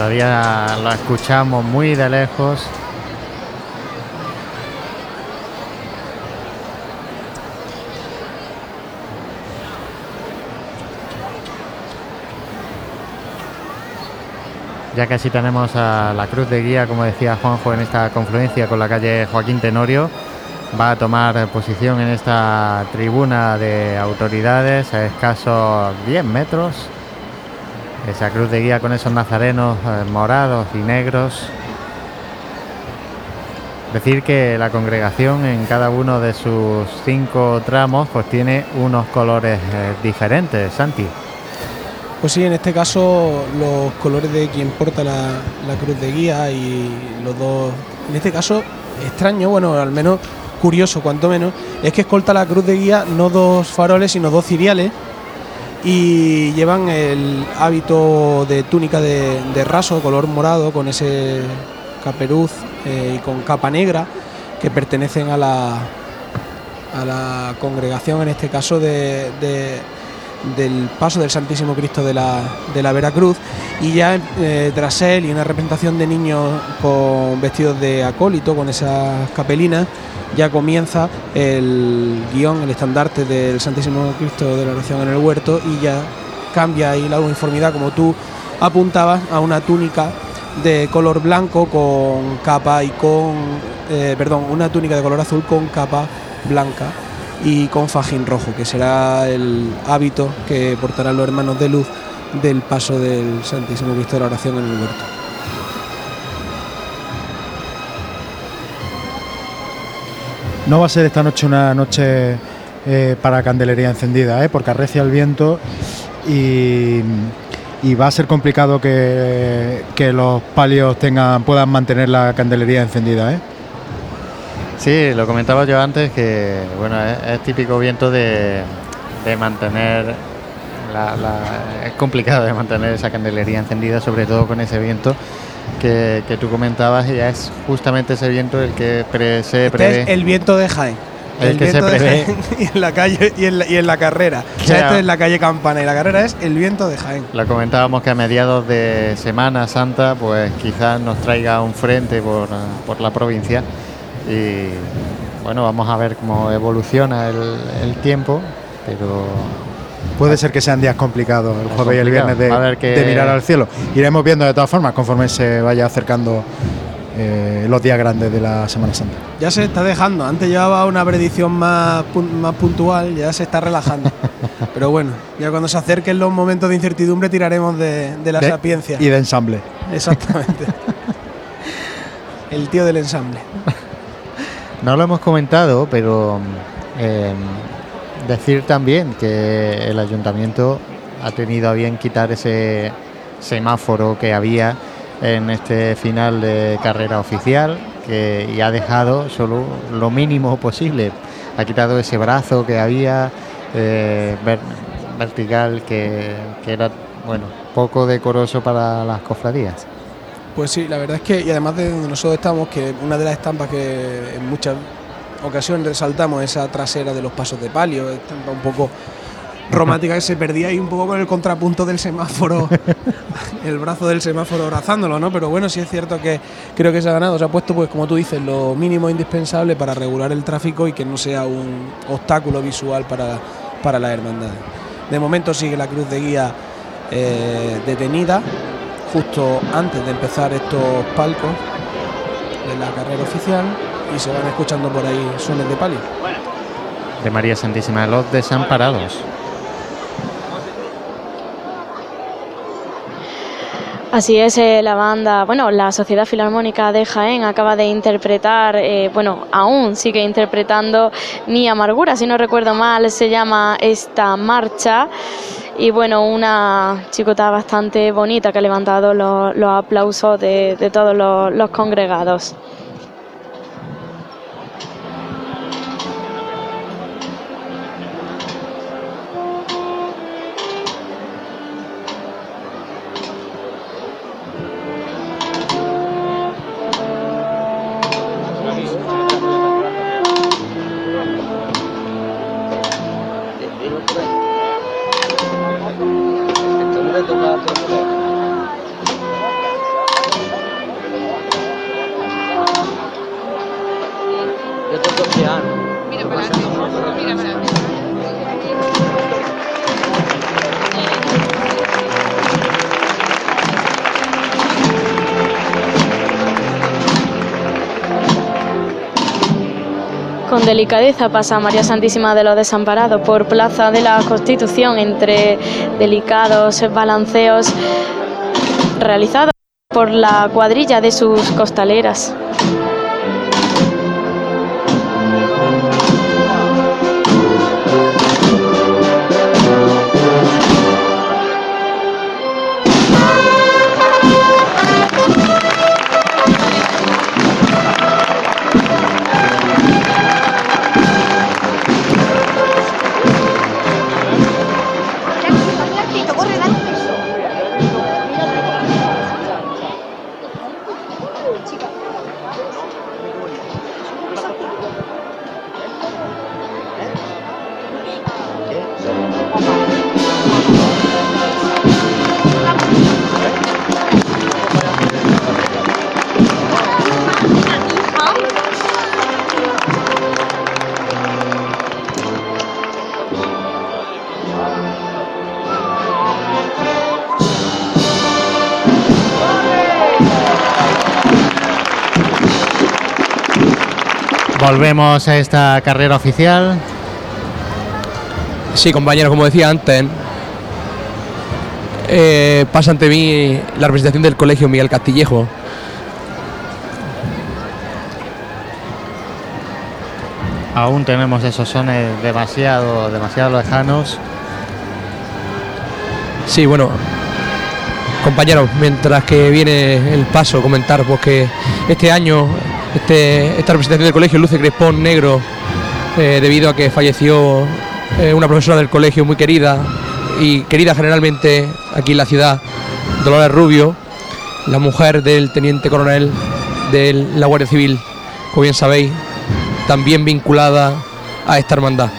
Todavía la escuchamos muy de lejos. Ya casi tenemos a la cruz de guía, como decía Juanjo, en esta confluencia con la calle Joaquín Tenorio. Va a tomar posición en esta tribuna de autoridades a escasos 10 metros. Esa cruz de guía con esos nazarenos eh, morados y negros. Decir que la congregación en cada uno de sus cinco tramos pues tiene unos colores eh, diferentes, Santi. Pues sí, en este caso los colores de quien porta la, la cruz de guía y los dos, en este caso extraño, bueno, al menos curioso, cuanto menos, es que escolta la cruz de guía no dos faroles, sino dos ciriales y llevan el hábito de túnica de, de raso, color morado, con ese caperuz eh, y con capa negra que pertenecen a la, a la congregación, en este caso de- de, del paso del Santísimo Cristo de la, de la Veracruz. Y ya eh, tras él y una representación de niños con vestidos de acólito, con esas capelinas, ya comienza el guion, el estandarte del Santísimo Cristo de la oración en el huerto y ya cambia ahí la uniformidad, como tú apuntabas, a una túnica de color blanco con capa y con, eh, perdón, una túnica de color azul con capa blanca y con fajín rojo, que será el hábito que portarán los hermanos de luz del paso del Santísimo Cristo de la oración en el huerto. No va a ser esta noche una noche eh, para candelería encendida, ¿eh? porque arrecia el viento y, va a ser complicado que, los palios tengan, puedan mantener la candelería encendida. ¿eh? Sí, lo comentaba yo antes que bueno es, típico viento de, mantener la- es complicado de mantener esa candelería encendida, sobre todo con ese viento que, que tú comentabas y es justamente ese viento el que pre- se Este prevé. es el viento de Jaén. El que se viento de prevé. Jaén y en la calle y en la, y en la carrera. O sea, Ya. esto es la calle Campana y la carrera es el viento de Jaén. Lo comentábamos que a mediados de Semana Santa, pues quizás nos traiga un frente por, por la provincia. Y bueno, vamos a ver cómo evoluciona el, el tiempo, pero Puede ser que sean días complicados el Es jueves y el viernes de, mirar al cielo. Iremos viendo de todas formas conforme se vaya acercando eh, los días grandes de la Semana Santa. Ya se está dejando. Antes llevaba una predicción más, más puntual, ya se está relajando. Pero bueno, ya cuando se acerquen los momentos de incertidumbre tiraremos de, de la De- sapiencia. Y de ensamble. Exactamente. el tío del ensamble. no lo hemos comentado, pero eh, decir también que el ayuntamiento ha tenido a bien quitar ese semáforo que había en este final de carrera oficial que, y ha dejado solo lo mínimo posible. Ha quitado ese brazo que había eh, ver- vertical que, que era bueno poco decoroso para las cofradías. Pues sí, la verdad es que, y además de donde nosotros estamos, que una de las estampas que muchas ocasiones resaltamos, esa trasera de los pasos de palio, estampa un poco romántica que se perdía ahí un poco con el contrapunto del semáforo, el brazo del semáforo abrazándolo, ¿no? Pero bueno, sí es cierto que creo que se ha ganado, se ha puesto, pues como tú dices, lo mínimo indispensable para regular el tráfico y que no sea un obstáculo visual para, para las hermandades. De momento sigue la cruz de guía eh, detenida justo antes de empezar estos palcos de la carrera oficial y se van escuchando por ahí sones de palio. De María Santísima de los Desamparados. Así es, eh, la banda, bueno, la Sociedad Filarmónica de Jaén acaba de interpretar, eh, bueno, aún sigue interpretando Mi Amargura, si no recuerdo mal, se llama esta marcha. Y bueno, una chicota bastante bonita que ha levantado los, los aplausos de, de todos los, los congregados. Delicadeza pasa María Santísima de los Desamparados por Plaza de la Constitución entre delicados balanceos realizados por la cuadrilla de sus costaleras. Volvemos a esta carrera oficial. Sí, compañeros, como decía antes, eh, pasa ante mí la representación del colegio Miguel Castillejo. Aún tenemos esos sones demasiado, demasiado lejanos. Sí, bueno, compañeros, mientras que viene el paso, comentar pues que este año este, esta representación del colegio luce crespón negro eh, debido a que falleció eh, una profesora del colegio muy querida y querida generalmente aquí en la ciudad, Dolores Rubio, la mujer del teniente coronel de la Guardia Civil, como bien sabéis, también vinculada a esta hermandad.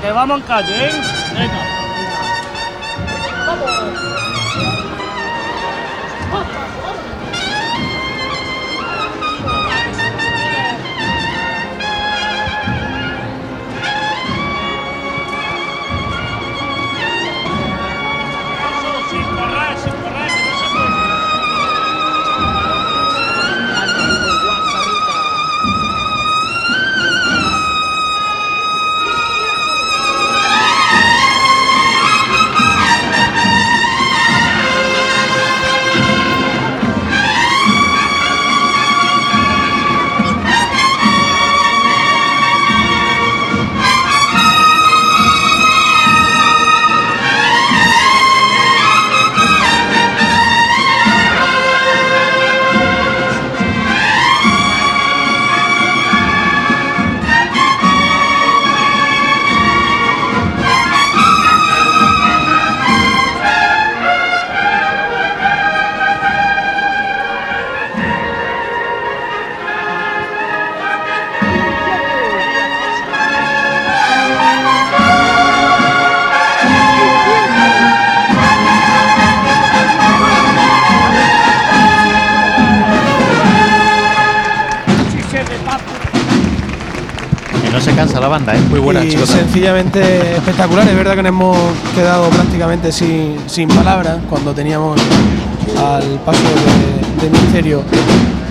Que vamos en calle, ¿eh? Banda, ¿eh? Muy buena, y chicos. sencillamente espectacular. Es verdad que nos hemos quedado prácticamente sin, sin palabras cuando teníamos al paso de, de Misterio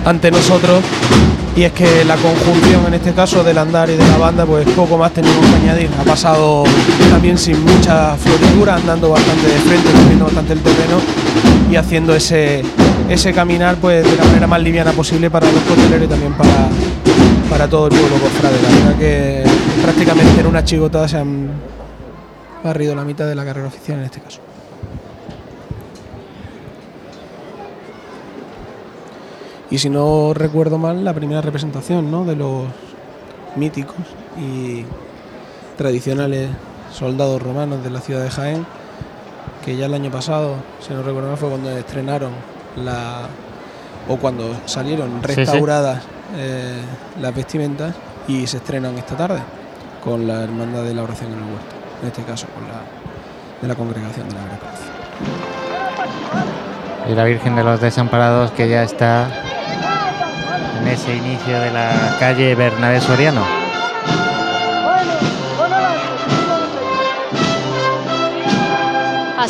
ante nosotros. Y es que la conjunción, en este caso del andar y de la banda, pues poco más tenemos que añadir. Ha pasado también sin mucha floritura, andando bastante de frente, moviendo bastante el terreno y haciendo ese, ese caminar pues de la manera más liviana posible para los costeleros y también para, para todo el pueblo cofrade. La verdad que prácticamente en una chigotada se han barrido la mitad de la carrera oficial en este caso. Y si no recuerdo mal, la primera representación ¿no? de los míticos y tradicionales soldados romanos de la ciudad de Jaén, que ya el año pasado, si no recuerdo mal, fue cuando estrenaron la o cuando salieron Sí, sí. restauradas eh, las vestimentas y se estrenan esta tarde con la hermandad de la oración en el huerto, en este caso con la de la congregación de la Veracruz. Y la Virgen de los Desamparados que ya está en ese inicio de la calle Bernabé Soriano.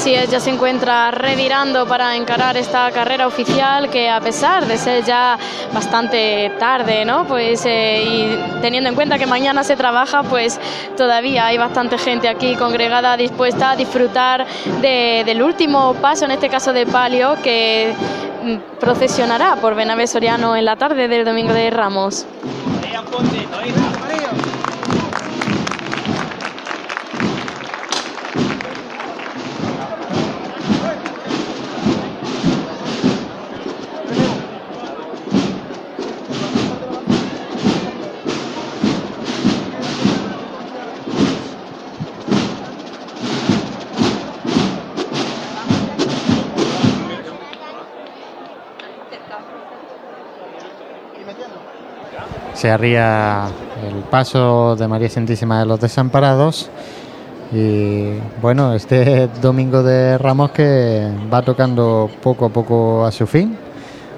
Así es, ya se encuentra revirando para encarar esta carrera oficial que a pesar de ser ya bastante tarde, ¿no? Pues eh, y teniendo en cuenta que mañana se trabaja, pues todavía hay bastante gente aquí congregada dispuesta a disfrutar de- del último paso, en este caso de palio, que mm, procesionará por Benavés Soriano en la tarde del domingo de Ramos. Se arría el paso de María Santísima de los Desamparados. Y bueno, este domingo de Ramos que va tocando poco a poco a su fin.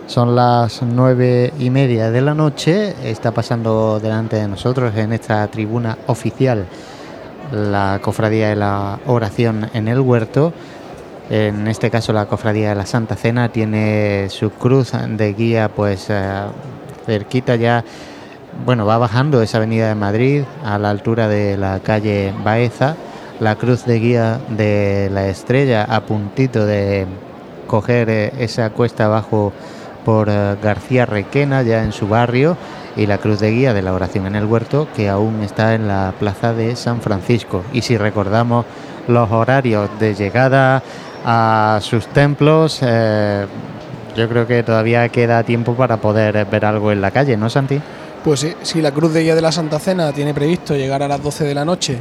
Son las nueve y media de la noche. Está pasando delante de nosotros en esta tribuna oficial la cofradía de la oración en el huerto. En este caso la cofradía de la Santa Cena tiene su cruz de guía pues eh, cerquita ya bueno, va bajando esa avenida de Madrid a la altura de la calle Baeza, la cruz de guía de la estrella a puntito de coger eh, esa cuesta abajo por eh, García Requena, ya en su barrio, y la cruz de guía de la oración en el huerto, que aún está en la plaza de San Francisco. Y si recordamos los horarios de llegada a sus templos, eh, yo creo que todavía queda tiempo para poder ver algo en la calle, ¿no, Santi? Pues sí, si la Cruz de Guía de la Santa Cena tiene previsto llegar a las 12 de la noche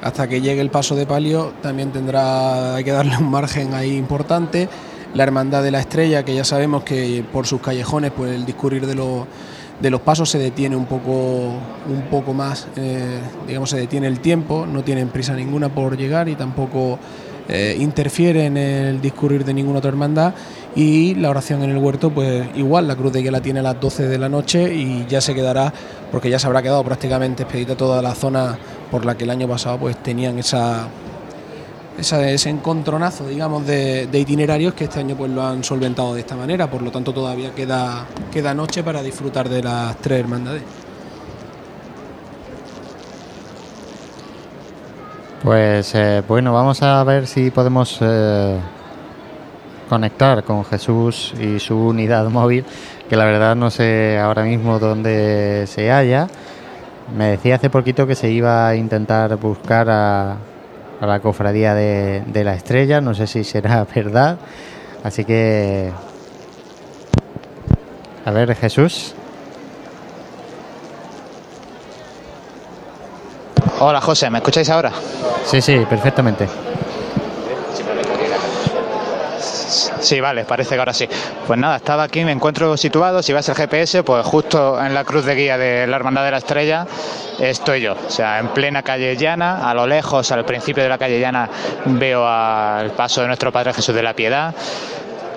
hasta que llegue el paso de palio, también tendrá que darle un margen ahí importante. La Hermandad de la Estrella, que ya sabemos que por sus callejones, pues el discurrir de los, de los pasos se detiene un poco, un poco más, eh, digamos, se detiene el tiempo, no tienen prisa ninguna por llegar y tampoco eh, interfiere en el discurrir de ninguna otra hermandad y la oración en el huerto pues igual la cruz de guía la tiene a las 12 de la noche y ya se quedará porque ya se habrá quedado prácticamente expedita toda la zona por la que el año pasado pues tenían esa, ese encontronazo digamos de, de itinerarios que este año pues lo han solventado de esta manera. Por lo tanto todavía queda queda noche para disfrutar de las tres hermandades. Pues eh, bueno, vamos a ver si podemos eh, conectar con Jesús y su unidad móvil, que la verdad no sé ahora mismo dónde se halla. Me decía hace poquito que se iba a intentar buscar a, a la cofradía de, de la estrella, no sé si será verdad. Así que... A ver, Jesús. Hola José, ¿me escucháis ahora? Sí, sí, perfectamente. Sí, vale, parece que ahora sí. Pues nada, estaba aquí, me encuentro situado, si vas el GPS, pues justo en la cruz de guía de la Hermandad de la Estrella estoy yo. O sea, en plena calle llana, a lo lejos, al principio de la calle llana, veo al paso de nuestro Padre Jesús de la Piedad.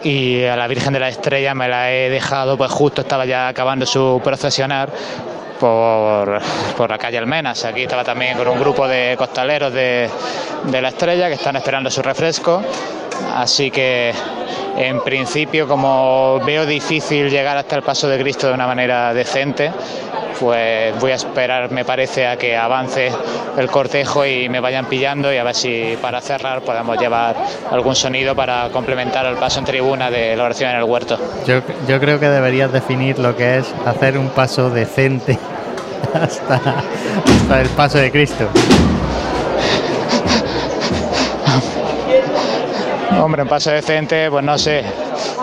Y a la Virgen de la Estrella me la he dejado, pues justo estaba ya acabando su procesionar, por, por la calle Almenas. Aquí estaba también con un grupo de costaleros de, de la estrella que están esperando su refresco. Así que en principio, como veo difícil llegar hasta el paso de Cristo de una manera decente, pues voy a esperar, me parece, a que avance el cortejo y me vayan pillando y a ver si para cerrar podemos llevar algún sonido para complementar el paso en tribuna de la oración en el huerto. Yo, yo creo que deberías definir lo que es hacer un paso decente hasta, hasta el paso de Cristo. Hombre, en paso decente, pues no sé,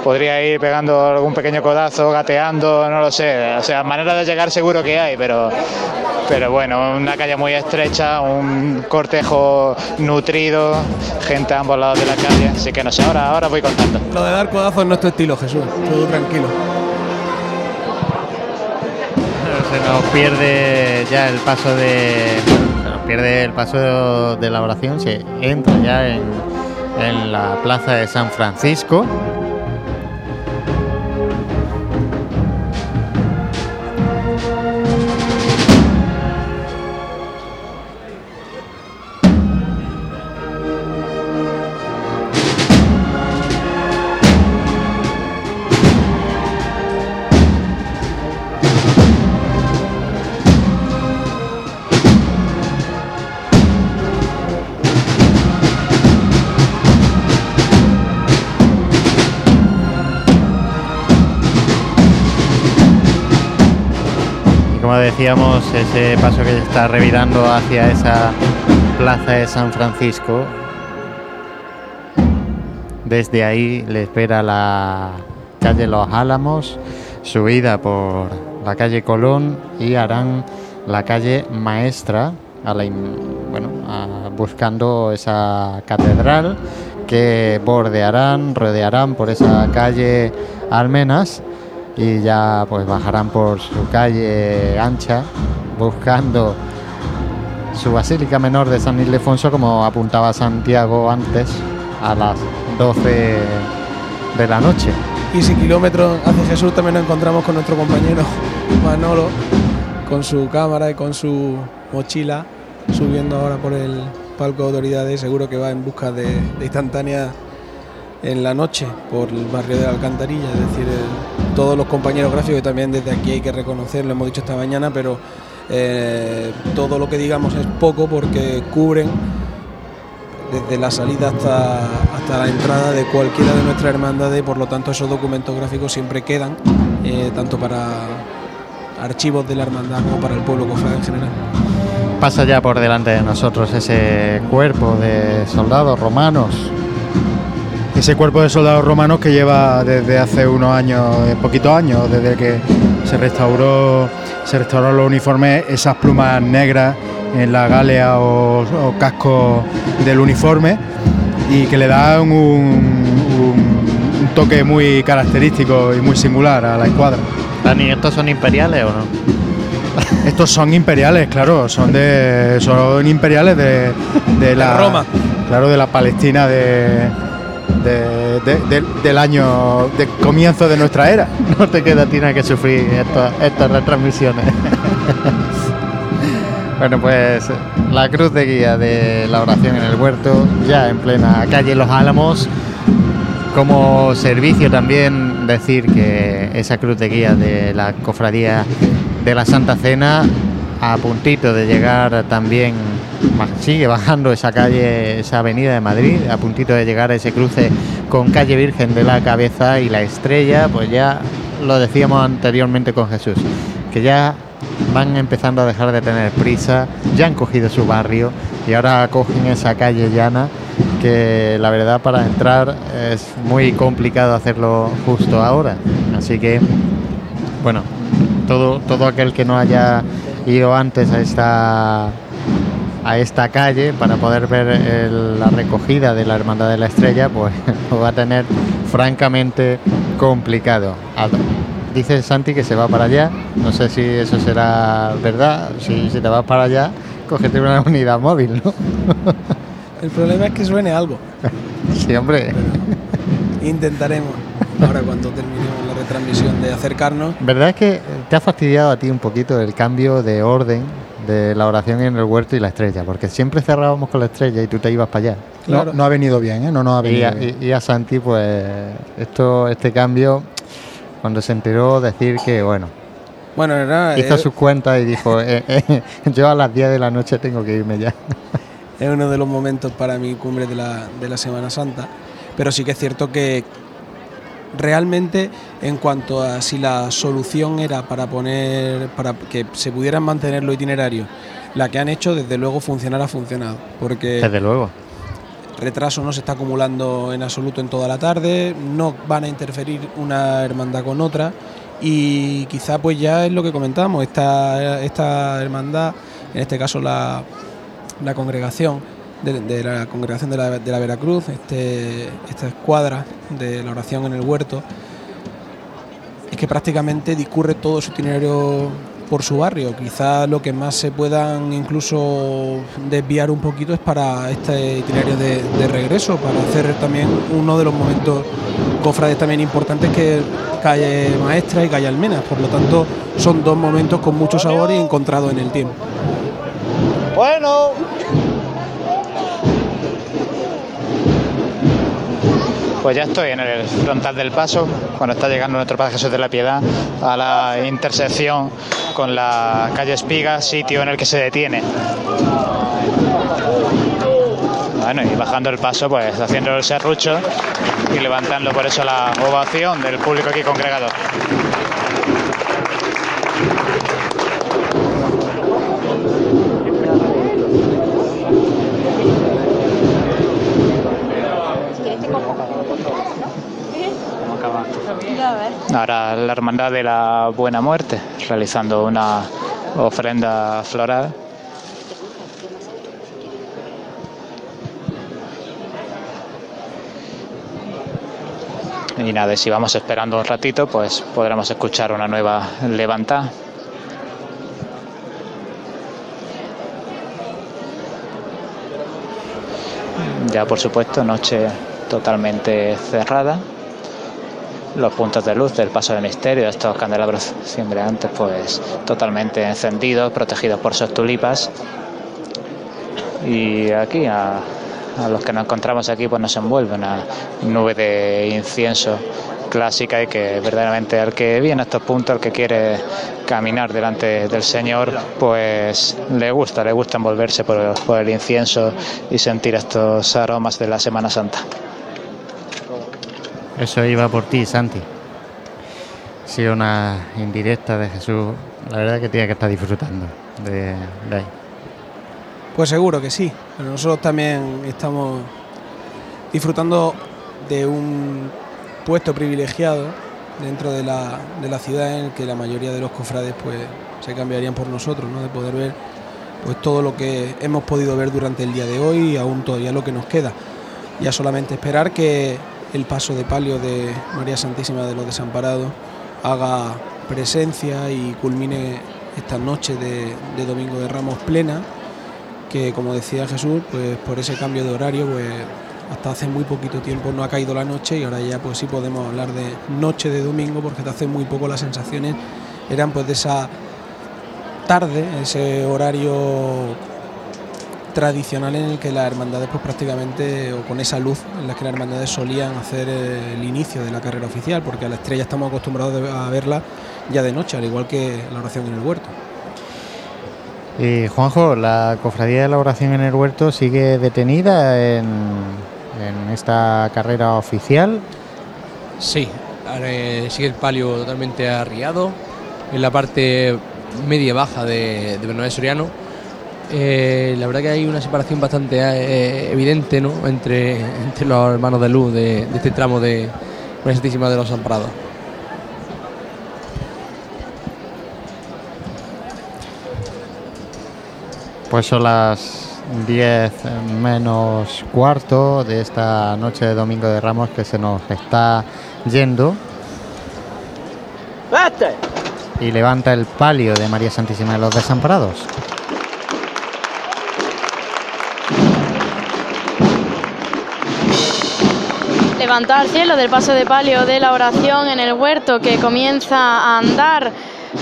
podría ir pegando algún pequeño codazo, gateando, no lo sé. O sea, manera de llegar seguro que hay, pero, pero bueno, una calle muy estrecha, un cortejo nutrido, gente a ambos lados de la calle, así que no sé, ahora, ahora voy contando. Lo de dar codazos no es tu estilo, Jesús. Tú tranquilo. Se nos pierde ya el paso de. Se nos pierde el paso de la oración, se entra ya en, en la plaza de San Francisco. Decíamos, ese paso que está revirando hacia esa plaza de San Francisco, desde ahí le espera la calle Los Álamos, subida por la calle Colón y harán la calle Maestra, bueno, buscando esa catedral que bordearán, rodearán por esa calle Almenas y ya pues bajarán por su calle ancha buscando su basílica menor de San Ildefonso como apuntaba Santiago antes a las 12 de la noche. Y si kilómetros hace Jesús, también nos encontramos con nuestro compañero Manolo, con su cámara y con su mochila, subiendo ahora por el palco de autoridades. Seguro que va en busca de, instantáneas en la noche por el barrio de la Alcantarilla. Es decir, el- todos los compañeros gráficos, y también desde aquí hay que reconocer, lo hemos dicho esta mañana, pero eh, todo lo que digamos es poco porque cubren desde la salida hasta, hasta la entrada de cualquiera de nuestras hermandades, por lo tanto esos documentos gráficos siempre quedan, eh, tanto para archivos de la hermandad como para el pueblo cofrade en general. Pasa ya por delante de nosotros ese cuerpo de soldados romanos. Ese cuerpo de soldados romanos que lleva desde hace unos años, eh, poquitos años, desde que se restauró, se restauraron los uniformes, esas plumas negras en la galea o, o casco del uniforme y que le dan un, un- un toque muy característico y muy singular a la escuadra. Dani, ¿estos son imperiales o no? Estos son imperiales, claro, son de son imperiales de, de la Roma. claro, de la Palestina de, de- de- de- del año de comienzo de nuestra era. No te queda tiene que sufrir estas, retransmisiones. bueno, pues la cruz de guía de la oración en el huerto, ya en plena calle Los Álamos. Como servicio también decir que esa cruz de guía de la cofradía de la Santa Cena, a puntito de llegar también, sigue bajando esa calle, esa avenida de Madrid, a puntito de llegar a ese cruce con calle Virgen de la Cabeza y la Estrella, pues ya lo decíamos anteriormente con Jesús, que ya van empezando a dejar de tener prisa, ya han cogido su barrio y ahora cogen esa calle llana que la verdad para entrar es muy complicado hacerlo justo ahora. Así que, bueno, todo, todo aquel que no haya ido antes a esta a esta calle para poder ver el- la recogida de la Hermandad de la Estrella, pues lo va a tener francamente complicado. Dice Santi que se va para allá, no sé si eso será verdad, si, si te vas para allá, cógete una unidad móvil, ¿no? El problema es que suene algo. sí, hombre. Intentaremos, ahora cuando terminemos la retransmisión, de acercarnos. ¿Verdad es que te ha fastidiado a ti un poquito el cambio de orden de la oración en el huerto y la estrella? Porque siempre cerrábamos con la estrella y tú te ibas para allá. No, no ha venido bien, ¿eh? No nos ha Y venido a, bien. y- y a Santi, pues, esto, este cambio, cuando se enteró, decir que, bueno, Bueno, era, hizo eh, sus cuentas y dijo, eh, eh, yo a las 10 de la noche tengo que irme ya. es uno de los momentos para mi cumbre de la, de la Semana Santa. Pero sí que es cierto que realmente en cuanto a si la solución era para poner para que se pudieran mantener los itinerarios, la que han hecho desde luego funcionar ha funcionado, porque Desde luego. retraso no se está acumulando en absoluto en toda la tarde, no van a interferir una hermandad con otra y quizá pues ya es lo que comentamos, esta, esta hermandad, en este caso la, la congregación de, la congregación de la, de la Veracruz, este, esta escuadra de la oración en el huerto, es que prácticamente discurre todo su itinerario por su barrio. Quizá lo que más se puedan incluso desviar un poquito es para este itinerario de, de regreso, para hacer también uno de los momentos cofrades también importantes que calle Maestra y calle Almenas. Por lo tanto, son dos momentos con mucho sabor y encontrados en el tiempo. Bueno. Pues ya estoy en el frontal del paso, cuando está llegando nuestro Padre Jesús de la Piedad a la intersección con la calle Espiga, sitio en el que se detiene. Bueno, y bajando el paso, pues haciendo el serrucho y levantando por eso la ovación del público aquí congregado. Ahora la Hermandad de la Buena Muerte, realizando una ofrenda floral. Y nada, si vamos esperando un ratito, pues podremos escuchar una nueva levantada. Ya por supuesto, noche totalmente cerrada. Los puntos de luz del paso de misterio, estos candelabros cimbreantes, pues totalmente encendidos, protegidos por sus tulipas. Y aquí a, a los que nos encontramos aquí pues nos envuelve una nube de incienso clásica y que verdaderamente al que viene a estos puntos, al que quiere caminar delante del Señor, pues le gusta, le gusta envolverse por, por el incienso y sentir estos aromas de la Semana Santa. Eso iba por ti, Santi. Ha sido una indirecta de Jesús. La verdad que tiene que estar disfrutando de, ahí. Pues seguro que sí, nosotros también estamos disfrutando de un puesto privilegiado dentro de la, de la ciudad en el que la mayoría de los cofrades pues se cambiarían por nosotros, ¿no? de poder ver pues todo lo que hemos podido ver durante el día de hoy y aún todavía lo que nos queda. Ya solamente esperar que el paso de palio de María Santísima de los Desamparados haga presencia y culmine esta noche de, Domingo de Ramos plena que como decía Jesús, pues por ese cambio de horario, pues hasta hace muy poquito tiempo no ha caído la noche y ahora ya pues sí podemos hablar de noche de domingo porque hasta hace muy poco las sensaciones eran pues de esa tarde, ese horario tradicional en el que las hermandades pues prácticamente o con esa luz en la que las hermandades solían hacer eh, el inicio de la carrera oficial porque a la estrella estamos acostumbrados a verla ya de noche al igual que la oración en el huerto. Y Juanjo, la cofradía de la oración en el huerto sigue detenida en, en esta carrera oficial. Sí, eh, sigue el palio totalmente arriado en la parte media baja de, de Bernabé Soriano. Eh, la verdad que hay una separación bastante eh, evidente ¿no? entre, entre los hermanos de luz de, de este tramo de María Santísima de los Amparados. Pues son las 10 menos cuarto de esta noche de Domingo de Ramos que se nos está yendo. ¡Vete! Y levanta el palio de María Santísima de los Desamparados. Levantar cielo del paso de palio de la oración en el huerto que comienza a andar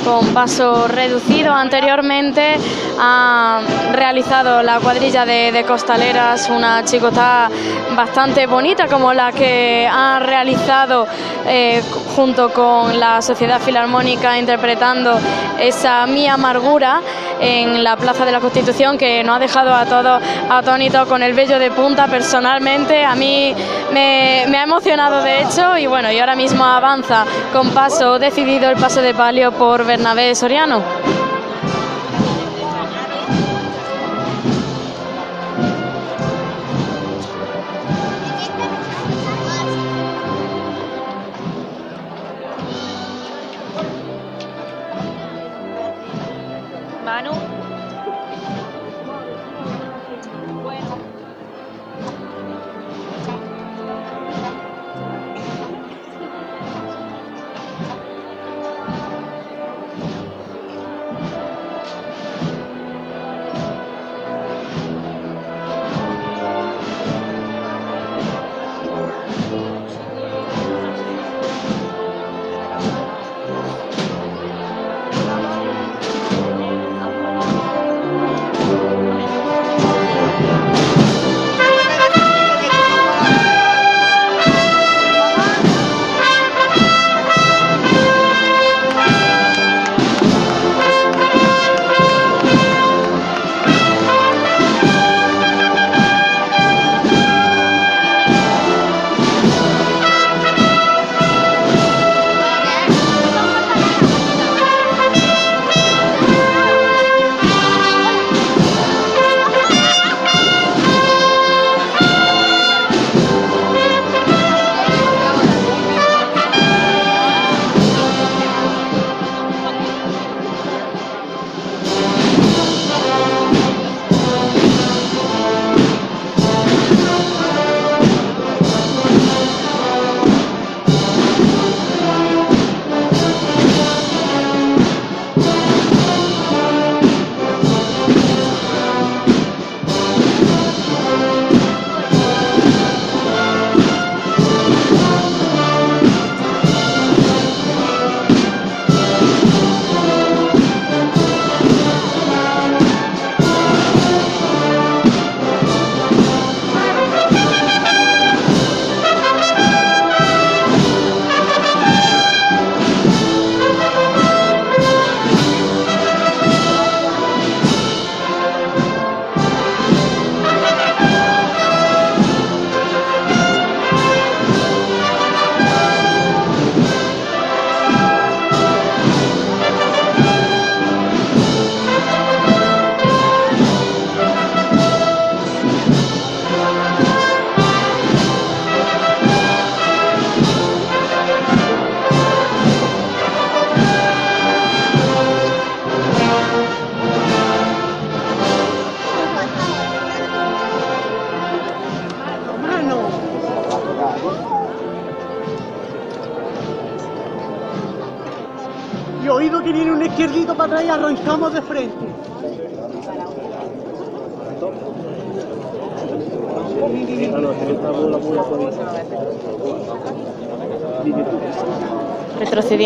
con paso reducido anteriormente ha realizado la cuadrilla de, de costaleras una chicotá bastante bonita como la que ha realizado eh, junto con la Sociedad Filarmónica interpretando esa Mi Amargura en la Plaza de la Constitución que nos ha dejado a todos atónitos con el vello de punta personalmente. A mí me, me ha emocionado de hecho y bueno, y ahora mismo avanza con paso decidido el paso de palio por Bernabé Soriano.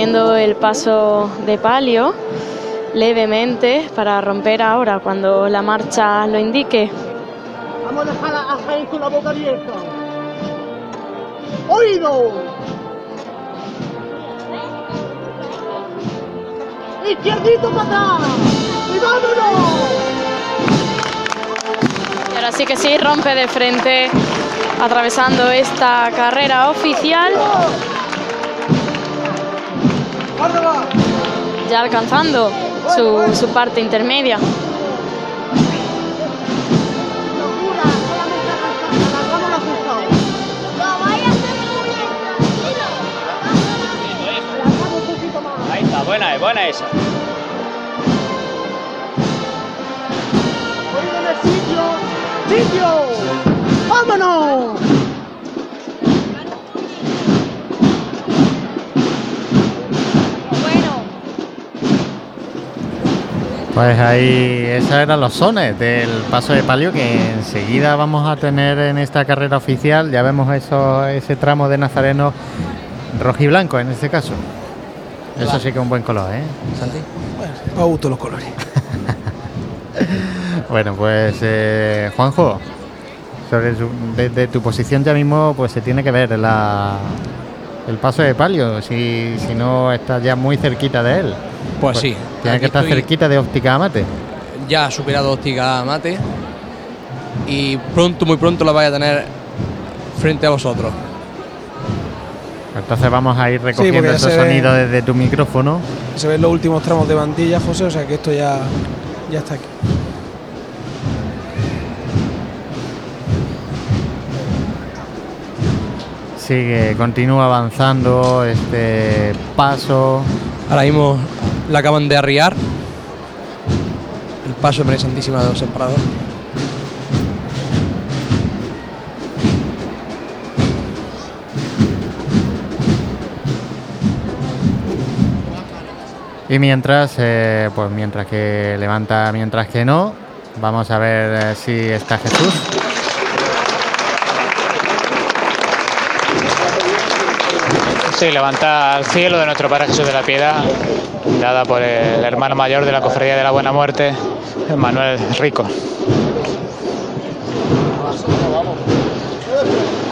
Retrocediendo el paso de palio levemente para romper ahora cuando la marcha lo indique. Vamos a dejar a Jaén con la boca abierta. ¡Oído! ¡Izquierdito para atrás! ¡Y vámonos! Y ahora sí que sí, rompe de frente atravesando esta carrera oficial. Ya alcanzando su, su parte intermedia. Ahí está, buena es, buena esa. ¡Sitio! ¡Vámonos! Pues ahí, esos eran los sones del paso de palio que enseguida vamos a tener en esta carrera oficial. Ya vemos eso, ese tramo de Nazareno rojiblanco en este caso. Eso sí que es un buen color, ¿eh, Santi? Bueno, me gustan los colores. Bueno, pues eh, Juanjo, sobre su- desde tu posición ya mismo pues se tiene que ver la, el paso de palio, si, si no estás ya muy cerquita de él. Pues sí, Tiene que estar estoy. cerquita de óptica mate. Ya ha superado óptica mate y pronto, muy pronto la vais a tener frente a vosotros. Entonces vamos a ir recogiendo ya esos sonidos desde tu micrófono. Se ven los últimos tramos de bandilla, José, o sea que esto ya, ya está aquí. Sigue, continúa avanzando este paso. Ahora mismo la acaban de arriar. El paso de María Santísima de los Separados. Y mientras, eh, pues mientras que levanta, mientras que no, vamos a ver eh, si está Jesús. Sí, levanta al cielo de nuestro Padre Jesús de la Piedad, dada por el hermano mayor de la Cofradía de la Buena Muerte, Manuel Rico.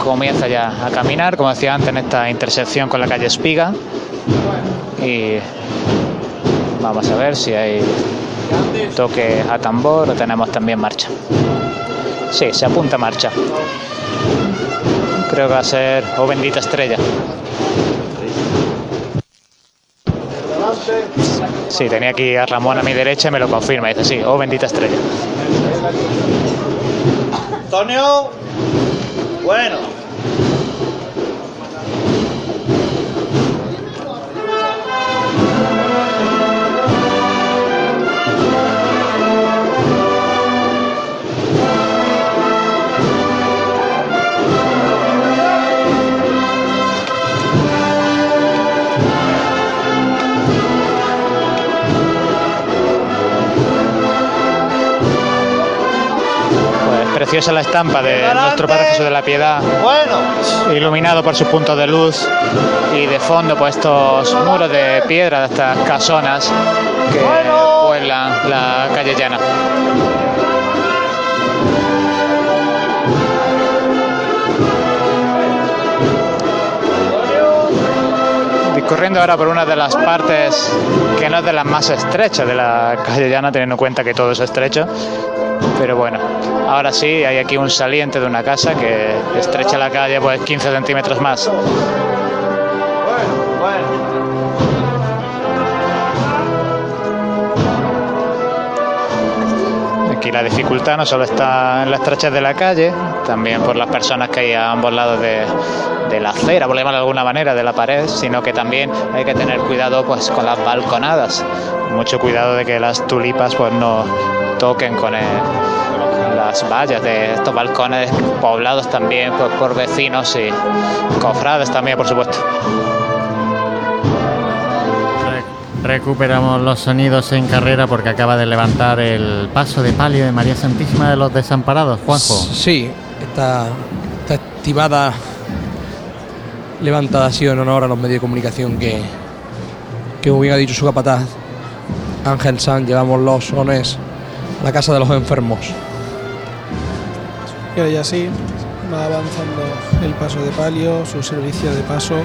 Comienza ya a caminar, como decía antes, en esta intersección con la calle Espiga. Y vamos a ver si hay toque a tambor o tenemos también marcha. Sí, se apunta marcha. Creo que va a ser Oh bendita estrella. Sí, tenía aquí a Ramón a mi derecha y me lo confirma. Dice, sí, oh bendita estrella. Antonio. Bueno. Preciosa la estampa de nuestro Padre Jesús de la Piedad. Bueno. Iluminado por sus puntos de luz y de fondo pues estos muros de piedra de estas casonas que pueblan la calle llana. Discurriendo ahora por una de las partes que no es de las más estrechas de la calle llana, teniendo en cuenta que todo es estrecho. Pero bueno, ahora sí, hay aquí un saliente de una casa que estrecha la calle pues 15 centímetros más. Aquí la dificultad no solo está en las estrechez de la calle, también por las personas que hay a ambos lados de, la acera, por llamarlo de alguna manera, de la pared, sino que también hay que tener cuidado pues con las balconadas. Mucho cuidado de que las tulipas pues no toquen con las vallas de estos balcones poblados también pues, por vecinos y cofrades también, por supuesto. Recuperamos los sonidos en carrera porque acaba de levantar el paso de palio de María Santísima de los Desamparados, Juanjo. Sí, esta, esta estimada levantada ha sido en honor a los medios de comunicación que, que como bien ha dicho su capataz, Ángel San, llevamos los sones a la casa de los enfermos. Y ahora ya sí, va avanzando el paso de palio, su servicio de paso.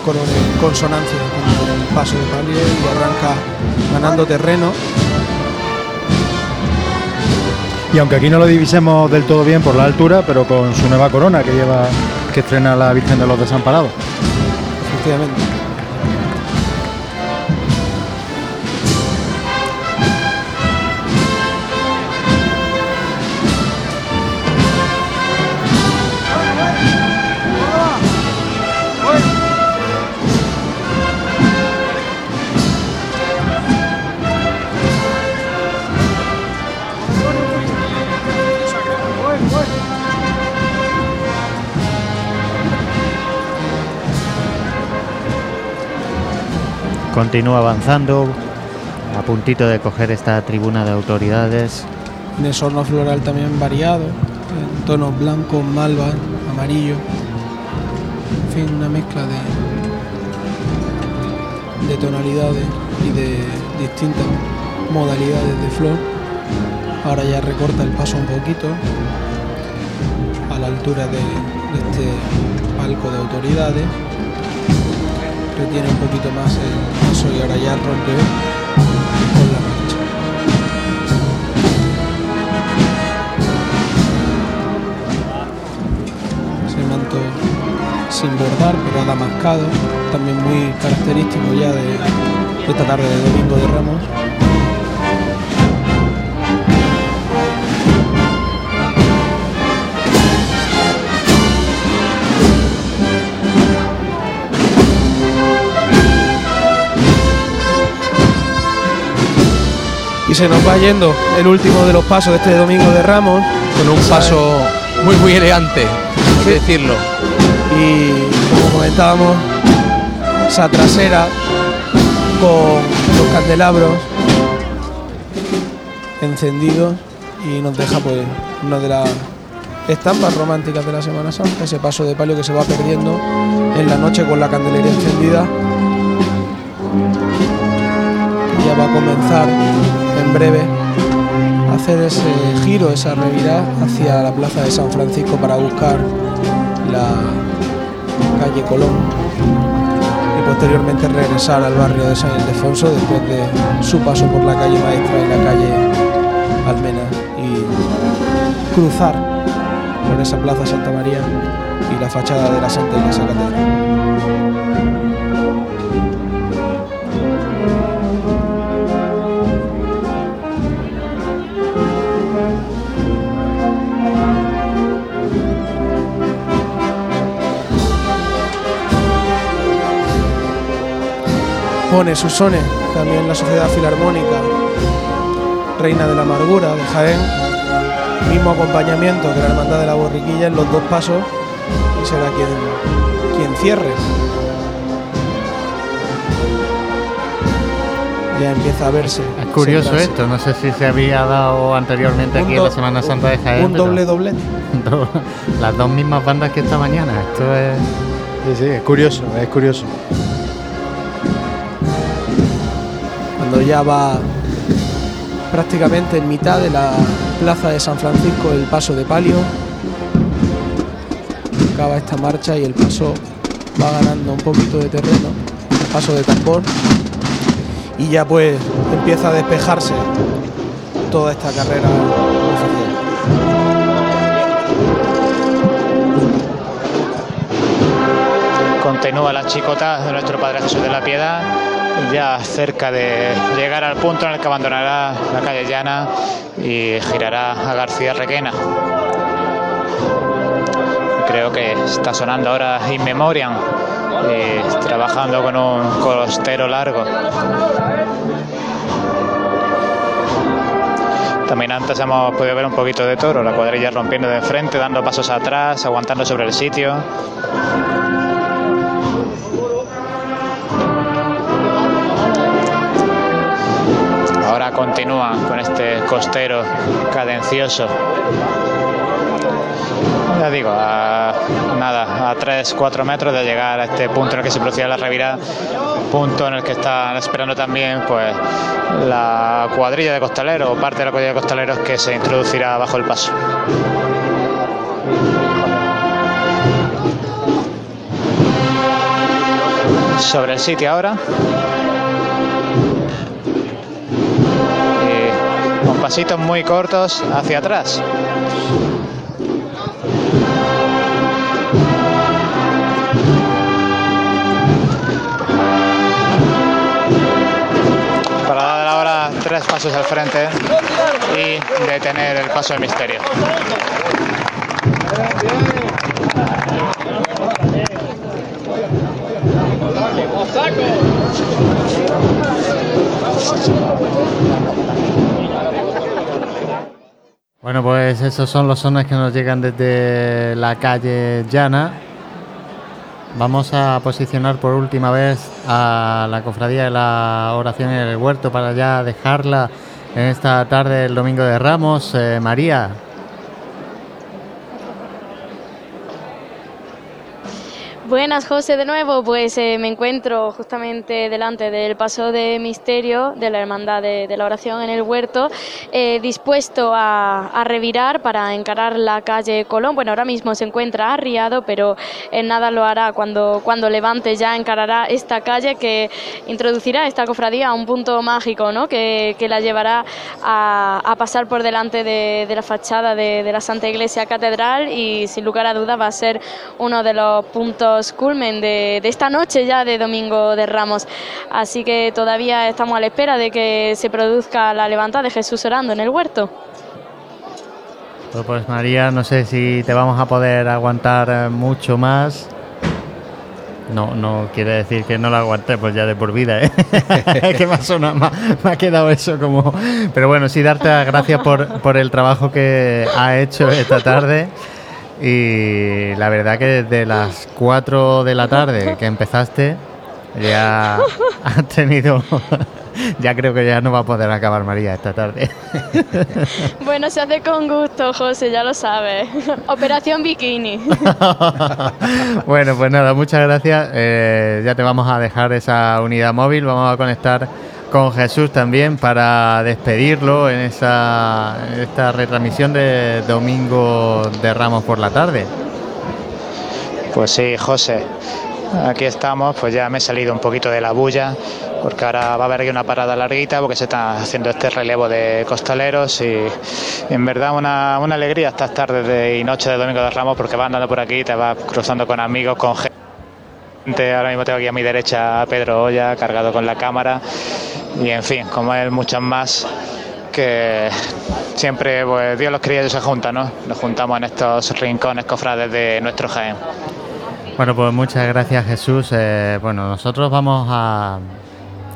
Coros en consonancia con el paso de palio y arranca ganando terreno. Y aunque aquí no lo divisemos del todo bien por la altura, pero con su nueva corona que lleva, que estrena la Virgen de los Desamparados. Efectivamente. Continúa avanzando, a puntito de coger esta tribuna de autoridades. Desorno floral también variado, en tonos blancos, malva, amarillo. En fin, una mezcla de, de tonalidades y de distintas modalidades de flor. Ahora ya recorta el paso un poquito a la altura de, de este palco de autoridades. Retiene un poquito más el paso y ahora ya rompe con la marcha. Ese manto sin bordar, pero adamascado, también muy característico ya de esta tarde de Domingo de Ramos. Se nos va yendo el último de los pasos de este Domingo de Ramos. Con un paso muy, muy elegante, hay que decirlo. Y como comentábamos, esa trasera con los candelabros encendidos y nos deja pues una de las estampas románticas de la Semana Santa, ese paso de palio que se va perdiendo en la noche con la candelería encendida. Ya va a comenzar breve hacer ese giro, esa revirada hacia la plaza de San Francisco para buscar la calle Colón y posteriormente regresar al barrio de San Ildefonso después de su paso por la calle Maestra y la calle Almena y cruzar por esa plaza Santa María y la fachada de la Santa Iglesia Catedral. Pone sus sones también la Sociedad Filarmónica Reina de la Amargura de Jaén, mismo acompañamiento que la Hermandad de la Borriquilla en los dos pasos y será quien, quien cierre. Ya empieza a verse. Es curioso esto, no sé si se había dado anteriormente aquí en la Semana Santa de Jaén. un doble doblete. Do- Las dos mismas bandas que esta mañana. Esto es. Sí, sí, es curioso, es curioso. Ya va prácticamente en mitad de la plaza de San Francisco el paso de palio. Acaba esta marcha y el paso va ganando un poquito de terreno, el paso de tambor. Y ya pues empieza a despejarse toda esta carrera. Continúa la chicota de nuestro Padre Jesús de la Piedad, ya cerca de llegar al punto en el que abandonará la calle Llana y girará a García Requena. Creo que está sonando ahora In Memoriam, y trabajando con un costero largo. También antes hemos podido ver un poquito de toro, la cuadrilla rompiendo de frente, dando pasos atrás, aguantando sobre el sitio. Ahora continúa con este costero cadencioso. Ya digo, a nada, a 3-4 metros de llegar a este punto en el que se producía la revirada, punto en el que están esperando también pues la cuadrilla de costaleros o parte de la cuadrilla de costaleros que se introducirá bajo el paso. Sobre el sitio ahora. Pasitos muy cortos hacia atrás. Para dar ahora tres pasos al frente y detener el paso de misterio. Bueno, pues esos son los sones que nos llegan desde la calle Llana. vamos a posicionar por última vez a la cofradía de la oración en el huerto para ya dejarla en esta tarde del Domingo de Ramos. Eh, María. Buenas, José, de nuevo. Pues eh, me encuentro justamente delante del paso de misterio de la Hermandad de, la Oración en el Huerto, eh, dispuesto a, revirar para encarar la calle Colón. Bueno, ahora mismo se encuentra arriado, pero en nada lo hará cuando, cuando levante ya encarará esta calle que introducirá esta cofradía a un punto mágico, ¿no? Que, que la llevará a, a pasar por delante de, de la fachada de, la Santa Iglesia Catedral y sin lugar a duda va a ser uno de los puntos culmen de, de esta noche ya de Domingo de Ramos. Así que todavía estamos a la espera de que se produzca la levantada de Jesús orando en el huerto. Pues, María, no sé si te vamos a poder aguantar eh, mucho más. No, no quiere decir que no lo aguante pues ya de por vida, ¿eh? Que ha, sonado- me ha- me ha quedado eso como... Pero bueno, sí, darte las gracias por, por el trabajo que ha hecho esta tarde. Y la verdad que desde las 4 de la tarde que empezaste, ya has tenido... Ya creo que ya no va a poder acabar María esta tarde. Bueno, se hace con gusto, José, ya lo sabes. Operación Bikini. bueno, pues nada, muchas gracias. Eh, ya te vamos a dejar esa unidad móvil. Vamos a conectar con Jesús también para despedirlo en esa esta retransmisión de Domingo de Ramos por la tarde. Pues sí, José. Aquí estamos, pues ya me he salido un poquito de la bulla, porque ahora va a haber aquí una parada larguita, porque se está haciendo este relevo de costaleros y, en verdad una, una alegría estas tardes de, y noches de Domingo de Ramos, porque vas andando por aquí, te vas cruzando con amigos, con gente. Ahora mismo tengo aquí a mi derecha a Pedro Olla, cargado con la cámara, y en fin, como él, muchos más que siempre pues, Dios los cría y se juntan, ¿no? Nos juntamos en estos rincones cofrades de nuestro Jaén. Bueno, pues muchas gracias Jesús. Eh, bueno, nosotros vamos a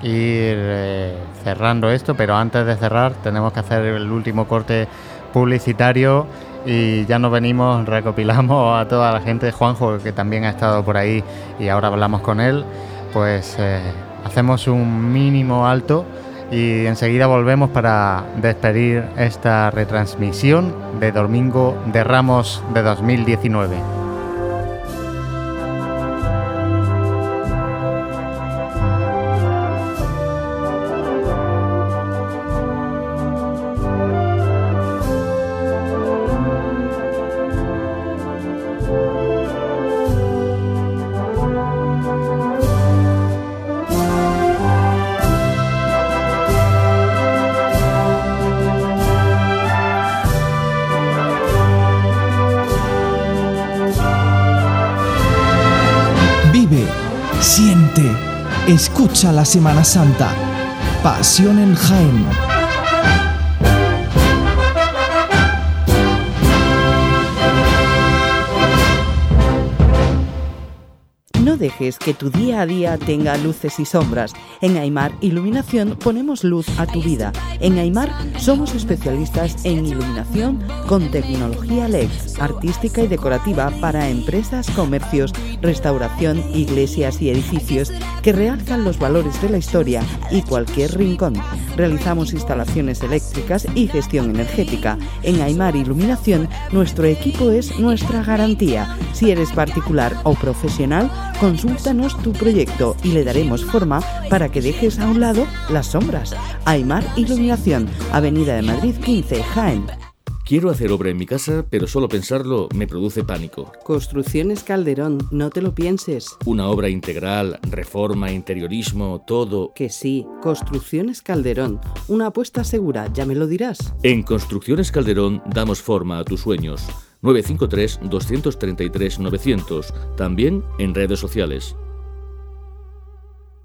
ir eh, cerrando esto, pero antes de cerrar tenemos que hacer el último corte publicitario y ya nos venimos, recopilamos a toda la gente, Juanjo que también ha estado por ahí y ahora hablamos con él, pues eh, hacemos un mínimo alto y enseguida volvemos para despedir esta retransmisión de Domingo de Ramos de 2019. La Semana Santa. Pasión en Jaén. No dejes que tu día a día tenga luces y sombras. En Aymar Iluminación ponemos luz a tu vida. En Aymar somos especialistas en iluminación con tecnología LED, artística y decorativa para empresas, comercios, restauración, iglesias y edificios que realzan los valores de la historia y cualquier rincón. Realizamos instalaciones eléctricas y gestión energética. En Aymar Iluminación nuestro equipo es nuestra garantía. Si eres particular o profesional, consúltanos tu proyecto y le daremos forma para que dejes a un lado las sombras. Aymar Iluminación, Avenida de Madrid 15, Jaén. Quiero hacer obra en mi casa, pero solo pensarlo me produce pánico. Construcciones Calderón, no te lo pienses. Una obra integral, reforma, interiorismo, todo. Que sí, Construcciones Calderón, una apuesta segura, ya me lo dirás. En Construcciones Calderón damos forma a tus sueños. 953-233-900. También en redes sociales.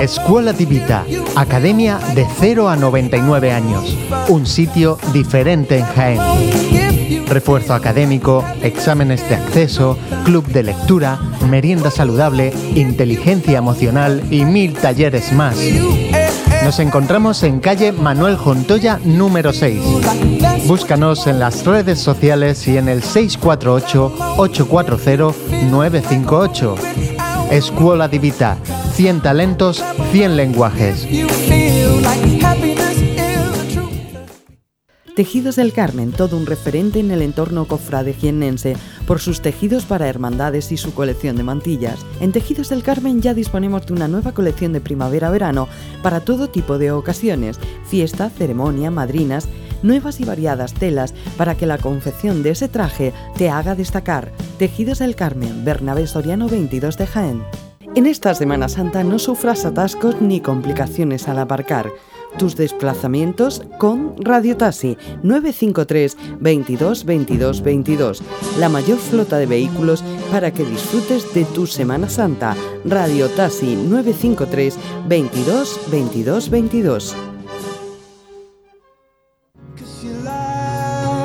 Escuela Tivita, academia de 0 a 99 años, un sitio diferente en Jaén. Refuerzo académico, exámenes de acceso, club de lectura, merienda saludable, inteligencia emocional y mil talleres más. Nos encontramos en calle Manuel Jontoya número 6. Búscanos en las redes sociales y en el 648-840-958. Escuela Divita, 100 talentos, 100 lenguajes. Tejidos del Carmen, todo un referente en el entorno cofrade jiennense por sus tejidos para hermandades y su colección de mantillas. En Tejidos del Carmen ya disponemos de una nueva colección de primavera-verano para todo tipo de ocasiones, fiesta, ceremonia, madrinas, nuevas y variadas telas para que la confección de ese traje te haga destacar. Tejidos del Carmen, Bernabé Soriano 22 de Jaén. En esta Semana Santa no sufras atascos ni complicaciones al aparcar. Tus desplazamientos con Radio Taxi 953 22 22 22. La mayor flota de vehículos para que disfrutes de tu Semana Santa. Radio Taxi 953 22 22 22.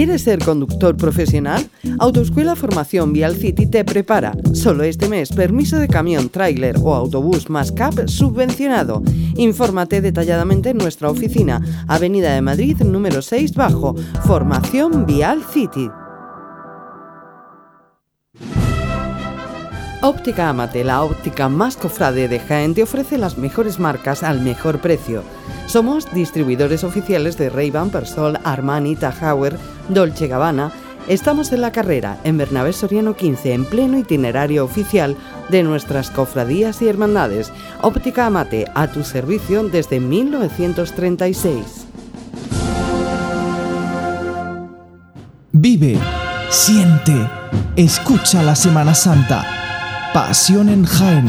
¿Quieres ser conductor profesional? Autoescuela Formación Vial City te prepara. Solo este mes, permiso de camión, tráiler o autobús más CAP subvencionado. Infórmate detalladamente en nuestra oficina, Avenida de Madrid, número 6 bajo, Formación Vial City. Óptica Amate, la óptica más cofrade de Jaén, te ofrece las mejores marcas al mejor precio. Somos distribuidores oficiales de Ray-Ban, Persol, Armani, Tahauer, Dolce Gabbana. Estamos en la carrera, en Bernabé Soriano 15, en pleno itinerario oficial de nuestras cofradías y hermandades. Óptica Amate, a tu servicio desde 1936. Vive, siente, escucha la Semana Santa. Pasión en Jaén.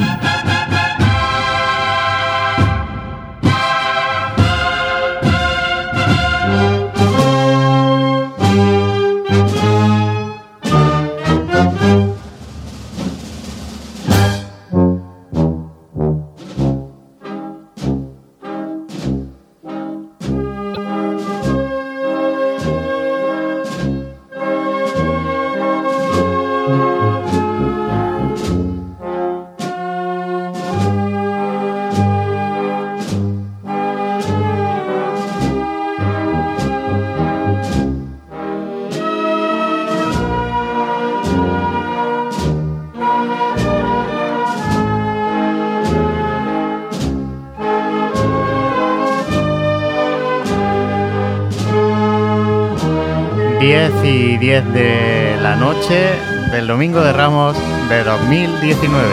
10 de la noche del Domingo de Ramos de 2019.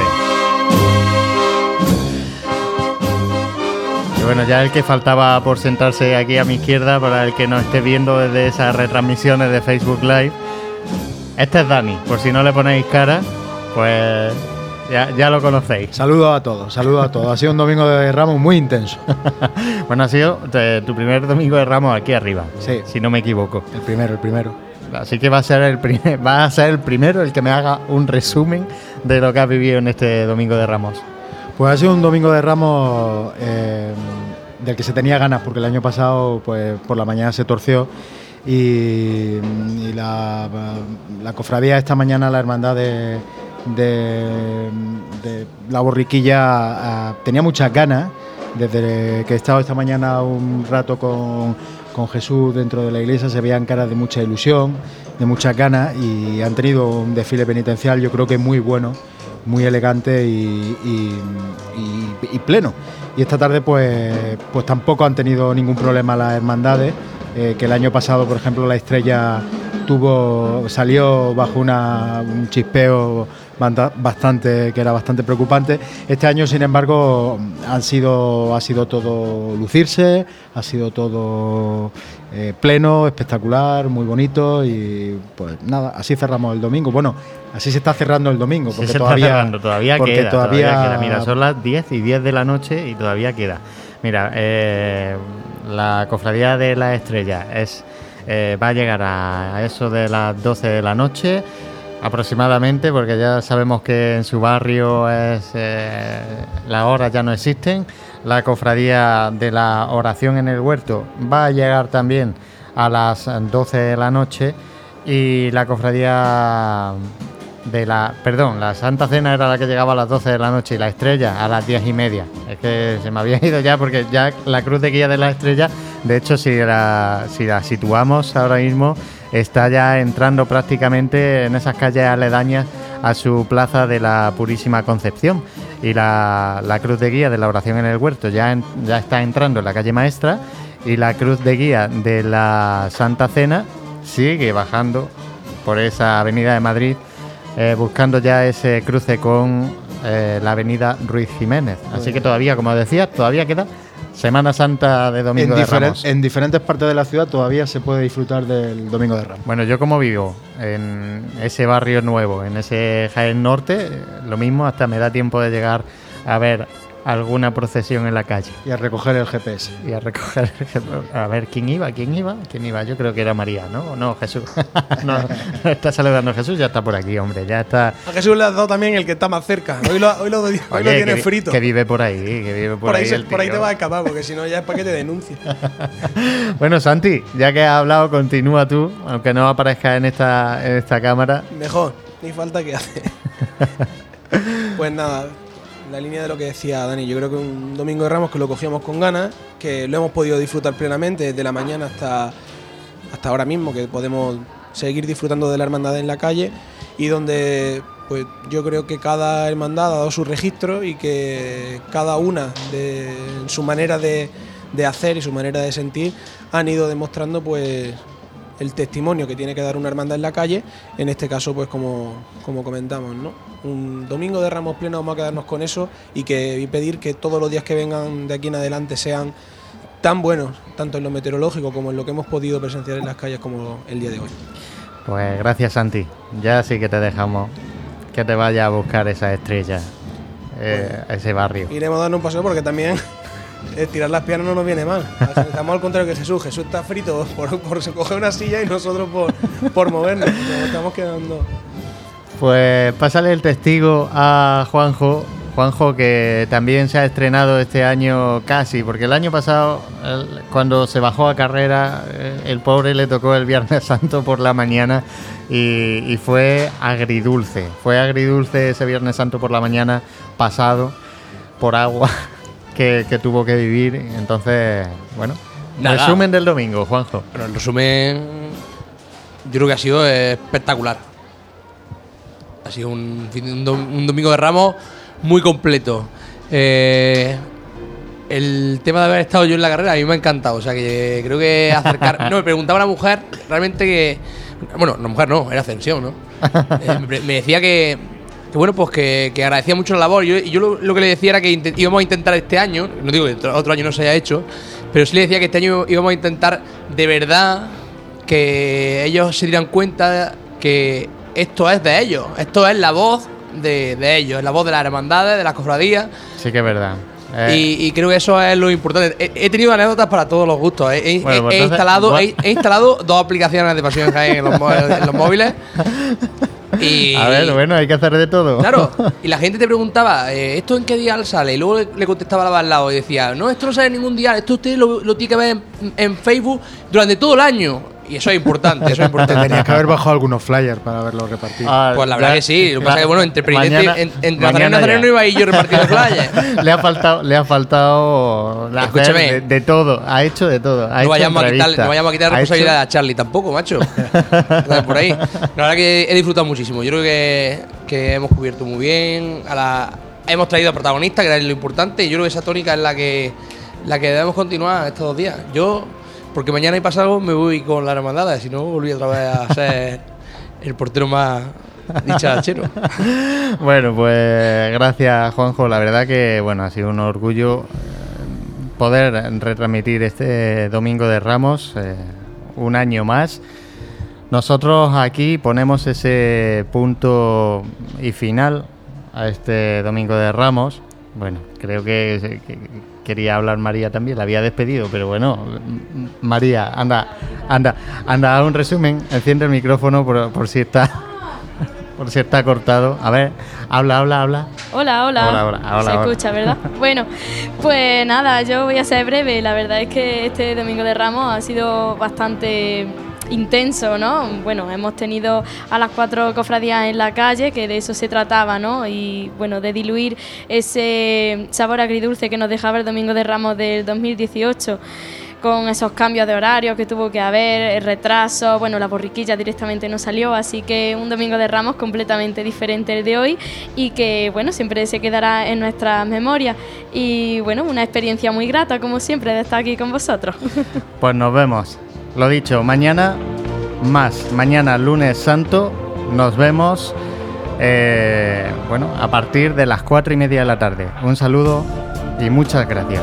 Y bueno, ya el que faltaba por sentarse aquí a mi izquierda, para el que nos esté viendo desde esas retransmisiones de Facebook Live, este es Dani. Por si no le ponéis cara, pues ya, ya lo conocéis. Saludos a todos, saludos a todos. Ha sido un domingo de Ramos muy intenso. Bueno, ha sido eh, tu primer Domingo de Ramos aquí arriba, Sí. si no me equivoco. El primero, el primero. Así que va a ser el primer, va a ser el primero el que me haga un resumen de lo que has vivido en este Domingo de Ramos. Pues ha sido un domingo de Ramos eh, del que se tenía ganas, porque el año pasado, pues por la mañana se torció y, la, cofradía esta mañana, la hermandad de la borriquilla, ah, tenía muchas ganas. Desde que he estado esta mañana un rato con, con Jesús dentro de la iglesia, se veían caras de mucha ilusión, de muchas ganas y han tenido un desfile penitencial, yo creo que muy bueno, muy elegante y, pleno. Y esta tarde, pues, pues tampoco han tenido ningún problema las hermandades. eh, que el año pasado, por ejemplo, la estrella tuvo salió bajo un chispeo bastante que era bastante preocupante. Este año, sin embargo, han sido ha sido todo lucirse, ha sido todo eh, pleno, espectacular, muy bonito y pues nada, así cerramos el domingo. Bueno, así se está cerrando el domingo Sí, porque se todavía está cerrando, todavía porque queda, todavía... todavía- queda. Mira, son las 10 y 10 de la noche y todavía queda. Mira, eh, la cofradía de la estrella es eh, va a llegar a eso de las 12 de la noche aproximadamente, porque ya sabemos que en su barrio es eh, las horas ya no existen. La cofradía de la oración en el huerto va a llegar también a las 12 de la noche y la cofradía de la, perdón, la Santa Cena era la que llegaba a las 12 de la noche y la estrella a las 10 y media. Es que se me había ido ya porque ya la cruz de guía de la estrella, de hecho, si la, si la situamos ahora mismo, está ya entrando prácticamente en esas calles aledañas a su plaza de la Purísima Concepción. Y la, la cruz de guía de la oración en el huerto ya, ya está entrando en la calle maestra y la cruz de guía de la Santa Cena sigue bajando por esa avenida de Madrid eh, buscando ya ese cruce con eh, la avenida Ruiz Jiménez. Así que todavía, como decías, todavía queda Semana Santa de Domingo en, de Ramos. en diferentes partes de la ciudad todavía se puede disfrutar del Domingo de Ramos. Bueno, yo como vivo en ese barrio nuevo, en ese Jaén Norte, lo mismo, hasta me da tiempo de llegar a ver alguna procesión en la calle. Y a recoger el GPS. Y a recoger el GPS. A ver, ¿quién iba? ¿Quién iba? ¿Quién iba? Yo creo que era María, ¿no? ¿O No, Jesús. no, está saludando a Jesús, ya está por aquí, hombre, ya está... A Jesús le has dado también el que está más cerca. Hoy lo, hoy lo, hoy lo Oye, tienes que, vi- frito. que vive por ahí, que vive por, por, ahí, se- por ahí te vas a escapar, porque si no ya es para que te denuncie. Bueno, Santi, ya que has hablado, continúa tú, aunque no aparezca en esta, en esta cámara. Mejor, ni falta que hace. pues nada, la línea de lo que decía Dani, yo creo que un domingo de Ramos que lo cogíamos con ganas, que lo hemos podido disfrutar plenamente desde la mañana hasta, hasta ahora mismo, que podemos seguir disfrutando de la hermandad en la calle y donde pues yo creo que cada hermandad ha dado su registro y que cada una de su manera de, de hacer y su manera de sentir han ido demostrando pues el testimonio que tiene que dar una hermandad en la calle, en este caso, pues como, como comentamos, ¿no? Un domingo de Ramos Pleno vamos a quedarnos con eso y, que, y pedir que todos los días que vengan de aquí en adelante sean tan buenos, tanto en lo meteorológico como en lo que hemos podido presenciar en las calles como el día de hoy. Pues gracias, Santi. Ya sí que te dejamos que te vaya a buscar esa estrella, eh, ese barrio. Iremos a darnos un paseo porque también estirar las piernas no nos viene mal. Estamos al contrario que Jesús. Jesús está frito por, por coger una silla y nosotros por, por movernos. Nos estamos quedando. Pues pásale el testigo a Juanjo. Juanjo que también se ha estrenado este año casi, porque el año pasado, cuando se bajó a carrera, eh, el pobre le tocó el Viernes Santo por la mañana y, y fue agridulce. Fue agridulce ese Viernes Santo por la mañana pasado por agua que, que tuvo que vivir. Entonces, bueno, Nada. resumen del domingo, Juanjo. Bueno, el resumen yo creo que ha sido espectacular. Ha sido un, un dom- un domingo de Ramos muy completo. Eh, el tema de haber estado yo en la carrera a mí me ha encantado. O sea que creo que acercar. no, me preguntaba una mujer realmente que. Bueno, no mujer no, era Ascensión, ¿no? Eh, me decía que, que bueno, pues que, que agradecía mucho la labor. Yo- Y yo, lo, lo que le decía era que íbamos a intentar este año, no digo que otro año no se haya hecho, pero sí le decía que este año íbamos a intentar de verdad que ellos se dieran cuenta que esto es de ellos, esto es la voz de, de ellos, es la voz de las hermandades, de las cofradías. Sí que es verdad. Eh, Y, y creo que eso es lo importante. He, he tenido anécdotas para todos los gustos. He, pues he entonces, instalado, he, instalado dos aplicaciones de Pasión en en los móviles. Y, A ver, bueno, hay que hacer de todo. Claro, y la gente te preguntaba, eh, ¿esto en qué dial sale? Y luego le, contestaba la al lado y decía, no, esto no sale en ningún dial, esto usted lo, lo tiene que ver en, en Facebook durante todo el año. Y eso es importante, eso es importante. Tenías que haber bajado algunos flyers para verlo repartido. Ah, Pues la verdad ya- que sí, lo que pasa es que, bueno, entre Mañana- penitencia, en- entre Nazareno y mañana Nazareno iba a ir yo repartiendo flyers. le ha faltado, le ha faltado Escúchame. de, de todo, ha hecho de todo. Ha No hecho vayamos, a quitarle, no vayamos a quitar ha hecho- responsabilidad a Charlie tampoco, macho. Por ahí. La verdad que he disfrutado muchísimo. Yo creo que, que hemos cubierto muy bien. A la, hemos traído a protagonistas, que era lo importante. Y yo creo que esa tónica es la que, la que debemos continuar estos dos días. Yo, porque mañana y pasado me voy con la hermandad, si no volví otra vez a ser el portero más dicharachero. Bueno, pues gracias Juanjo. La verdad que bueno ha sido un orgullo eh, poder retransmitir este Domingo de Ramos eh, un año más. Nosotros aquí ponemos ese punto y final a este Domingo de Ramos. Bueno, creo que, que quería hablar María también, la había despedido, pero bueno, María, anda, anda, anda, a un resumen, enciende el micrófono por, por si está por si está cortado. A ver, habla, habla, habla. Hola, hola. Hola, hola, hola, Se hola. escucha, ¿verdad? bueno, pues nada, yo voy a ser breve. La verdad es que este Domingo de Ramos ha sido bastante intenso, ¿no? Bueno, hemos tenido a las cuatro cofradías en la calle, que de eso se trataba, ¿no? Y bueno, de diluir ese sabor agridulce que nos dejaba el Domingo de Ramos del 2018 con esos cambios de horario que tuvo que haber, el retraso, bueno, la borriquilla directamente no salió, así que un domingo de Ramos completamente diferente el de hoy y que, bueno, siempre se quedará en nuestras memorias y, bueno, una experiencia muy grata, como siempre, de estar aquí con vosotros. Pues nos vemos. Lo dicho, mañana más. Mañana, lunes santo, nos vemos. eh, bueno, a partir de las cuatro y media de la tarde. Un saludo y muchas gracias.